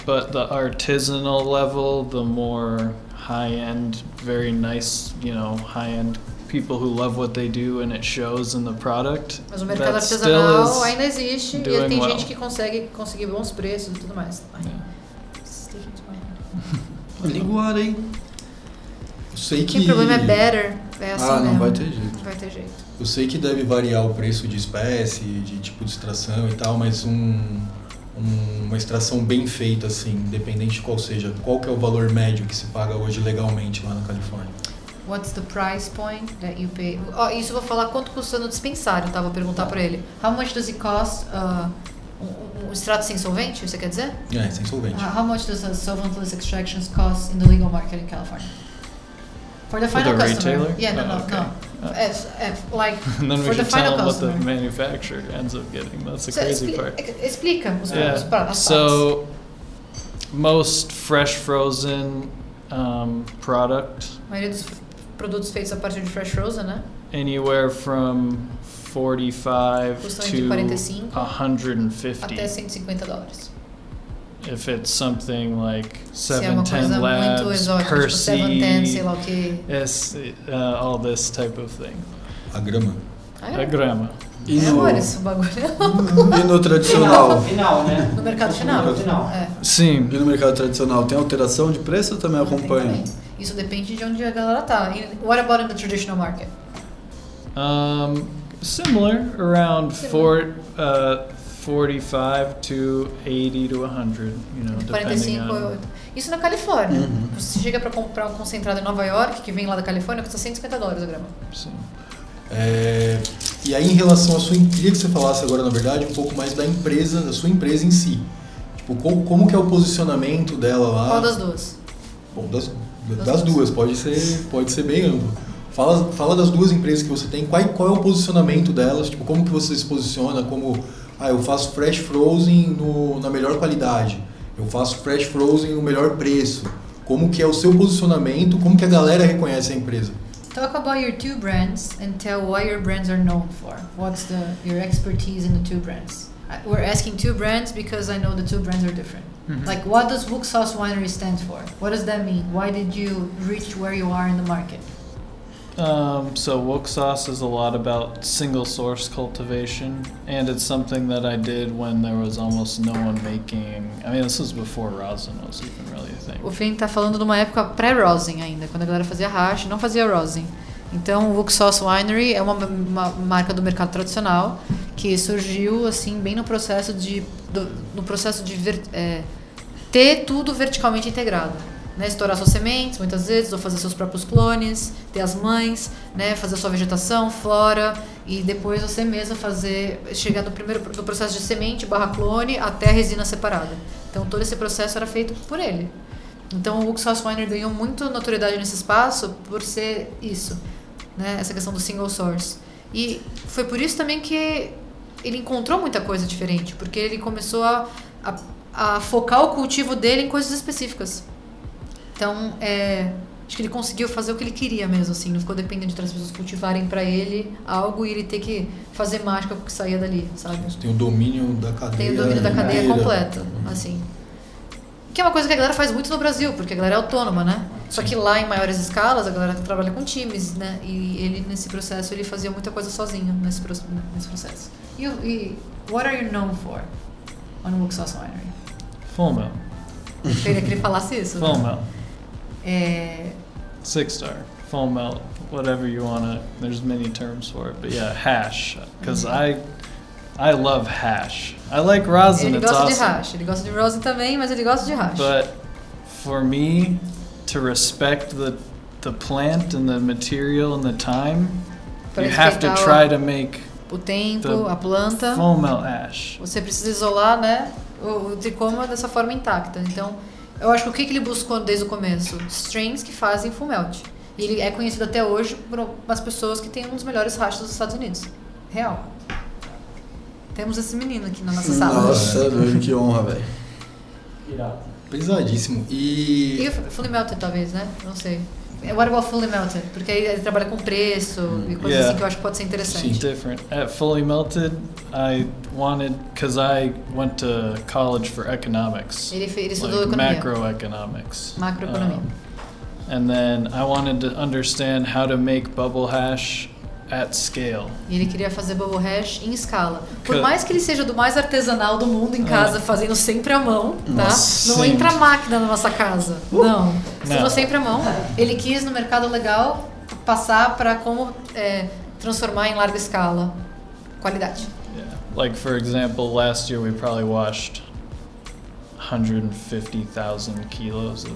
S7: But the artisanal level, the more high end, very nice, you know, high end people who love what they do and it shows in the product.
S6: Mas o mercado artesanal ainda existe e tem
S7: well.
S6: gente que consegue conseguir bons preços e tudo mais. Ai,
S7: Yeah.
S5: Ar aí.
S4: Eu sei que.
S6: O problema é better, é assim
S5: ah, não
S6: mesmo.
S5: vai ter jeito.
S6: Vai ter jeito.
S4: Eu sei que deve variar o preço de espécie, de tipo de extração e tal, mas um, um- uma extração bem feita, assim, independente de qual seja, qual que é o valor médio que se paga hoje legalmente lá na Califórnia?
S6: What's the price point that you pay? Ó, isso eu vou falar quanto custa no dispensário, tá? Vou perguntar pra ele. How much does it cost uh, um, um extrato sem solvente, você quer dizer?
S4: É, sem solvente.
S6: Uh, how much does a solventless extractions cost in the legal market in California? For the
S7: For
S6: final
S7: the
S6: customer.
S7: retailer?
S6: Yeah, no,
S7: Oh,
S6: no,
S7: okay.
S6: no.
S7: Uh,
S6: As, as, like
S7: and then
S6: for
S7: we
S6: the
S7: should
S6: final
S7: tell them what the manufacturer ends up getting. That's the
S6: So,
S7: crazy
S6: expli-
S7: part.
S6: ex- Explica os, os,
S7: Yeah.
S6: pra- as.
S7: So most fresh frozen um, product
S6: A maioria dos f- produtos feitos a partir de fresh frozen, né?
S7: anywhere from 45
S6: Custam entre
S7: to
S6: 45
S7: 150
S6: Até 150 dólares.
S7: if it's something like
S6: Se é uma
S7: 710
S6: coisa muito
S7: labs,
S6: exótica, tipo
S7: Percy,
S6: 710, sei lá o que.
S7: S, uh, all this type of thing.
S4: A grama.
S6: Ah,
S7: A grama.
S5: E
S6: é,
S5: no,
S6: Boris, o bagulho é louco.
S5: e no tradicional?
S2: Final, né?
S6: No mercado final.
S2: No final.
S6: É.
S7: Sim.
S5: E no mercado tradicional tem alteração de preço ou também
S6: Tem
S5: acompanha?
S6: também. Isso depende de onde a galera tá. E what about in the traditional market?
S7: Um, similar, around
S6: Similar.
S7: four, uh, 45 to 80 to 100, you know, depending
S6: 45.
S7: on.
S6: Isso na Califórnia.
S5: Uhum.
S6: Você chega pra comprar um concentrado em Nova York, que vem lá da Califórnia, custa 150 dólares a grama.
S7: Sim.
S4: É, e aí, em relação à sua. Queria que você falasse agora, na verdade, um pouco mais da empresa, da sua empresa em si. Tipo, como, como que é o posicionamento dela lá?
S6: Qual das duas?
S4: Bom, das,
S6: Das
S4: das
S6: duas.
S4: duas, pode ser, pode ser bem amplo. Fala, fala das duas empresas que você tem, qual, qual é o posicionamento delas, tipo, como que você se posiciona, como, ah, eu faço fresh frozen no, na melhor qualidade, eu faço fresh frozen no melhor preço, como que é o seu posicionamento, como que a galera reconhece a empresa.
S6: Talk about your two brands and tell what your brands are known for. What's the your expertise in the two brands? I- We're asking two brands because I know the two brands are different. Like, what does Sauce Winery stand for? What does that mean? Why did you reach where you are in the market?
S7: Um, so sauce is a lot about single source cultivation, and it's something that I did when there was almost no one making. I mean, this was before rosin was even really a thing.
S6: O Finn tá falando de uma época pré-rosin ainda, quando a galera fazia hash, não fazia rosin. Então, o Sauce Winery é uma, uma marca do mercado tradicional que surgiu assim bem no processo de do- no processo de ver- é, ter tudo verticalmente integrado. Né, estourar suas sementes, muitas vezes, ou fazer seus próprios clones, ter as mães, né, fazer sua vegetação, flora, e depois você mesma fazer, chegar no primeiro do processo de semente barra clone até resina separada. Então todo esse processo era feito por ele. Então o Ux House Winery ganhou muito notoriedade nesse espaço por ser isso, né, essa questão do single source. E foi por isso também que ele encontrou muita coisa diferente, porque ele começou a, a, a focar o cultivo dele em coisas específicas. Então, é, acho que ele conseguiu fazer o que ele queria mesmo, assim, não ficou dependendo de outras pessoas cultivarem para ele algo e ele ter que fazer mágica com o que saía dali, sabe?
S4: Tem o domínio da cadeia.
S6: Tem o domínio da cadeia
S4: inteira.
S6: completa, assim. Que é uma coisa que a galera faz muito no Brasil, porque a galera é autônoma, né? Só que lá em maiores escalas a galera trabalha com times, né? E ele nesse processo ele fazia muita coisa sozinho nesse, nesse processo. E, e what are you known for on Sauce Winery?
S7: Full melt.
S6: Eu queria que ele falasse isso. né? É,
S7: Six star. Full melt. Whatever you wanna. There's many terms for it, but yeah, hash. Because I, I love hash. I like rosin.
S6: ele
S7: It's
S6: gosta de
S7: awesome.
S6: hash, ele gosta de rosin também, mas ele gosta de hash.
S7: But for me to respect the the plant and the material and the time,
S6: Pra
S7: you have to try to make
S6: o tempo,
S7: the
S6: a planta.
S7: full melt ash.
S6: Você precisa isolar, né, o, o tricoma dessa forma intacta. Então, eu acho que o que, que ele buscou desde o começo? Strains que fazem full melt. E ele é conhecido até hoje por umas pessoas que têm um dos melhores rachas dos Estados Unidos. Real. Temos esse menino aqui na nossa sala.
S5: Nossa, que honra, velho.
S4: Pesadíssimo. E.
S6: E o Fully Melted, talvez, né? Não sei. É, What about Fully Melted? Porque aí ele trabalha com preço e coisas
S7: Yeah.
S6: assim que eu acho que pode ser interessante.
S7: different. At Fully Melted, I wanted because I went to college for economics,
S6: Ele, ele estudou
S7: like
S6: economia.
S7: macroeconomics.
S6: Macroeconomia.
S7: Um, and then I wanted to understand how to make bubble hash at scale.
S6: E ele queria fazer bubble hash em escala. Por mais que ele seja do mais artesanal do mundo em casa, fazendo sempre à mão, tá?
S7: Nossa,
S6: Não entra máquina na nossa casa. Não. Estudou
S7: Não.
S6: sempre à mão. Ele quis no mercado legal passar para como é, transformar em larga escala. Qualidade.
S7: Yeah. Like for example, last year we probably washed 150,000 kilos of.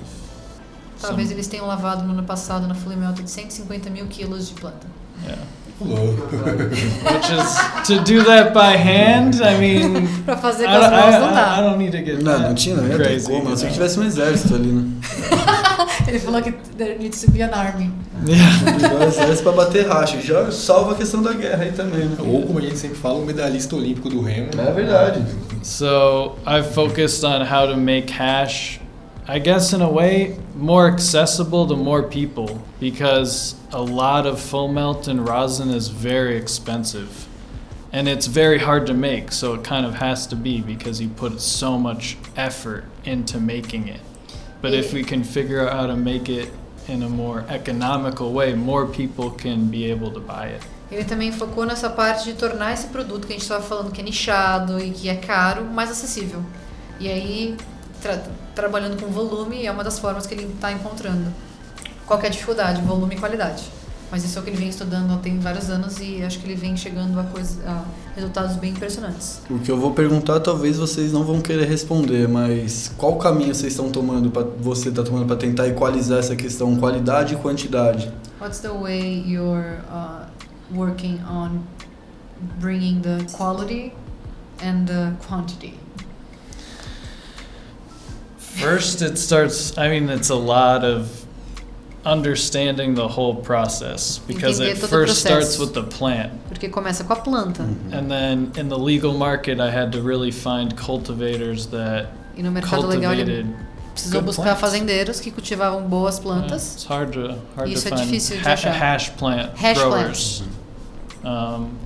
S6: Talvez
S7: some-
S6: eles tenham lavado no ano passado na Fully Melted 150 mil quilos de planta.
S7: Yeah.
S4: Louco.
S7: Which is to do that by hand. I mean,
S6: Pra fazer
S7: I,
S6: com as mãos
S7: I-
S6: não
S7: I- I
S6: dá.
S7: don't need to get
S5: Não, não tinha, não ia ter como. A não ser que tivesse um exército ali, né?
S6: Ele falou que there needs to be an army.
S7: Yeah.
S5: Exército pra bater racha. Já salva a questão da guerra aí também, né?
S4: Ou, como a gente sempre fala, o medalhista olímpico do remo.
S5: É verdade.
S7: So I've focused on how to make hash, I guess in a way, more accessible to more people because a lot of full melt and rosin is very expensive. And it's very hard to make, so it kind of has to be because you put so much effort into making it. But if we can figure out how to make it in a more economical way, more people can be able to buy it.
S6: Ele também focou nessa parte de tornar esse produto que a gente estava falando que é nichado e que é caro mais acessível. E aí, trabalhando com volume é uma das formas que ele está encontrando. Qual é a dificuldade? Volume e qualidade. Mas isso é o que ele vem estudando tem vários anos e acho que ele vem chegando a, coisa, a resultados bem impressionantes.
S5: O que eu vou perguntar, talvez vocês não vão querer responder, mas qual caminho vocês estão tomando para você está tomando para tentar equalizar essa questão qualidade e quantidade?
S6: What's the way you're uh, working on bringing the quality and the quantity?
S7: First, it starts, I mean, it's a lot of understanding the whole process because it
S6: Entender todo o
S7: first starts with the plant.
S6: Porque começa com a planta.
S7: And then in the legal market, I had to really find cultivators that
S6: E no mercado legal ele
S7: cultivated.
S6: precisou
S7: good
S6: buscar
S7: plants.
S6: fazendeiros que cultivavam boas
S7: Yeah, it's hard to hard
S6: Isso
S7: to
S6: é
S7: find
S6: difícil de
S7: ha-
S6: achar.
S7: hash plant
S6: Hash
S7: growers. Um,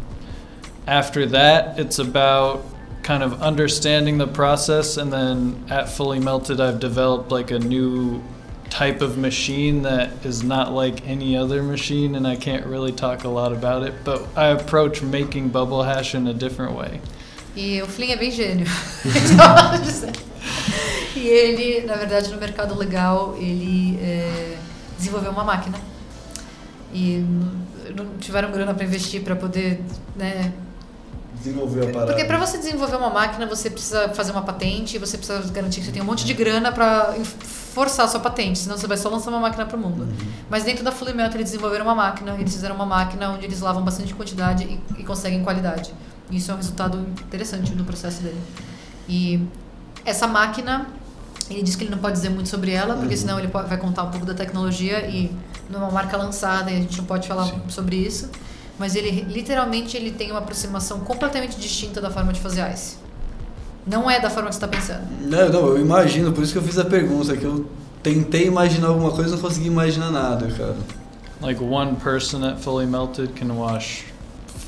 S7: after that, it's about kind of understanding the process, and then at Fully Melted, I've developed like a new type of machine that is not like any other machine, and I can't really talk a lot about it. But I approach making bubble hash in a different way.
S6: E o Flynn é bem gênio. E ele, na verdade, no mercado legal, ele é, desenvolveu uma máquina. E não tiveram grana para investir para poder né,
S5: desenvolveu a parada?
S6: Porque para você desenvolver uma máquina, você precisa fazer uma patente, você precisa garantir que você tem um monte de grana para forçar a sua patente, senão você vai só lançar uma máquina para o mundo. Mas dentro da Fully Melt eles desenvolveram uma máquina, eles fizeram uma máquina onde eles lavam bastante quantidade e, e conseguem qualidade. E isso é um resultado interessante do processo dele. E essa máquina, ele diz que ele não pode dizer muito sobre ela, porque senão ele vai contar um pouco da tecnologia e não é marca lançada e a gente não pode falar sobre isso. Mas ele literalmente ele tem uma aproximação completamente distinta da forma de fazer ice. Não é da forma que você está pensando.
S5: Não, não, eu imagino, por isso que eu fiz a pergunta, que eu tentei imaginar alguma coisa e não consegui imaginar nada, cara.
S7: Like one person at Fully Melted can wash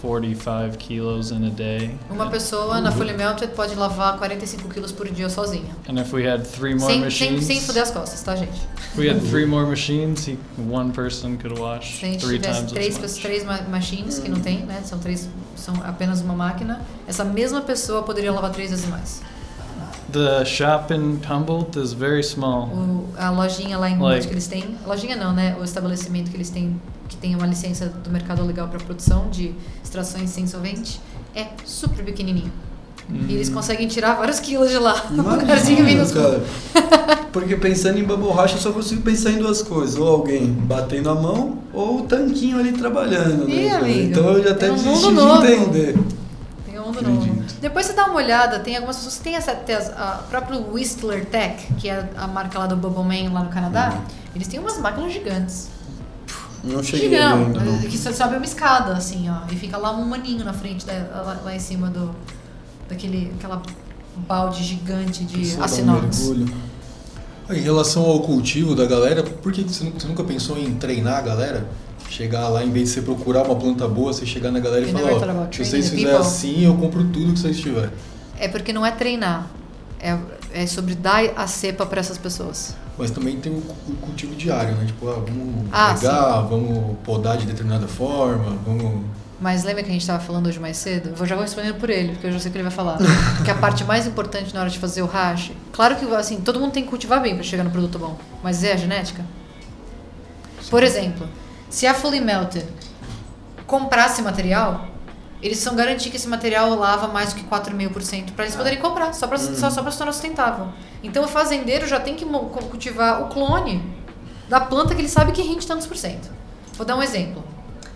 S7: 45 kilos in a day.
S6: Uma pessoa na Fully Melted pode lavar 45 quilos por dia sozinha.
S7: And if we had three more
S6: Sem, sem,
S7: machines,
S6: sem fuder as costas, tá, gente?
S7: if we had three more machines, he, one person could wash
S6: Se
S7: three times
S6: três,
S7: as much.
S6: três ma- machines, que não tem, né? São, três, são apenas uma máquina. Essa mesma pessoa poderia lavar três vezes mais.
S7: The shop in Humboldt is very small.
S6: O, a lojinha lá em
S7: Like-
S6: Humboldt que eles têm, lojinha não, né? O estabelecimento que eles têm, que tem uma licença do mercado legal para produção de extrações sem solvente, é super pequenininho. E eles conseguem tirar vários quilos de lá. Um
S5: Imagina, cara. Porque pensando em bubble hash, eu só consigo pensar em duas coisas. Ou alguém batendo a mão, ou o tanquinho ali trabalhando, né? Cara?
S6: amigo,
S5: Então eu já até
S6: tem um
S5: desisti
S6: mundo
S5: de
S6: novo.
S5: entender.
S6: Tem um mundo novo. Depois você dá uma olhada, tem algumas pessoas que têm essa. Tem as- a próprio Whistler Tech, que é a marca lá do Bubble Man lá no Canadá,
S5: Uhum.
S6: eles têm umas máquinas gigantes.
S5: Não cheguei
S6: Gigão,
S5: ainda, não.
S6: que sobe uma escada, assim, ó, e fica lá um maninho na frente, da, lá, lá em cima do. daquele. aquela balde gigante de
S5: dar um mergulho.
S4: Em relação ao cultivo da galera, por que você nu- você nunca pensou em treinar a galera? Chegar lá, em vez de você procurar uma planta boa, você chegar na galera e falar, ó, se vocês fizerem
S6: people?"
S4: assim, eu compro tudo que vocês tiverem.
S6: É porque não é treinar. É, é sobre dar a cepa para essas pessoas.
S4: Mas também tem o, cu- o cultivo diário, né? Tipo, ah, vamos
S6: Ah,
S4: regar, vamos podar de determinada forma, vamos...
S6: Mas lembra que a gente estava falando hoje mais cedo? Eu já vou respondendo por ele, porque eu já sei o que ele vai falar. que a parte mais importante na hora de fazer o hash, claro que assim, todo mundo tem que cultivar bem para chegar no produto bom, mas é a genética. Por exemplo, se a Fully Melted comprasse material, eles são garantir que esse material lava mais do que 4,5% para eles poderem comprar, só para só, só pra se tornar sustentável. Então o fazendeiro já tem que cultivar o clone da planta que ele sabe que rende tantos por cento. Vou dar um exemplo.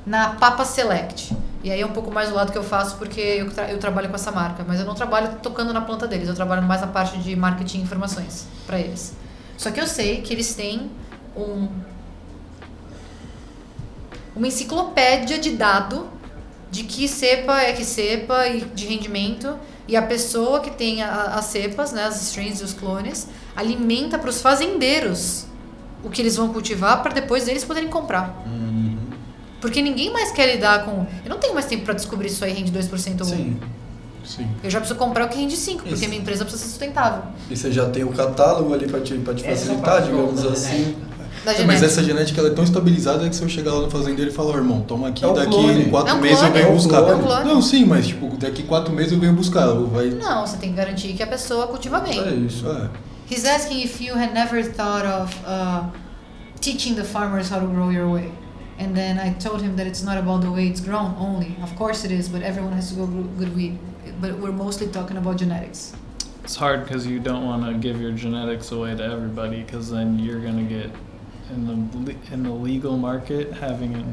S6: Na Papa Select. E aí é um pouco mais do lado que eu faço porque eu, tra- eu trabalho com essa marca. Mas eu não trabalho tocando na planta deles. Eu trabalho mais na parte de marketing e informações para eles. Só que eu sei que eles têm um, uma enciclopédia de dado de que cepa é que cepa e de rendimento. E a pessoa que tem a- as cepas, né, as strains e os clones, alimenta para os fazendeiros o que eles vão cultivar para depois eles poderem comprar. Porque ninguém mais quer lidar com. Eu não tenho mais tempo para descobrir se isso aí rende 2% ou 1%.
S5: Sim.
S4: Sim.
S6: Eu já preciso comprar o que rende 5%, porque
S5: Isso.
S6: minha empresa precisa ser sustentável.
S5: E você já tem o catálogo ali pra te, pra te
S2: Essa
S5: facilitar, digamos
S2: toda,
S5: assim.
S2: né?
S4: É, mas essa genética ela é tão estabilizada que se eu chegar lá no fazendeiro e falar, ó, irmão, toma aqui,
S5: É um
S4: daqui
S5: clone.
S4: quatro
S6: É um
S4: meses
S6: clone.
S4: eu venho
S5: É
S4: buscar.
S6: É um clone.
S4: Não, sim, mas tipo, daqui quatro meses eu venho buscar. Vai...
S6: Não, você tem que garantir que a pessoa cultiva bem.
S5: É isso.
S4: É.
S6: He's asking if you had never thought of uh, teaching the farmers how to grow your way. And then I told him that it's not about the way it's grown only. Of course it is, but everyone has to grow good wheat. But we're mostly talking about genetics.
S7: It's hard because you don't want to give your genetics away to everybody because then you're gonna get in the in the legal market having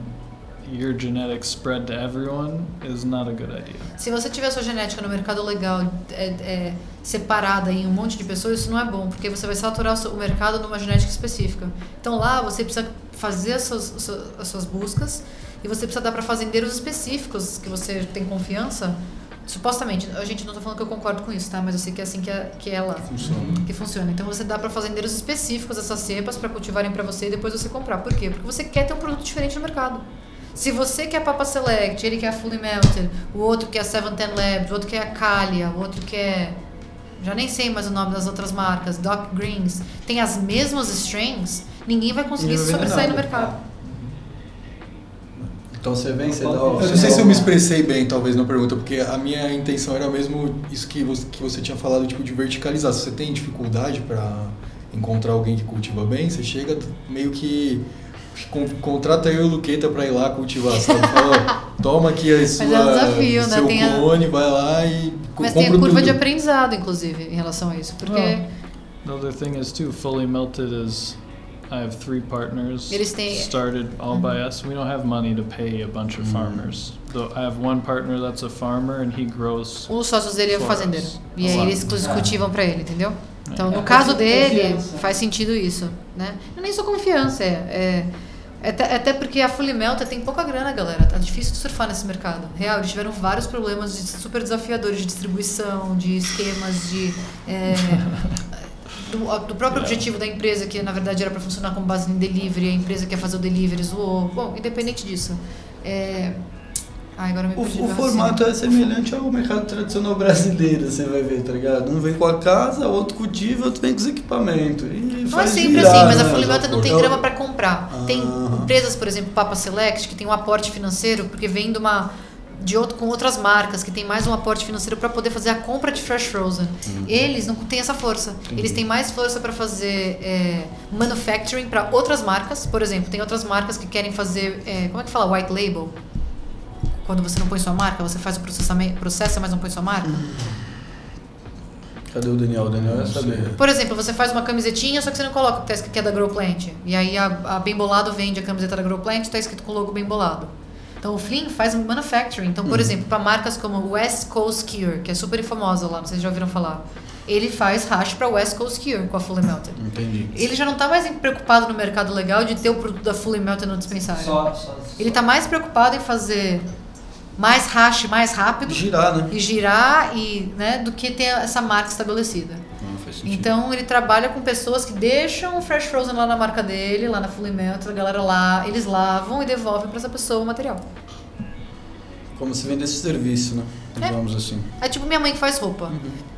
S7: your genetics spread to everyone is not a good idea.
S6: Se você tiver sua genética no mercado legal é, é, separada em um monte de pessoas, isso não é bom, porque você vai saturar o mercado numa genética específica. Então lá você precisa fazer as suas- as suas buscas e você precisa dar para fazendeiros específicos que você tem confiança. Supostamente, a gente não está falando que eu concordo com isso, tá? Mas eu sei que é assim que é, que é lá.
S4: Funciona.
S6: Que funciona. Então você dá para fazendeiros específicos essas cepas para cultivarem para você e depois você comprar. Por quê? Porque você quer ter um produto diferente no mercado. Se você quer a Papa Select, ele quer a Fully Melted, o outro quer a 710 Labs, o outro quer a Calia, o outro quer. Já nem sei mais o nome das outras marcas, Doc Greens, tem as mesmas strains, ninguém vai conseguir se sobressair no mercado.
S5: Então você vem, você dá o.
S4: Eu não sei se eu me expressei bem, talvez, na pergunta, porque a minha intenção era mesmo isso que você, que você tinha falado, tipo, de verticalizar. Se você tem dificuldade para encontrar alguém que cultiva bem, você chega meio que con- contrata eu e o Luqueta pra ir lá cultivar, sabe? Fala, ó, Toma aqui a sua,
S6: é um desafio, né?
S4: seu
S6: a-
S4: clone, vai lá e
S6: Mas tem a curva
S4: tudo.
S6: de aprendizado, inclusive, em relação a isso. Porque
S7: The other thing is too, fully melted is I have three partners
S6: Eles têm-
S7: started all by us. We don't have money to pay a bunch
S4: Mm.
S7: of farmers. Though I have one partner that's a farmer and he grows
S6: um dos sócios dele é o
S7: For
S6: fazendeiro. E aí eles cultivam pra ele, entendeu? Então, no
S8: É,
S6: caso
S8: confi-
S6: dele,
S8: confiança.
S6: faz sentido isso, né? É nem só confiança, é... é é até, até porque a Fully Melted tem pouca grana, galera. Tá difícil de surfar nesse mercado. Real, eles tiveram vários problemas de super desafiadores de distribuição, de esquemas, de. é, do, do próprio objetivo da empresa, que na verdade era para funcionar com base em delivery, a empresa quer fazer o delivery, zoou. Bom, independente disso. É... Ai, agora me
S5: O,
S6: perdi
S5: o formato é semelhante ao mercado tradicional brasileiro, você vai ver, tá ligado? Um vem com a casa, outro cultiva, outro vem com os equipamentos. E
S6: Não é sempre
S5: girar,
S6: assim, mas a
S5: né?
S6: Fully Melted não tem grama para comprar. Tem
S5: Aham.
S6: empresas, por exemplo, Papa Select, que tem um aporte financeiro, porque vem de uma de outro, com outras marcas que tem mais um aporte financeiro para poder fazer a compra de fresh frozen. Eles não têm essa força. Eles têm mais força para fazer é, manufacturing para outras marcas. Por exemplo, tem outras marcas que querem fazer, é, como é que fala, white label? Quando você não põe sua marca, você faz o processamento, processa, mas não põe sua marca.
S5: Cadê o Daniel? O Daniel ia saber.
S6: Por exemplo, você faz uma camisetinha, só que você não coloca o que tá escrito que é da Grow Plant. E aí a, a Bem Bolado vende a camiseta da Grow Plant, está escrito com o logo Bem Bolado. Então o Flynn faz um manufacturing. Então, por exemplo, para marcas como West Coast Cure, que é super famosa lá, se já ouviram falar. Ele faz hash para West Coast Cure com a Fully Melted.
S5: Entendi.
S6: Ele já não está mais preocupado no mercado legal de ter o produto da Fully Melted no dispensário.
S8: Só, só,
S6: Ele está mais preocupado em fazer mais hash mais rápido
S5: Girar, né?
S6: e girar e, né, do que ter essa marca estabelecida.
S5: Faz sentido.
S6: Então ele trabalha com pessoas que deixam o Fresh Frozen lá na marca dele, lá na Fully Melted, a galera lá, eles lavam e devolvem para essa pessoa o material.
S5: Como se vendesse serviço, né?
S6: É.
S5: Digamos assim.
S6: É tipo minha mãe que faz roupa.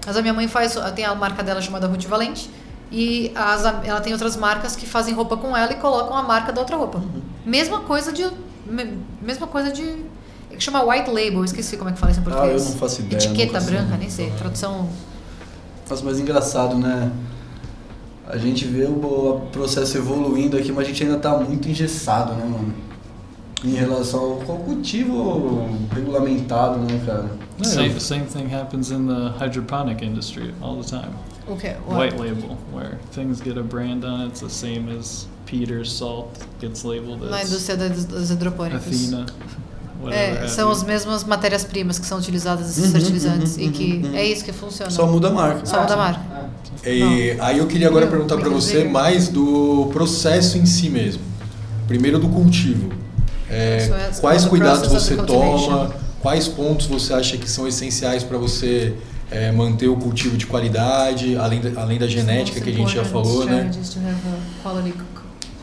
S6: Mas a minha mãe faz, tem a marca dela chamada Ruth Valente e as, ela tem outras marcas que fazem roupa com ela e colocam a marca da outra roupa. Mesma coisa de me- mesma coisa de é que chama white label, esqueci como é que fala isso em
S5: Ah,
S6: português.
S5: eu não faço ideia,
S6: Etiqueta branca, nem sei, tradução
S5: Nossa, mas engraçado, né? A gente vê o processo evoluindo aqui, mas a gente ainda tá muito engessado, né, mano? Em relação ao cultivo regulamentado, né, cara?
S7: Same, same thing happens in the hydroponic industry all the time.
S6: o que?
S7: White label, where things get a brand on it, it's the same as Peter's salt gets labeled
S6: Na
S7: as
S6: indústria das, dos hidropônicos.
S7: Athena.
S6: É,
S7: have
S6: são as mesmas matérias-primas que são utilizadas esses
S5: Uhum,
S6: fertilizantes
S5: uhum,
S6: e que
S5: uhum,
S6: é isso que funciona.
S5: Só muda a marca.
S6: Só muda a
S8: Ah,
S6: marca.
S8: ah.
S4: E aí eu queria agora
S6: Eu,
S4: perguntar para você mais do processo em si mesmo. Primeiro do cultivo. É,
S6: é
S4: quais
S6: the
S4: cuidados você toma? Quais pontos você acha que são essenciais para você é, manter o cultivo de qualidade, além da, além da genética que a gente já falou, né?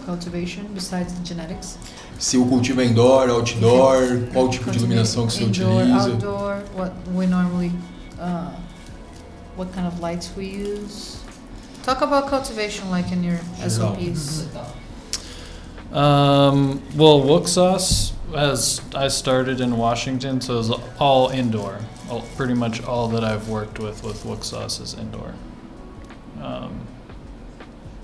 S6: Cultivation besides the genetics.
S4: Se o cultivo é indoor, outdoor, qual tipo de iluminação que você
S6: Indoor,
S4: utiliza?
S6: Outdoor, what we normally, uh, what kind of lights we use. Talk about cultivation like in your
S4: Geral.
S6: SOPs.
S8: Legal.
S7: Um, well, Wuxos, as I started in Washington, so it's all indoor. All, pretty much all that I've worked with with Wuxos is indoor. Um,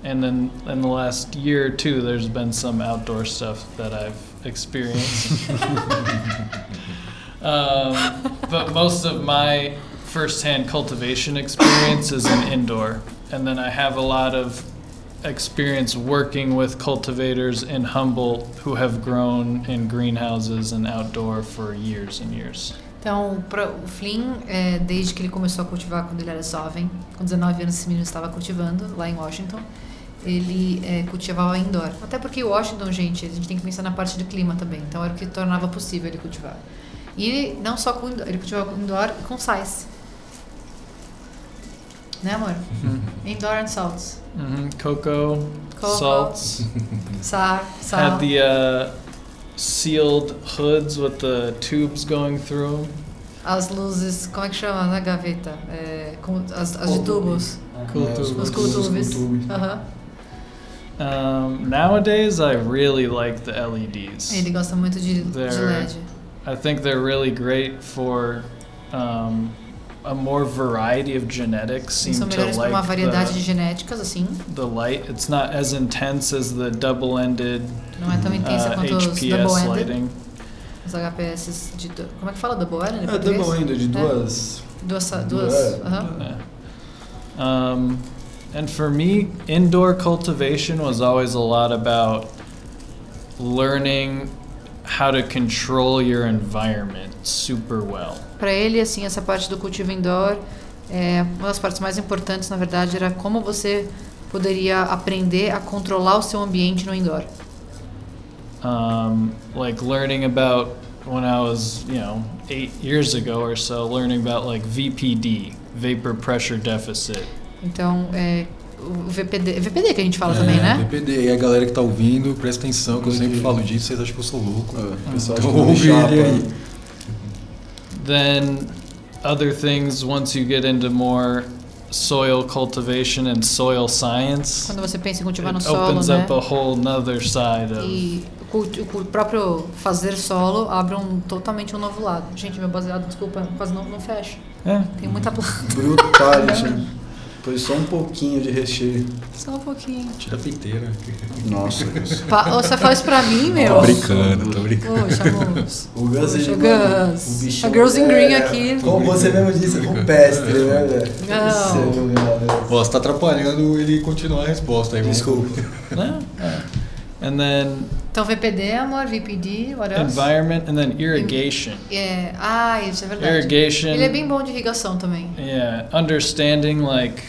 S7: and then in the last year or two, there's been some outdoor stuff that I've experienced. um, but most of my firsthand cultivation experience is in indoor. And then I have a lot of experience working with cultivators in Humboldt who have grown in greenhouses and outdoor for years and years.
S6: Então, pra, o Flynn, é, desde que ele começou a cultivar quando ele era jovem, com 19 anos esse menino estava cultivando lá em Washington, ele é, cultivava indoor. Até porque Washington, gente, a gente tem que pensar na parte do clima também. Então era o que tornava possível ele cultivar. E não só com indoor, ele cultivava com indoor e com sais. Né, amor? Indoor and salts.
S7: hmm Cocoa,
S6: Cocoa.
S7: salts.
S6: Sal, sal.
S7: Had the uh, sealed hoods with the tubes going through.
S6: As luzes, como é que chama na gaveta? É, com, as, as de tubos.
S7: Cool
S4: É, os
S7: tubes.
S6: Os
S4: Luzes com
S6: cultubes.
S7: Um, nowadays, I really like the LEDs.
S6: Ele gosta muito de, de
S7: They're-
S6: LED.
S7: I think they're really great for um, a more variety of genetics.
S6: Eles
S7: Seem
S6: são melhores para uma
S7: like
S6: variedade de
S7: the,
S6: genéticas, assim.
S7: the light. It's not as intense as the double-ended
S6: Não é tão intensa
S7: uh,
S6: quanto os
S7: HPS
S6: double-ended.
S7: lighting.
S6: Os HPS de. Como é que fala? Double Island? em
S5: É
S6: português?
S5: double ainda, de
S6: É.
S5: duas.
S6: Duas. duas
S5: É.
S6: aham.
S7: Yeah. Um, and for me, indoor cultivation was always a lot about learning how to control your environment super well.
S6: Para ele, assim, essa parte do cultivo indoor, é, uma das partes mais importantes, na verdade, era como você poderia aprender a controlar o seu ambiente no indoor.
S7: Um, like learning about when I was, you know, eight years ago or so, learning about like VPD, vapor pressure deficit.
S6: Então, é, o VPD, VPD que a gente fala também, né?
S4: VPD. E a galera que tá ouvindo, presta atenção, que eu sempre falo disso, vocês acham que eu sou louco.
S5: É, o pessoal
S4: Então
S5: acha que eu
S4: ouve ele aí.
S7: Then other things once you get into more soil cultivation and soil science,
S6: Quando você pensa em cultivar no
S7: it
S6: solo,
S7: opens
S6: né?
S7: up a whole nother side of
S6: E o próprio fazer solo abre um totalmente um novo lado. Gente, meu baseado, desculpa, quase não, não fecha.
S7: yeah.
S6: Tem muita planta.
S5: Brutality. Pois só um pouquinho de recheio.
S6: Só um pouquinho.
S4: Tira a peiteira.
S5: Nossa,
S6: Ô, Você faz isso pra mim, meu?
S4: Tô brincando, tô brincando.
S6: Poxa, moço.
S5: O Gus, ele-
S6: Gus.
S5: o bichão
S6: A Girls in Green
S5: é,
S6: aqui.
S5: Como você mesmo disse, o pestre, né, velho?
S6: Não.
S5: Seu jogador.
S4: Ó, você tá atrapalhando ele continuar a resposta aí,
S5: Desculpa.
S7: Yeah, yeah. And then
S6: Então, VPD, amor, VPD, what else?
S7: environment and then irrigation.
S6: É, ah, isso é verdade.
S7: Irrigation.
S6: Ele é bem bom de irrigação também.
S7: Yeah, understanding like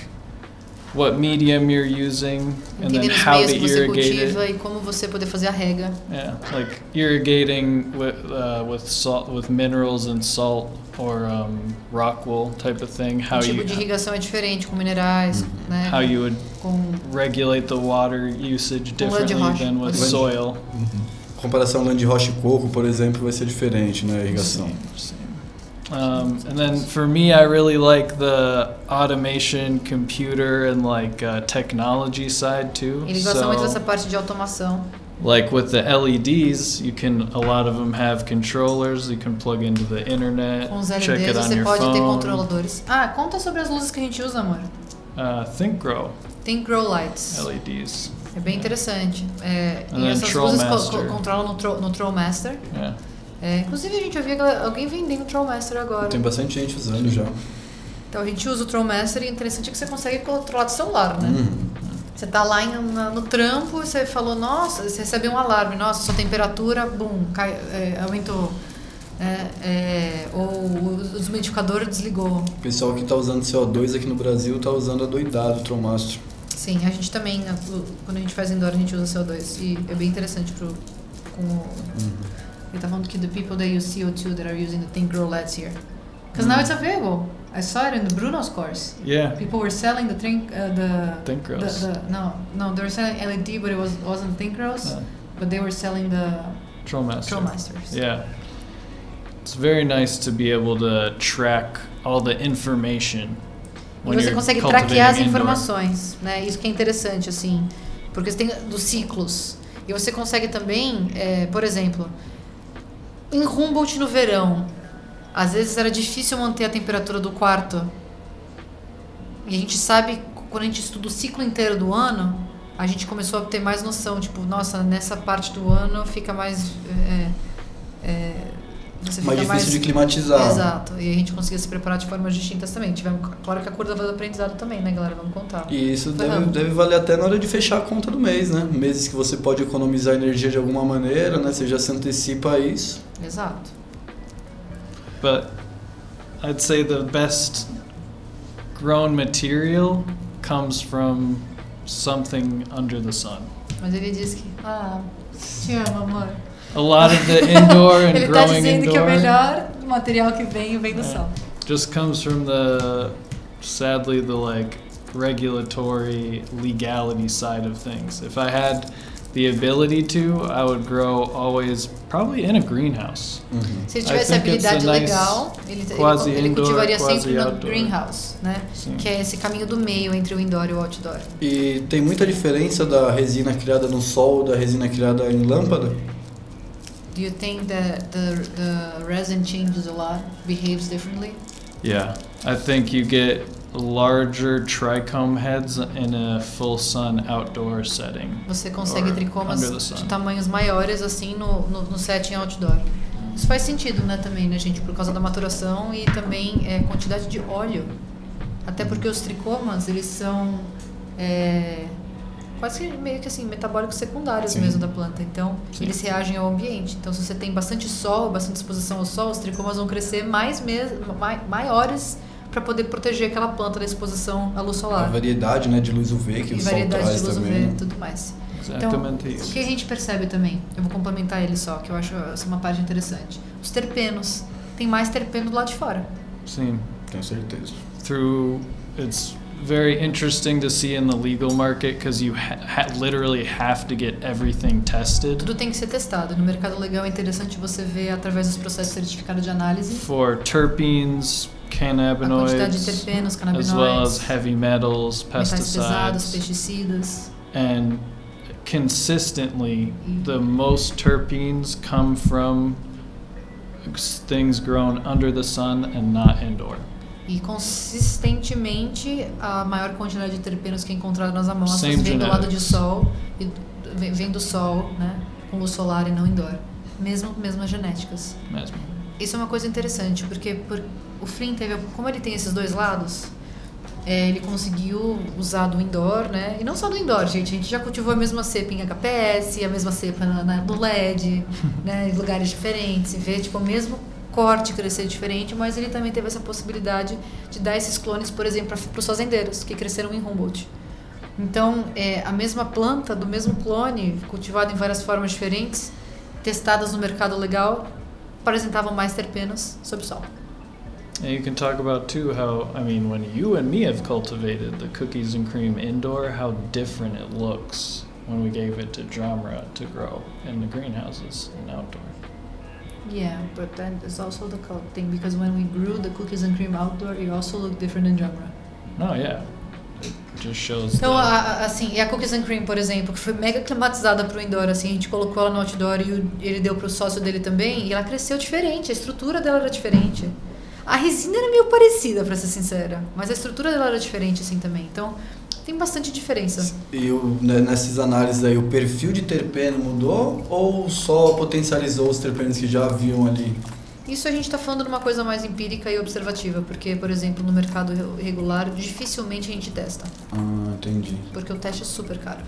S7: what medium you're using and then how to irrigate
S6: cultiva
S7: it.
S6: e como você poder fazer a rega.
S7: Yeah, like irrigating with uh, with salt with minerals and salt or um, rock wool type of thing. How
S6: o tipo
S7: you
S6: de irrigação é diferente, com minerais, né?
S7: how you would
S6: Com
S7: regulate the water usage differently than with
S6: de-
S7: soil.
S5: Comparação lã de rocha e coco, por exemplo, vai ser diferente, né, a irrigação.
S7: Same, same. Um, and then for me, I really like the automation, computer, and like uh, technology side too.
S6: Ele gosta muito
S7: So,
S6: dessa parte de automação.
S7: like with the LEDs, you can a lot of them have controllers. You can plug into the internet,
S6: Com os
S7: check it
S6: LEDs
S7: on
S6: você
S7: your
S6: pode ter
S7: phone.
S6: controladores. Ah, conta sobre as luzes que a gente usa, amor.
S7: Uh, ThinkGrow
S6: Tem grow lights.
S7: LEDs.
S6: É bem interessante. É, e essas luzes co controlam no, tro no Trollmaster.
S7: Yeah.
S6: É, inclusive, a gente ouviu alguém vendendo Trollmaster agora.
S5: Tem bastante gente usando já.
S6: Então, a gente usa o Trollmaster e é interessante que você consegue controlar do celular, né?
S5: Uhum.
S6: Você tá lá em- na- no trampo, você falou, nossa, você recebeu um alarme, nossa, sua temperatura, bum, cai, é, aumentou. É, é, ou o desmedificador desligou.
S5: O pessoal que tá usando CO2 aqui no Brasil tá usando a doidado o Trollmaster.
S6: Sim, a gente também, o- quando a gente faz indoor, a gente usa CO2. E é bem interessante pro. Com o, Ele tá falando que the people that use CO2 that are using the Think Grow LEDs here. Because now it's available. I saw it in the Bruno's course.
S7: Yeah.
S6: People were selling the Think, uh, the,
S7: Think
S6: the,
S7: Grows.
S6: the, no, no, they were selling LED, but it was, wasn't Think Grows.
S7: Uh,
S6: But they were selling the
S7: Trollmaster.
S6: Trollmasters.
S7: Yeah. It's very nice to be able to track all the information
S6: E você consegue traquear as
S7: cultivating indoor.
S6: informações, né? Isso que é interessante, assim. Porque você tem dos ciclos. E você consegue também, é, por exemplo, em Humboldt no verão, às vezes era difícil manter a temperatura do quarto. E a gente sabe, quando a gente estuda o ciclo inteiro do ano, a gente começou a ter mais noção, tipo, nossa, nessa parte do ano fica mais. é, é, você
S5: Mais
S6: fica
S5: difícil de climatizar.
S6: Exato. E a gente conseguia se preparar de formas distintas também. Tivemos, claro que a curva do aprendizado também, né, galera? Vamos contar.
S5: E isso deve, deve valer até na hora de fechar a conta do mês, né? Meses que você pode economizar energia de alguma maneira, né? Você já se antecipa a isso.
S6: Exato.
S7: But I'd say the best grown material comes from something under the sun.
S6: Mas ele disse que. Ah, te amo, amor.
S7: A lot of the indoor and
S6: ele tá
S7: growing
S6: dizendo que o
S7: indoor
S6: melhor material que vem vem do
S7: É.
S6: sol.
S7: just comes from the sadly the like regulatory legality side of things. If I had the ability to, I would grow always probably in a greenhouse.
S6: Se ele
S7: I
S6: tivesse a
S7: think it's a
S6: habilidade
S7: nice
S6: legal, ele, ele,
S7: quasi
S6: ele
S7: indoor,
S6: cultivaria
S7: quasi
S6: sempre no
S7: outdoor.
S6: greenhouse, né?
S7: Sim.
S6: Que é esse caminho do meio entre o indoor e o outdoor.
S5: E tem muita diferença da resina criada no sol da resina criada em lâmpada?
S6: Do you think that the, the resin changes a lot, behaves differently?
S7: Yeah, I think you get larger trichome heads in a full sun outdoor setting.
S6: Você consegue tricomas de tamanhos maiores assim no, no, no setting outdoor. Isso faz sentido, né, também, né, gente? Por causa da maturação e também é, quantidade de óleo. Até porque os tricomas, eles são é, quase que meio que assim, metabólicos secundários
S4: Sim.
S6: mesmo da planta. Então,
S7: Sim.
S6: eles reagem ao ambiente. Então, se você tem bastante sol, bastante exposição ao sol, os tricomas vão crescer mais mesmo, mai, maiores para poder proteger aquela planta da exposição à luz
S5: A
S6: solar.
S5: variedade né, de luz UV que
S6: e
S5: o sol
S6: variedade
S5: traz
S6: de luz
S5: também.
S6: UV
S5: né?
S6: e tudo mais.
S7: Exatamente
S6: Então,
S7: isso.
S6: o que a gente percebe também, eu vou complementar ele só, que eu acho essa uma parte interessante. Os terpenos. Tem mais terpeno do lado de fora.
S7: Sim.
S5: Tenho certeza.
S7: through it's very interesting to see in the legal market because you ha- ha- literally have to get everything tested
S6: Tudo tem que ser testado. No mercado legal é interessante você ver através dos processos certificados de análise
S7: for terpenes,
S6: a quantidade de
S7: cannabinoids,
S6: terpenos,
S7: as well as heavy metals,
S6: pesados,
S7: pesticides,
S6: pesticidas.
S7: and consistently the most terpenes come from things grown under the sun and not indoor.
S6: E consistentemente a maior quantidade de terpenos que é encontrada nas amostras
S7: Same
S6: vem do lado de sol e vem, do sol, né, com luz solar e não indoor. Mesmo mesmas genéticas.
S7: Mesmo.
S6: Isso é uma coisa interessante, porque por, o Flynn teve, como ele tem esses dois lados, é, ele conseguiu usar do indoor, né? E não só do indoor, gente. A gente já cultivou a mesma cepa em HPS, a mesma cepa na, na- no LED, né? Em lugares diferentes. E ver, tipo, o mesmo corte crescer diferente, mas ele também teve essa possibilidade de dar esses clones, por exemplo, para os fazendeiros que cresceram em Humboldt. Então, é, a mesma planta, do mesmo clone, cultivado em várias formas diferentes, testadas no mercado legal, apresentavam mais terpenos sob o sol.
S7: And you can talk about too how I mean when you and me have cultivated the cookies and cream indoor, how different it looks when we gave it to Jamra to grow in the greenhouses and outdoor.
S6: Yeah, but then there's also the color thing because when we grew the cookies and cream outdoor, it also looked different in Jamra.
S7: Oh yeah, it just shows.
S6: Então, a, a- assim, e a cookies and cream, por exemplo, que foi mega climatizada pro indoor, assim, a gente colocou ela no outdoor e o- ele deu pro sócio dele também, e ela cresceu diferente, a estrutura dela era diferente. A resina era meio parecida, pra ser sincera, mas a estrutura dela era diferente, assim, também. Então, tem bastante diferença.
S5: E o, né, nessas análises aí, o perfil de terpeno mudou ou só potencializou os terpenos que já haviam ali?
S6: Isso a gente está falando de uma coisa mais empírica e observativa, porque, por exemplo, no mercado re- regular, dificilmente a gente testa,
S5: Ah, entendi.
S6: porque o teste é super caro.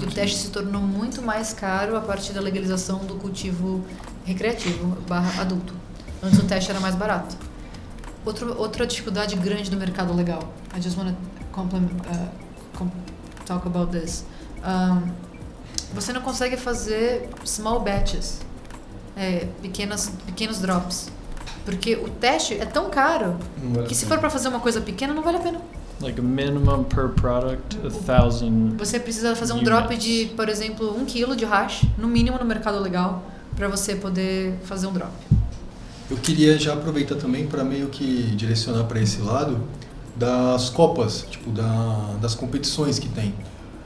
S6: E o teste se tornou muito mais caro a partir da legalização do cultivo recreativo barra adulto. Antes o teste era mais barato. Outro, outra dificuldade grande do mercado legal. I just want to uh, com- talk about this. Um, você não consegue fazer small batches, é, pequenas, pequenos drops. Porque o teste é tão caro
S5: vale
S6: que se for para fazer uma coisa pequena, não vale a pena.
S7: like a minimum per product, a thousand.
S6: Você precisa fazer um
S7: Units.
S6: drop de, por exemplo, um quilo de hash, no mínimo no mercado legal, para você poder fazer um drop.
S4: Eu queria já aproveitar também para meio que direcionar para esse lado das copas, tipo da, das competições que tem.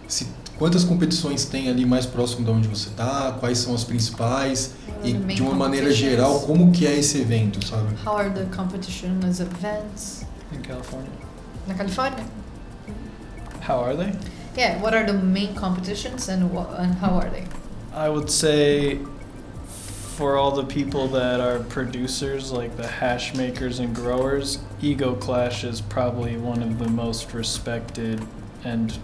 S4: Se, quantas competições tem ali mais próximo de onde você está? Quais são as principais? E de uma maneira geral, como que é esse evento, sabe?
S6: How are the competitions events
S7: in California.
S6: na Califórnia?
S7: How are they?
S6: Yeah, what are the main competitions and, wha- and how are they?
S7: I would say for all the people that are producers, like the hash makers and growers, Ego Clash is probably one of the most respected and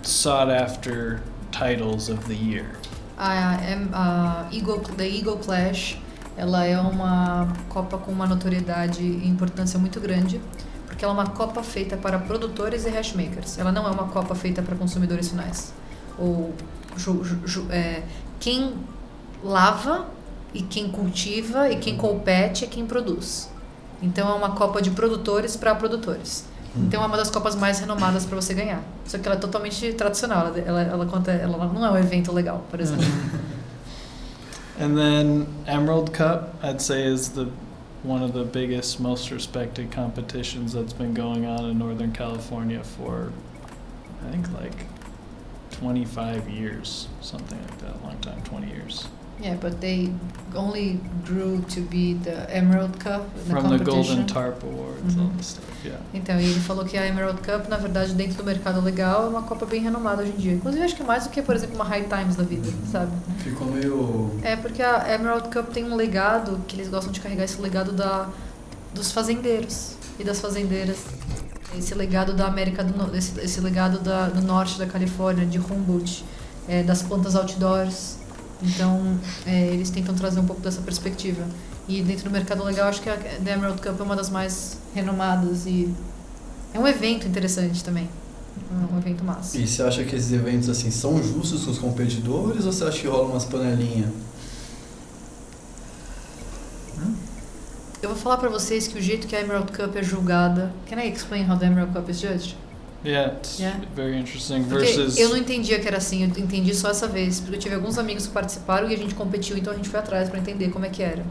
S7: sought after titles of the year.
S6: A, Eagle, the Clash, ela é uma copa com uma notoriedade e importância muito grande, porque ela é uma copa feita para produtores e hashmakers. Ela não é uma copa feita para consumidores finais. Ou ju- ju- ju- é, quem lava e quem cultiva e quem compete é quem produz. Então é uma copa de produtores para produtores. Então é uma das copas mais renomadas para você ganhar. Só que ela é totalmente tradicional. Ela, ela, conta, ela não é um evento legal, por exemplo.
S7: And then Emerald Cup, I'd say, is the one of the biggest, most respected competitions that's been going on in Northern California for, I think, like 25 years, something like that, long time, 20 years.
S6: Yeah, but they only grew to be the Emerald Cup in
S7: From the
S6: competition.
S7: Golden Tarp Awards
S6: Mhm.
S7: and stuff, yeah.
S6: Então, e ele falou que a Emerald Cup, na verdade, dentro do mercado legal, é uma Copa bem renomada hoje em dia. Inclusive, acho que é mais do que, por exemplo, uma High Times da vida, sabe?
S5: Ficou meio.
S6: É porque a Emerald Cup tem um legado que eles gostam de carregar esse legado da, dos fazendeiros e das fazendeiras. Esse legado da América do Norte, esse, esse legado da, do norte da Califórnia, de Humboldt, é, das plantas outdoors. Então, é, eles tentam trazer um pouco dessa perspectiva. E dentro do mercado legal, acho que a The Emerald Cup é uma das mais renomadas e é um evento interessante também. É um evento massa.
S5: E você acha que esses eventos assim são justos com os competidores ou você acha que rola umas panelinhas?
S6: Eu vou falar pra vocês que o jeito que a Emerald Cup é julgada. Can I explain how the Emerald Cup is judged?
S7: Yeah, it's
S6: Yeah.
S7: very interesting. Versus
S6: eu não entendia que era assim, eu entendi só essa vez, porque eu tive alguns amigos que participaram e a gente competiu, então a gente foi atrás pra entender como é que era.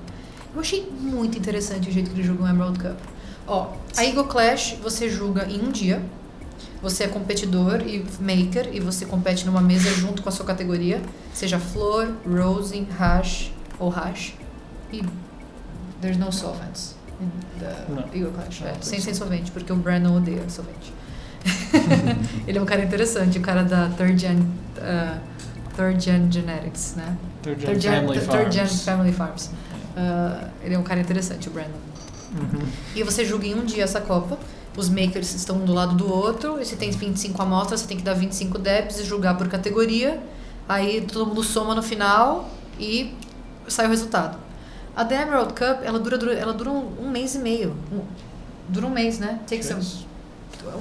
S6: Eu achei muito interessante o jeito que eles julgam a Emerald Cup. Ó, a Eagle Clash você julga em um dia. Você é competidor e maker e você compete numa mesa junto com a sua categoria, seja flor, rosing, hash ou hash. E there's no solvents in the
S7: Não.
S6: Eagle Clash.
S7: Não,
S6: É, sem, sem
S7: solvent.
S6: solvente, porque o Brandon odeia solvente. Ele é um cara interessante, o cara da Third Gen, uh, third gen Genetics, né?
S7: third gen
S6: Third Gen
S7: family
S6: Third Gen
S7: farms.
S6: Family Farms. Uh, ele é um cara interessante, o Brandon.
S7: Mhm.
S6: E você julga em um dia essa Copa. Os makers estão um do lado do outro. E você tem 25 amostras, você tem que dar 25 debs e julgar por categoria. Aí todo mundo soma no final e sai o resultado. A The Emerald Cup, ela dura, ela dura um, um mês e meio. Um- dura um mês, né? Takes a,
S7: Yes.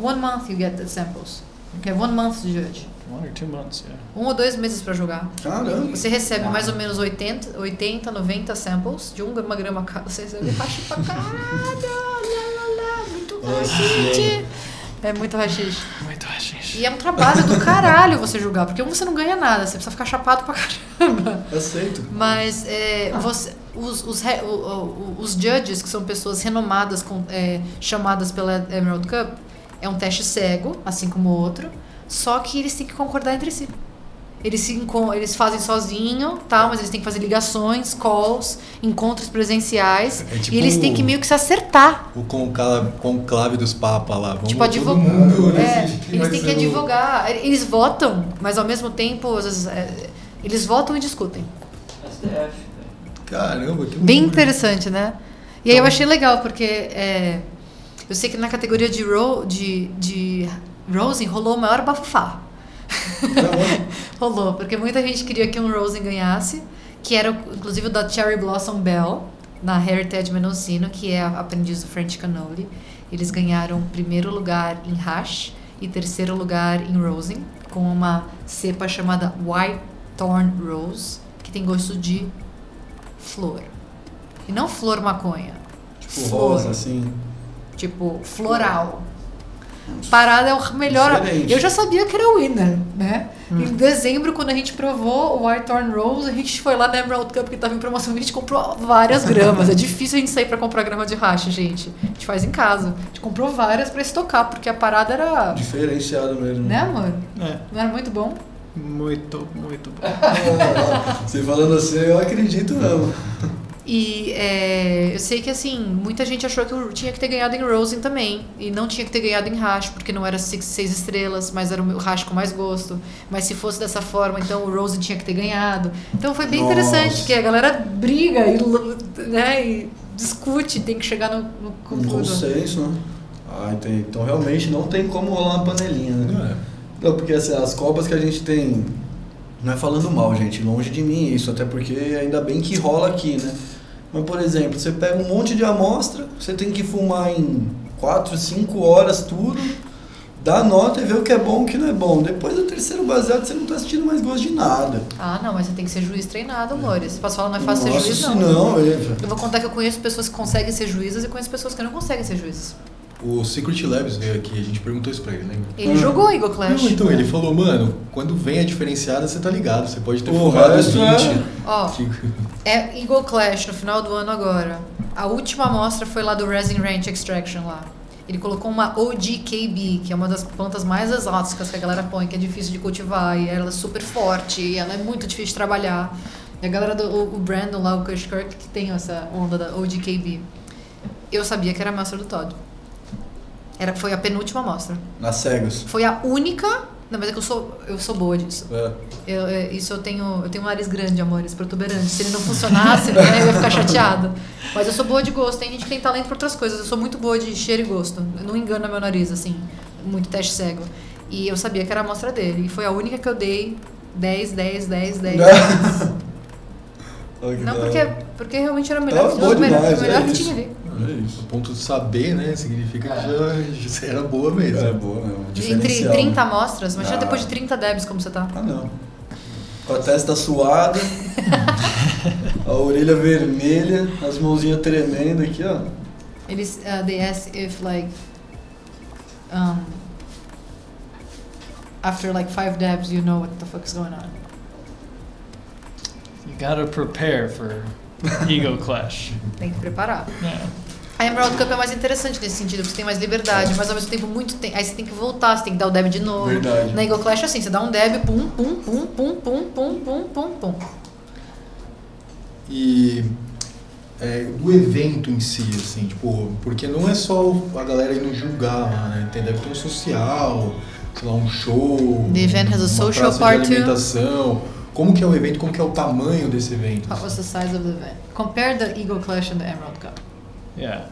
S6: One month you get the samples. Okay, one month to judge.
S7: One or two months, yeah.
S6: Um ou dois meses para jogar.
S5: Caramba!
S6: Você recebe mais ou menos 80, 80 90 samples de um uma grama cada. Você recebe hash pra caralho. Lá, lá, lá, muito rachixe. É muito rachixe.
S7: Muito hashish.
S6: E é um trabalho do caralho você julgar, porque um você não ganha nada, você precisa ficar chapado pra caramba.
S5: Aceito.
S6: Mas é, você, os, os, re- o- o- os judges, que são pessoas renomadas, com, é, chamadas pela Emerald Cup, é um teste cego, assim como o outro, só que eles têm que concordar entre si. Eles, se, eles fazem sozinho, tal, mas eles têm que fazer ligações, calls, encontros presenciais.
S4: É tipo
S6: e eles têm que meio que se acertar.
S4: O conclave, conclave dos papas lá. Vamos
S6: Tipo,
S4: todo
S6: advo-
S4: mundo
S6: É, eles têm que advogar. Eles votam, mas ao mesmo tempo, às vezes, é, eles votam e discutem.
S4: Caramba, que
S6: Bem interessante, né? E aí eu achei legal, porque é, eu sei que na categoria de, ro, de, de Rosen rolou o maior bafafá. rolou, porque muita gente queria que um Rosen ganhasse, que era inclusive o da Cherry Blossom Bell, na Heritage Mendocino, que é a aprendiz do French Cannoli. Eles ganharam primeiro lugar em hash e terceiro lugar em Rosen, com uma cepa chamada White Thorn Rose, que tem gosto de flor. E não flor maconha.
S5: Tipo,
S6: Flor.
S5: rosa, assim.
S6: Tipo, floral. Parada é o melhor.
S5: Diferente.
S6: Eu já sabia que era o winner, né? Em dezembro, quando a gente provou o White Thorn Rose, a gente foi lá na Emerald Cup que tava em promoção e a gente comprou várias gramas. É difícil a gente sair pra comprar grama de racha, gente. A gente faz em casa. A gente comprou várias pra estocar, porque a parada era.
S5: Diferenciado mesmo.
S6: Né, amor?
S7: É,
S6: Não era muito bom?
S7: muito, muito bom.
S5: Você falando assim, eu acredito não.
S6: E é, eu sei que assim, muita gente achou que eu tinha que ter ganhado em Rosen também. E não tinha que ter ganhado em Hash, porque não era six, seis estrelas, mas era o Hash com mais gosto. Mas se fosse dessa forma, então o Rosen tinha que ter ganhado. Então foi bem
S5: Nossa.
S6: interessante, que a galera briga e, né, e discute, tem que chegar no, no
S5: Um consenso, né? Ah, entendi. Então realmente não tem como rolar uma panelinha, né?
S4: Não é.
S5: Não, porque assim, as copas que a gente tem. Não é falando mal, gente, longe de mim isso, até porque ainda bem que rola aqui, né? Mas, por exemplo, você pega um monte de amostra, você tem que fumar em 4, 5 horas tudo, dá nota e vê o que é bom e o que não é bom. Depois do terceiro baseado, você não tá sentindo mais gosto de nada.
S6: Ah, não, mas você tem que ser juiz treinado, amores. Posso falar, não é fácil
S5: Nossa,
S6: ser juiz, não.
S5: não, é,
S6: Eu vou contar que eu conheço pessoas que conseguem ser juízas e conheço pessoas que não conseguem ser juízes.
S4: O Secret Labs veio aqui, a gente perguntou isso pra ele, lembra?
S6: Ele
S5: Hum.
S6: jogou Eagle Clash.
S4: Não, então ele falou, mano, quando vem a diferenciada, você tá ligado, você pode ter
S5: O
S4: fumado
S5: resto
S4: 20.
S5: é-
S6: Ó,
S4: Que-
S6: É Eagle Clash no final do ano agora. A última amostra foi lá do Resin Ranch Extraction lá. Ele colocou uma OGKB, que é uma das plantas mais exóticas que a galera põe, que é difícil de cultivar e ela é super forte e ela é muito difícil de trabalhar. E a galera do o o Brandon lá, o Kush Kirk, que tem essa onda da OGKB. Eu sabia que era a amostra do Todd. Era, foi a penúltima amostra.
S5: Nas cegas.
S6: Foi a única. Não, mas é que eu sou, eu sou boa disso.
S5: É.
S6: Eu, é, isso eu tenho. Eu tenho um nariz grande, amores, protuberante. Se ele não funcionasse, né, eu ia ficar chateada. Mas eu sou boa de gosto. Tem gente que tem talento pra outras coisas. Eu sou muito boa de cheiro e gosto. Eu não engana meu nariz, assim. Muito teste cego. E eu sabia que era a amostra dele. E foi a única que eu dei 10, 10, 10, 10. 10. Não, porque, porque realmente era o melhor,
S5: Tava boa
S6: o melhor,
S5: demais,
S6: melhor
S5: é
S6: que tinha ali.
S4: É isso. O ponto de saber, né? Significa que já, já era boa mesmo.
S5: É boa mesmo.
S6: Entre
S5: Diferencial,
S6: 30
S5: né?
S6: amostras, imagina
S5: Ah.
S6: depois de 30 debs como você tá.
S5: Ah, não. Com a testa suada, a orelha vermelha, as mãozinhas tremendo aqui, ó.
S6: Eles, uh, they ask if like, um, after like five dabs, you know what the fuck's going on.
S7: You gotta prepare for ego clash.
S6: Tem que preparar.
S7: Yeah.
S6: A Emerald Cup é mais interessante nesse sentido, porque você tem mais liberdade, mas ao mesmo tempo muito tempo. Aí você tem que voltar, você tem que dar o deb de novo.
S5: Verdade.
S6: Na Eagle Clash é assim, você dá um deb, pum, pum, pum, pum, pum, pum, pum, pum, pum.
S4: E é, do evento em si, assim, tipo, porque não é só a galera indo julgar lá, né? Tem, deve ter um social, sei lá, um show.
S6: The event has a
S4: uma
S6: social part too.
S4: alimentação. Como que é o evento, como que é o tamanho desse evento?
S6: What was the size of the event? Compare the Eagle Clash and the Emerald Cup.
S7: Yeah.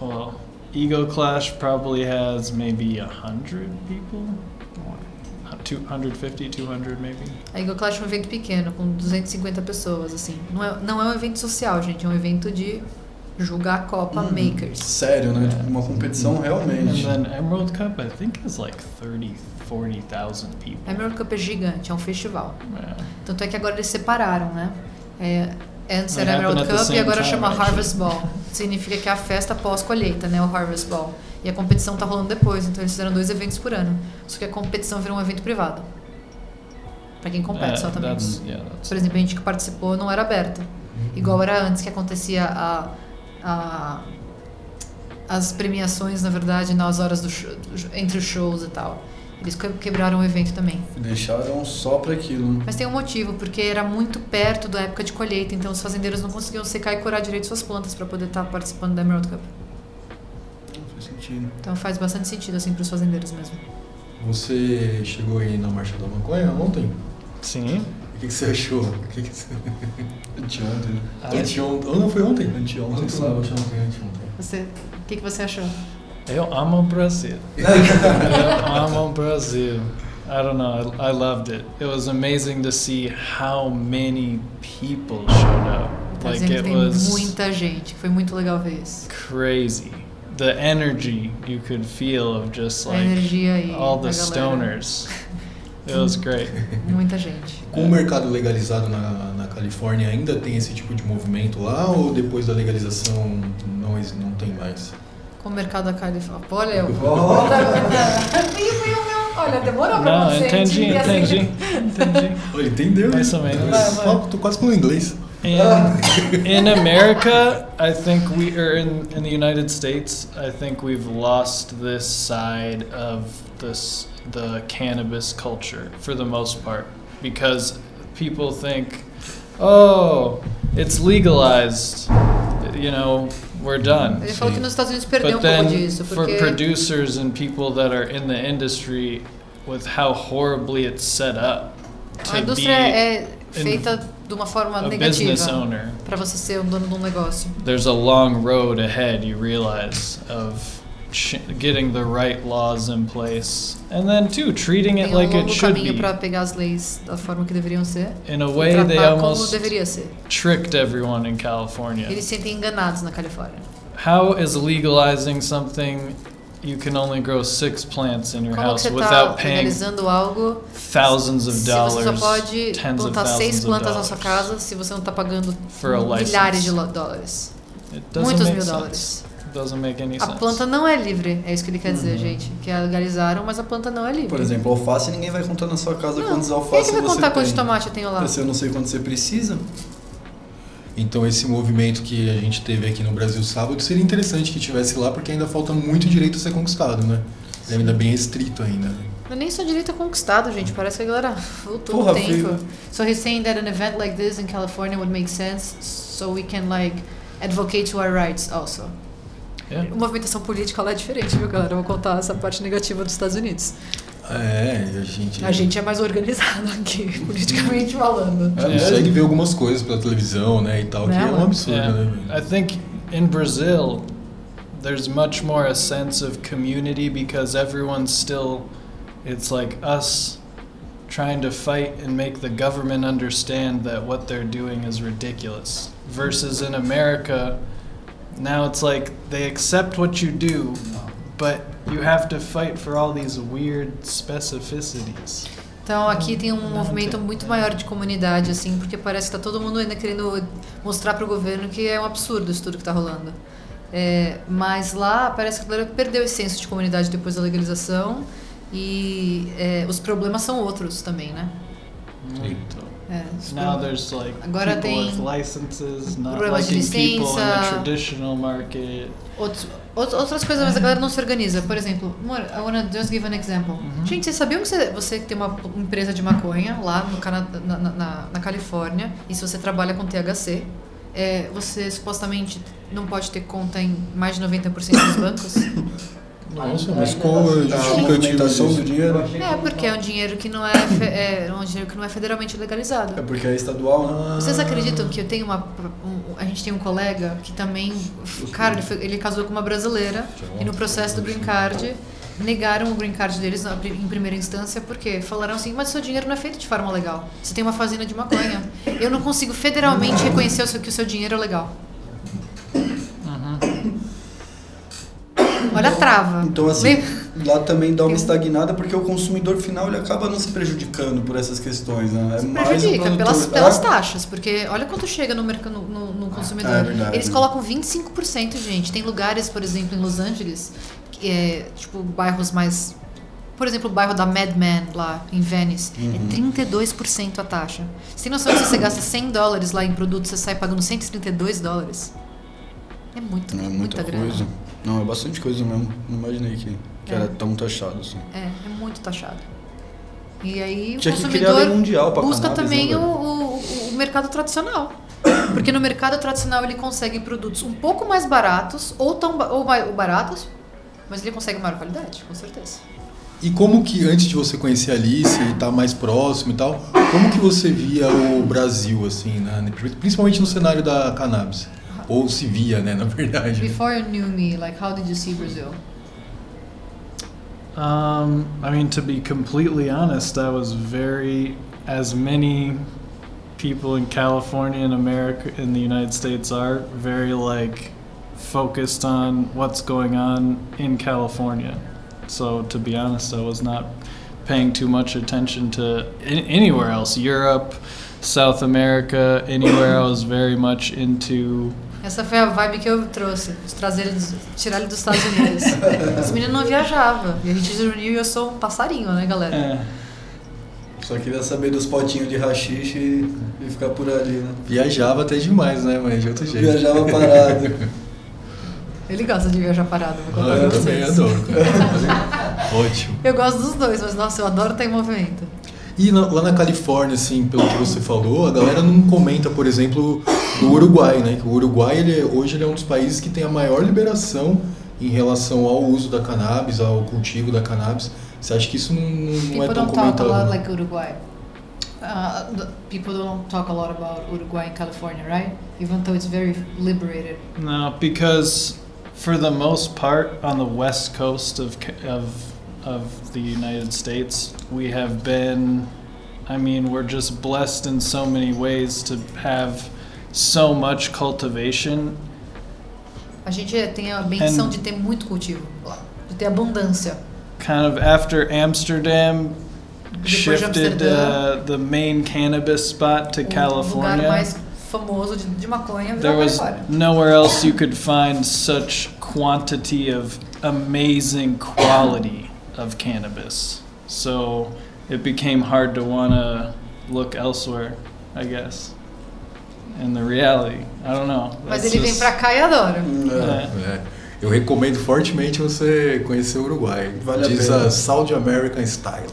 S7: Well, ego clash probably has maybe a hundred people. Uh, 250, 200 maybe.
S6: A Eagle Clash é um evento pequeno, com 250 pessoas, assim. Não é, não é um evento social, gente, é um evento de julgar a Copa Makers.
S5: Sério, né? Tipo, uma competição
S7: And
S5: realmente.
S7: then Emerald Cup, I think, is like 30, 40,000 people.
S6: A Emerald Cup é gigante, é um festival.
S7: Yeah.
S6: Tanto é que agora eles separaram, né? É, antes era Emerald
S7: the
S6: Cup e agora
S7: time,
S6: chama
S7: actually.
S6: Harvest Ball. Significa que é a festa pós-colheita, né? O Harvest Ball. E a competição tá rolando depois, então eles fizeram dois eventos por ano. Só que a competição virou um evento privado. Pra quem compete
S7: Yeah,
S6: só também.
S7: that's, yeah, that's
S6: Por exemplo, a gente que participou não era aberta. Igual era antes que acontecia a, a- as premiações, na verdade, nas horas do show, entre os shows e tal. Eles que- quebraram o evento também.
S5: Deixaram só pra aquilo, né?
S6: Mas tem um motivo, porque era muito perto da época de colheita, então os fazendeiros não conseguiam secar e curar direito suas plantas para poder estar participando da Emerald Cup.
S5: Não faz sentido.
S6: Então faz bastante sentido assim para os fazendeiros mesmo.
S4: Você chegou aí na Marcha da Maconha ontem?
S7: Sim.
S4: O que, que você achou? O que, que você...
S5: Anteontem.
S7: Ah,
S4: Anteontem. Ou não foi ontem?
S5: Anteontem,
S4: Ontem,
S5: sábado.
S4: sábado. Anteontem.
S6: Você, o que, que você achou?
S7: Eu amo Brazil. Eu amo Brazil. I don't know. I, I loved it. It was amazing to see how many people showed up. Like it
S6: tem
S7: was
S6: muita gente, foi muito legal ver isso.
S7: crazy. The energy you could feel of just
S6: A
S7: like
S6: energia aí
S7: all the stoners. It was great.
S6: Muita gente.
S4: Com o mercado legalizado na, na Califórnia, ainda tem esse tipo de movimento lá ou depois da legalização não, não tem mais?
S6: Com o mercado da Califórnia. Olha, eu.
S5: Oh.
S6: Olha, demorou pra
S7: Não,
S6: você.
S7: entendi,
S6: assim.
S7: entendi, entendi.
S4: Entendeu?
S7: Mais ou menos.
S4: Vai, vai. Tô quase com inglês.
S7: In, in America, I think we are in, in the United States. I think we've lost this side of this the cannabis culture for the most part because people think, oh, it's legalized. You know, we're done.
S6: Ele falou que nos Estados Unidos perdeu um
S7: But
S6: pouco
S7: then,
S6: disso,
S7: for
S6: porque
S7: producers and people that are in the industry, with how horribly it's set up
S6: a indústria é feita de uma forma negativa para você ser o dono de um negócio.
S7: there's a long road ahead. You realize of ch- getting the right laws in place, and then too treating it
S6: Tem um
S7: like it
S6: longo
S7: should
S6: caminho
S7: be.
S6: para pegar as leis da forma que deveriam ser
S7: In a way, they
S6: tratar como
S7: almost
S6: deveria ser.
S7: tricked everyone in California.
S6: Eles se sentem enganados na Califórnia.
S7: How is legalizing something you can only grow six plants in your
S6: Como que
S7: house
S6: você está
S7: without paying
S6: legalizando algo
S7: thousands of
S6: se você só
S7: dollars,
S6: pode
S7: tens of
S6: plantar seis
S7: thousands of
S6: plantas na
S7: dollars
S6: sua casa se você não está pagando
S7: for a
S6: milhares de
S7: license?
S6: lo- dólares?
S7: It doesn't
S6: Muitos
S7: make
S6: mil
S7: sense.
S6: dólares.
S7: Doesn't make any
S6: A
S7: sense.
S6: planta não é livre, é isso que ele quer dizer, gente. Que legalizaram, mas a planta não é livre.
S5: Por exemplo, alface ninguém vai contar na sua casa
S6: não.
S5: quantos
S6: Quem é
S5: alfaces
S6: que vai
S5: você
S6: contar
S5: tem.
S6: quantos tomate eu tenho lá?
S5: Se eu não sei quanto você precisa.
S4: Então esse movimento que a gente teve aqui no Brasil sábado seria interessante que tivesse lá porque ainda falta muito direito a ser conquistado, né? Ele ainda é bem restrito ainda.
S6: Não é nem só direito conquistado, gente. Parece que a galera voltou
S5: Porra,
S6: no tempo.
S5: filho.
S6: So he's saying that an event like this in California would make sense so we can like advocate to our rights also.
S7: Yeah.
S6: A movimentação política lá é diferente, viu, galera? Eu vou contar essa parte negativa dos Estados Unidos.
S4: É, a gente.
S6: A gente é mais organizado aqui, politicamente falando.
S4: A gente consegue ver algumas coisas pela televisão, né, e tal, que é um
S6: Não.
S4: absurdo,
S7: Yeah.
S4: né?
S7: I think in Brazil, there's much more a sense of community because everyone's still, it's like us trying to fight and make the government understand that what they're doing is ridiculous. Versus in America, now it's like they accept what you do, but you have to fight for all these weird specificities.
S6: Então aqui tem um movimento muito maior de comunidade, assim, porque parece que tá todo mundo ainda querendo mostrar pro governo que é um absurdo isso tudo que tá rolando. É, mas lá parece que a galera perdeu esse senso de comunidade depois da legalização e é, os problemas são outros também, né?
S7: Então,
S6: É,
S7: Now there's like
S6: Agora
S7: people
S6: tem
S7: with licenses, not
S6: problemas de
S7: liking people in
S6: licença.
S7: the traditional market.
S6: Outros, out- outras coisas, mas a galera não se organiza. Por exemplo, I wanna just give an example. Gente, vocês sabiam que você, você tem uma empresa de maconha lá no Canadá, na, na- na, na Califórnia, e se você trabalha com THC, é, você supostamente não pode ter conta em mais de 90% dos bancos?
S4: Nossa, mas qual é a
S5: A
S4: justificativa
S5: movimentação do dinheiro
S6: É, porque é um dinheiro que não é, é um dinheiro que não é federalmente legalizado.
S5: é porque é estadual, né?
S6: Vocês acreditam que eu tenho uma. um- a gente tem um colega que também. Cara, ele, foi- ele casou com uma brasileira e no processo do green card negaram o green card deles na em primeira instância porque falaram assim: mas seu dinheiro não é feito de forma legal. Você tem uma fazenda de maconha. Eu não consigo federalmente reconhecer o seu- que o seu dinheiro é legal. Olha a trava.
S5: Então, assim,
S6: Lem-
S5: lá também dá uma estagnada porque o consumidor final ele acaba não se prejudicando por essas questões, né? É
S6: Se prejudica
S5: produtor.
S6: pelas, pelas
S5: É,
S6: taxas, porque olha quanto chega no, mercado, no, no consumidor.
S5: É verdade.
S6: Eles colocam 25%, gente. Tem lugares, por exemplo, em Los Angeles, que é tipo bairros mais. Por exemplo, o bairro da Mad Men, lá em Venice,
S5: Uhum.
S6: é 32% a taxa. Você tem noção que se você gasta 100 dólares lá em produto, você sai pagando 132 dólares? É muito,
S5: É muita
S6: muita grana.
S5: Não, é bastante coisa mesmo. Não imaginei que, que
S6: É.
S5: era tão taxado assim.
S6: É, é muito taxado. E aí o
S5: Tinha
S6: consumidor
S5: mundial pra
S6: busca
S5: cannabis,
S6: também
S5: né,
S6: o, o, o mercado tradicional. Porque no mercado tradicional ele consegue produtos um pouco mais baratos, ou tão ou ou baratos, mas ele consegue maior qualidade, com certeza.
S4: E como que, antes de você conhecer a Alice e estar mais próximo e tal, como que você via o Brasil, assim, né? principalmente no cenário da cannabis? Ou se via, né, na verdade.
S6: Before you knew me, like how did you see Brazil?
S7: Um, I mean, to be completely honest, I was very, as many people in California and America, in the United States are, very like focused on what's going on in California. So, to be honest, I was not paying too much attention to in, anywhere else Europe, South America, anywhere. I was very much into
S6: Essa foi a vibe que eu trouxe, de trazer ele, tirar ele dos Estados Unidos. Esse menino não viajava. E a gente se reuniu e eu sou um passarinho, né, galera?
S7: eh,
S5: Só queria saber dos potinhos de rachixe e, e ficar por ali, né?
S4: Viajava até demais, né, mas de outro jeito.
S5: Viajava parado.
S6: Ele gosta de viajar parado, vou contar
S4: Ah,
S6: pra
S4: eu também adoro, cara. Ótimo.
S6: Eu gosto dos dois, mas nossa, eu adoro estar em movimento.
S4: E na- lá na Califórnia, assim, pelo que você falou, a galera não comenta, por exemplo, do Uruguai, né? Que o Uruguai, ele é- hoje, ele é um dos países que tem a maior liberação em relação ao uso da cannabis, ao cultivo da cannabis. Você acha que isso não, não é
S6: People
S4: tão
S6: don't talk a
S4: comentado?
S6: lot like Uruguay. Uh, the- people don't talk a lot about Uruguay and California, right? Even though it's very liberated.
S7: No, because for the most part, on the west coast of of of the United States, we have been. I mean, we're just blessed in so many ways to have so much cultivation.
S6: A gente tem a benção de ter muito cultivo lá, de ter abundância.
S7: Kind of after Amsterdam
S6: Depois
S7: shifted
S6: Amsterdã,
S7: uh, the main cannabis spot to
S6: o lugar
S7: California.
S6: mais famoso de, de maconha
S7: There was nowhere else you could find such quantity of amazing quality of cannabis. So it became hard to want to look elsewhere, I guess. And the reality, I don't know.
S6: Mas
S7: That's
S6: ele vem
S7: just-
S6: pra cá e adora.
S5: É.
S7: É.
S4: É. Eu recomendo fortemente você conhecer o Uruguai.
S5: Vale a
S4: Diz
S5: pena.
S4: a Saudi American Style.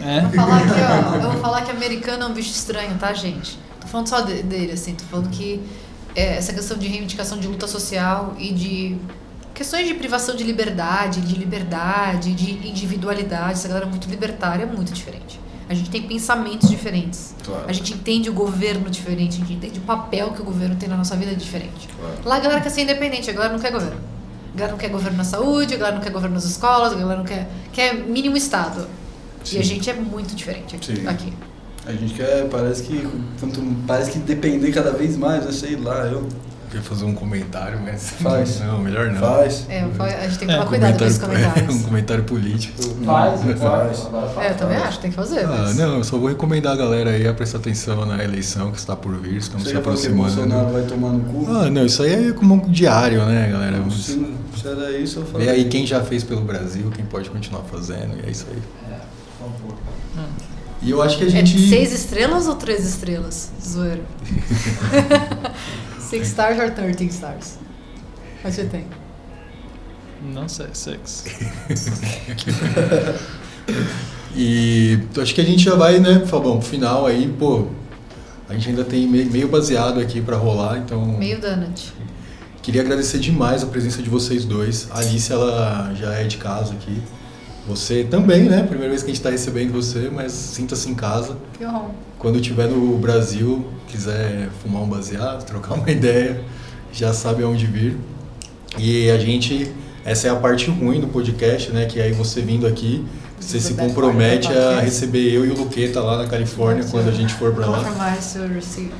S7: Eh?
S6: Vou falar aqui, ó. Eu vou falar que americano é um bicho estranho, tá, gente? Tô falando só de- dele, assim. Tô falando que é, essa questão de reivindicação de luta social e de questões de privação de liberdade, de liberdade, de individualidade. Essa galera é muito libertária, é muito diferente. A gente tem pensamentos diferentes.
S5: Claro.
S6: A gente entende o governo diferente, a gente entende o papel que o governo tem na nossa vida diferente.
S5: Claro.
S6: Lá a galera quer ser independente, a galera não quer governo. A galera não quer governo na saúde, a galera não quer governo nas escolas, a galera não quer, quer mínimo Estado. E a gente é muito diferente aqui.
S5: Sim.
S6: aqui.
S5: A gente quer, parece que quanto, parece que depender cada vez mais, né? sei lá, eu
S4: Quer fazer um comentário, mas.
S5: Faz.
S4: Não, melhor não.
S5: faz.
S6: É, a gente tem que
S7: É,
S6: tomar cuidado com esses
S4: um
S6: comentários.
S4: comentário político.
S5: Faz, faz.
S6: É, eu também acho, tem que fazer.
S4: Ah,
S6: mas-
S4: não, eu só vou recomendar a galera aí a prestar atenção na eleição que está por vir, estamos se
S5: que
S4: aproximando.
S5: Bolsonaro vai tomar no cu?
S4: Ah, não, isso aí é como um diário, né, galera?
S5: se, não- se era isso, eu falei.
S4: Vê aí quem já fez pelo Brasil, quem pode continuar fazendo, e é isso aí. E eu acho que a
S6: É
S4: gente.
S6: seis estrelas ou três estrelas? Zoeiro. Six stars or 13 stars? Qual você tem?
S7: No say six.
S4: E acho que a gente já vai, né, Fabão, pro final aí, pô. A gente ainda tem me- meio baseado aqui pra rolar, então.
S6: Meio donut.
S4: Queria agradecer demais a presença de vocês dois. A Alice, ela já é de casa aqui. Você também, né? Primeira vez que a gente tá recebendo você, mas sinta-se em casa.
S6: Que honra.
S4: Quando estiver no Brasil, quiser fumar um baseado, trocar uma ideia, já sabe aonde vir. E a gente, essa é a parte ruim do podcast, né? Que aí você vindo aqui, você se compromete a receber eu e o Luqueta lá na Califórnia quando a gente for pra lá.
S6: Compromise to receive.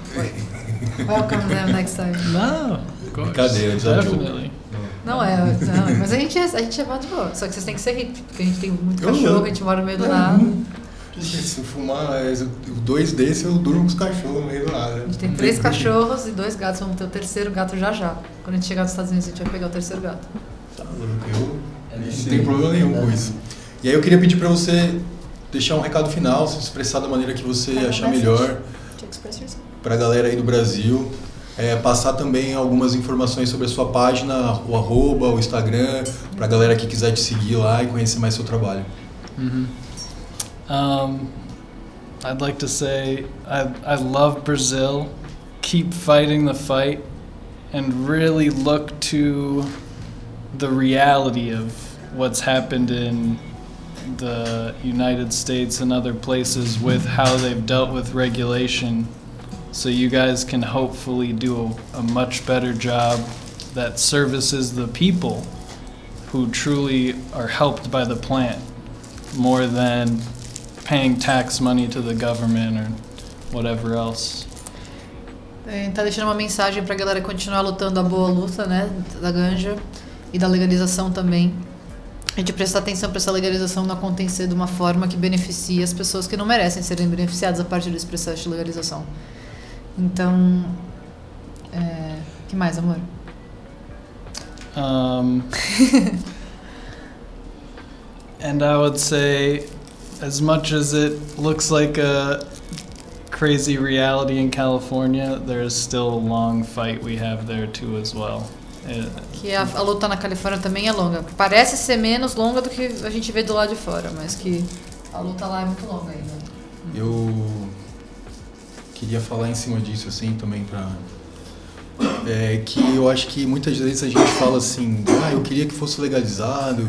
S6: Welcome them next time.
S7: Course.
S4: Brincadeira, desafio.
S6: Não é, não, mas a gente, é- a gente é de boa. Só que vocês têm que ser hippie, porque a gente tem muito
S4: Eu
S6: cachorro,
S4: não.
S6: a gente mora no meio do
S4: É,
S6: nada.
S4: hum. Se eu fumar é, dois desses, eu durmo com os cachorros no meio do nada.
S6: A gente tem três cachorros e dois gatos, vamos ter o terceiro gato já já. Quando a gente chegar nos Estados Unidos, a gente vai pegar o terceiro gato.
S4: Tá louco, eu não tenho problema nenhum com isso. E aí eu queria pedir pra você deixar um recado final, se expressar da maneira que você achar melhor pra galera aí do Brasil. É, passar também algumas informações sobre a sua página, o arroba, o Instagram, pra galera que quiser te seguir lá e conhecer mais seu trabalho.
S7: Um, I'd like to say I, I love Brazil. Keep fighting the fight and really look to the reality of what's happened in the United States and other places with how they've dealt with regulation so you guys can hopefully do a, a much better job that services the people who truly are helped by the plant more than paying tax money to the government or whatever else.
S6: É, tá deixando uma mensagem pra galera continuar lutando a boa luta, né? Da ganja e da legalização também. A gente prestar atenção pra essa legalização não acontecer de uma forma que beneficie as pessoas que não merecem serem beneficiadas a partir desse processo de legalização. Então. É... que mais, amor?
S7: Um, and I would say, as much as it looks like a crazy reality in California, there is still a long fight we have there too as well.
S6: Que a, a luta na Califórnia também é longa. Parece ser menos longa do que a gente vê do lado de fora, mas que a luta lá é muito longa ainda.
S4: Eu queria falar em cima disso assim também pra é, que eu acho que muitas vezes a gente fala assim, ah, eu queria que fosse legalizado,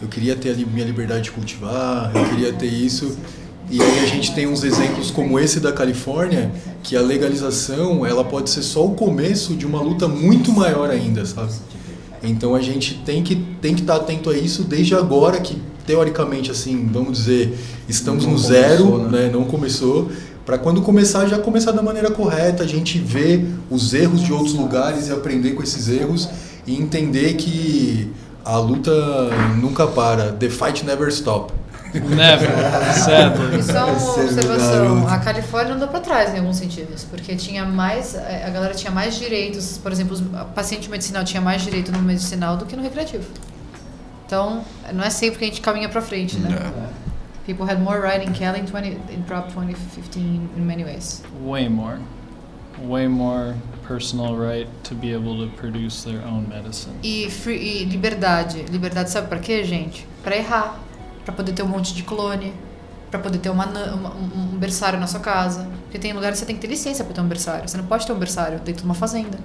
S4: eu queria ter ali minha liberdade de cultivar, eu queria ter isso. E aí a gente tem uns exemplos como esse da Califórnia, que a legalização, ela pode ser só o começo de uma luta muito maior ainda, sabe? Então a gente tem que tem que estar atento a isso desde agora que teoricamente assim, vamos dizer, estamos
S5: Não
S4: no
S5: começou,
S4: zero,
S5: né?
S4: né? Não começou. Para quando começar, já começar da maneira correta, a gente ver os erros de outros lugares e aprender com esses erros e entender que a luta nunca para. The fight never stop.
S7: never, sadly.
S6: E só uma
S4: é
S6: observação, a Califórnia andou para trás em alguns sentidos, porque tinha mais, eh, a galera tinha mais direitos, por exemplo, o paciente medicinal tinha mais direito no medicinal do que no recreativo. Então, não é sempre que a gente caminha para frente, né? People had more right in Cali in, 20, in Prop 2015 in many ways.
S7: Way more. Way more personal right to be able to produce their own medicine.
S6: E, free, e liberdade. Liberdade sabe pra quê, gente? Pra errar. Pra poder ter um monte de clone. Pra poder ter uma, uma- um berçário na sua casa. Porque tem lugares que você tem que ter licença pra ter um berçário. Você não pode ter um berçário dentro de uma fazenda.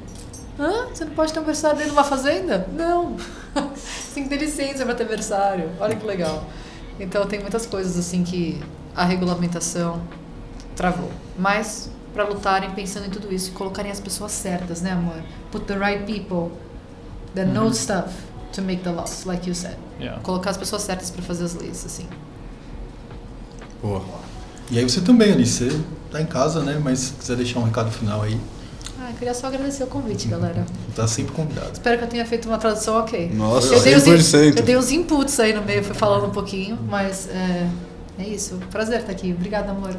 S6: Hã? Você não pode ter um berçário dentro de uma fazenda? Não. você tem que ter licença pra ter berçário. Olha que legal. Então tem muitas coisas assim que a regulamentação travou. Mas pra lutarem pensando em tudo isso e colocarem as pessoas certas, né, amor? Put the right people that know stuff to make the laws, like you said.
S7: Yeah.
S6: Colocar as pessoas certas pra fazer as leis, assim.
S4: Boa. E aí você também, Alice, você tá em casa, né? Mas se quiser deixar um recado final aí,
S6: Ah, eu queria só agradecer o convite, galera.
S4: tá sempre convidado.
S6: Espero que eu tenha feito uma tradução ok.
S5: Nossa,
S6: eu dei, os,
S5: 100%.
S6: eu dei os inputs aí no meio, fui falando um pouquinho, mas é, é isso. Prazer estar aqui. Obrigada, amor.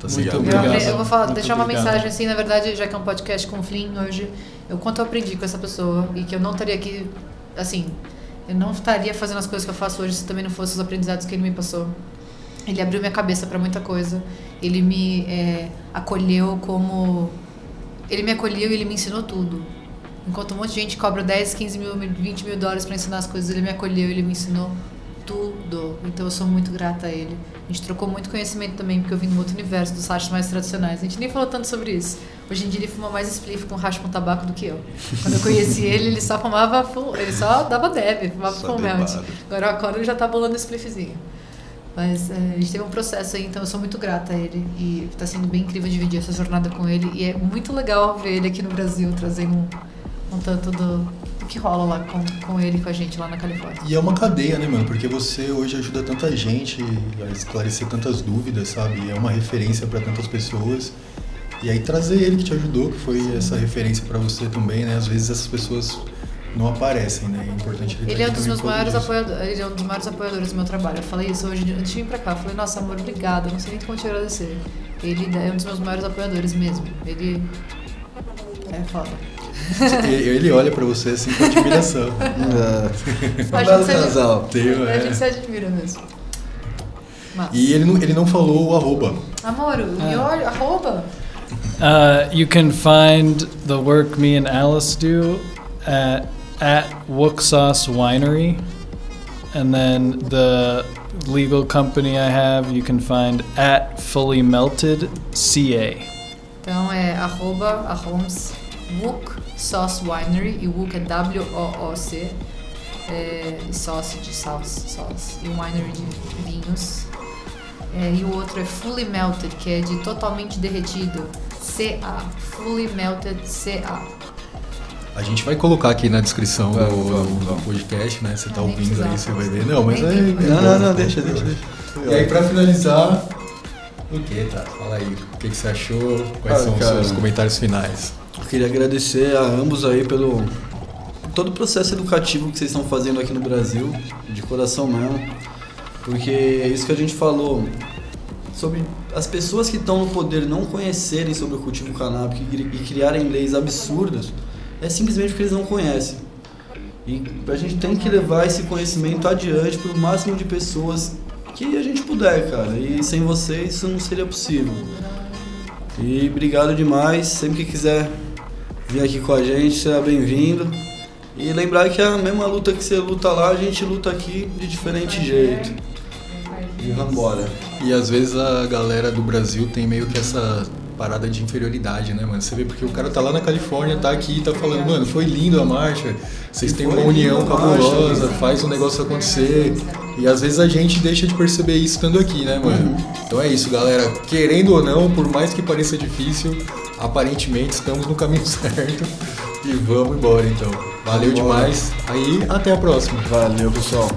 S4: Tá
S7: Muito?
S6: Eu,
S7: Obrigado.
S6: apre- eu vou falar,
S7: Muito
S6: deixar uma
S7: obrigado.
S6: mensagem assim, na verdade, já que é um podcast com o Flynn hoje, eu quanto eu aprendi com essa pessoa e que eu não estaria aqui, assim, eu não estaria fazendo as coisas que eu faço hoje se também não fossem os aprendizados que ele me passou. Ele abriu minha cabeça para muita coisa. Ele me é, acolheu como. Ele me acolheu e ele me ensinou tudo. Enquanto um monte de gente cobra 10, 15 mil, 20 mil dólares para ensinar as coisas, ele me acolheu e ele me ensinou tudo. Então eu sou muito grata a ele. A gente trocou muito conhecimento também, porque eu vim um outro universo, dos rachos mais tradicionais. A gente nem falou tanto sobre isso. Hoje em dia ele fuma mais spliff com racho com tabaco do que eu. Quando eu conheci ele, ele só fumava ele só dava deb, fumava
S5: debada.
S6: Agora, agora ele já tá bolando spliffzinho. Mas é, a gente teve um processo aí, então eu sou muito grata a ele. E tá sendo bem incrível dividir essa jornada com ele. E é muito legal ver ele aqui no Brasil, trazendo um, um tanto do, do que rola lá com, com ele e com a gente lá na Califórnia.
S4: E é uma cadeia, né, mano? Porque você hoje ajuda tanta gente a esclarecer tantas dúvidas, sabe? É uma referência pra tantas pessoas. E aí trazer ele que te ajudou, que foi essa referência pra você também, né? Às vezes essas pessoas não aparecem, né? É importante ele,
S6: Ele é um dos meus maiores apoiadores, ele é um dos maiores apoiadores do meu trabalho. Eu falei isso hoje antes de vir pra cá. Eu falei, nossa amor, obrigada, não sei nem como te agradecer. Ele é um dos meus maiores apoiadores mesmo. Ele é foda.
S4: Ele olha pra você assim com admiração.
S5: É.
S6: A gente se-
S5: casal.
S4: Teu,
S6: A
S4: é.
S6: gente se admira mesmo. Mas,
S4: E ele não, ele não falou o arroba.
S6: amor, o
S7: Ah.
S6: melhor arroba.
S7: Uh, you can find the work me and Alice do at at Wooksauce Winery, and then the legal company I have you can find at Fully Melted CA.
S6: Então é arroba a Holmes Wook Sauce Winery e Wook é W-O-O-C é, sauce de sauce, sauce e winery de vinhos. É, e o outro é Fully Melted que é de totalmente derretido CA Fully Melted CA
S4: A gente vai colocar aqui na descrição do,
S5: Vamos,
S4: do
S5: vamos.
S4: podcast, né? Você tá ouvindo aí, você vai ver. Não, mas é.
S6: Nem-
S4: é
S5: Não, não, não, deixa, deixa, deixa.
S4: E aí, pra finalizar, o que, tá? Fala aí, o que, que você achou? Quais
S5: Ah,
S4: são
S5: cara.
S4: os seus comentários finais?
S5: Eu queria agradecer a ambos aí pelo todo o processo educativo que vocês estão fazendo aqui no Brasil, de coração mesmo. Porque é isso que a gente falou sobre as pessoas que estão no poder não conhecerem sobre o cultivo canábico e e criarem leis absurdas, é simplesmente porque eles não conhecem. E a gente tem que levar esse conhecimento adiante para o máximo de pessoas que a gente puder, cara. E sem vocês isso não seria possível. E obrigado demais. Sempre que quiser vir aqui com a gente, será bem-vindo. E lembrar que a mesma luta que você luta lá, a gente luta aqui de diferente jeito. E vambora.
S4: E às vezes a galera do Brasil tem meio que essa parada de inferioridade, né, mano? Você vê porque o cara tá lá na Califórnia, tá aqui e tá falando, mano, foi lindo a marcha, vocês têm uma união cabulosa, faz o negócio acontecer. E às vezes a gente deixa de perceber isso estando aqui, né, mano? Então é isso, galera. Querendo ou não, por mais que pareça difícil, aparentemente estamos no caminho certo. E vamos embora então. Valeu demais. Aí, até a próxima.
S5: Valeu, pessoal.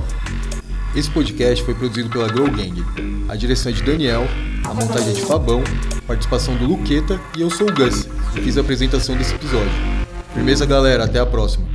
S4: Esse podcast foi produzido pela Grow Gang. A direção é de Daniel, a montagem é de Fabão, participação do Luqueta e eu sou o Gus, que fiz a apresentação desse episódio. Firmeza, galera, até a próxima.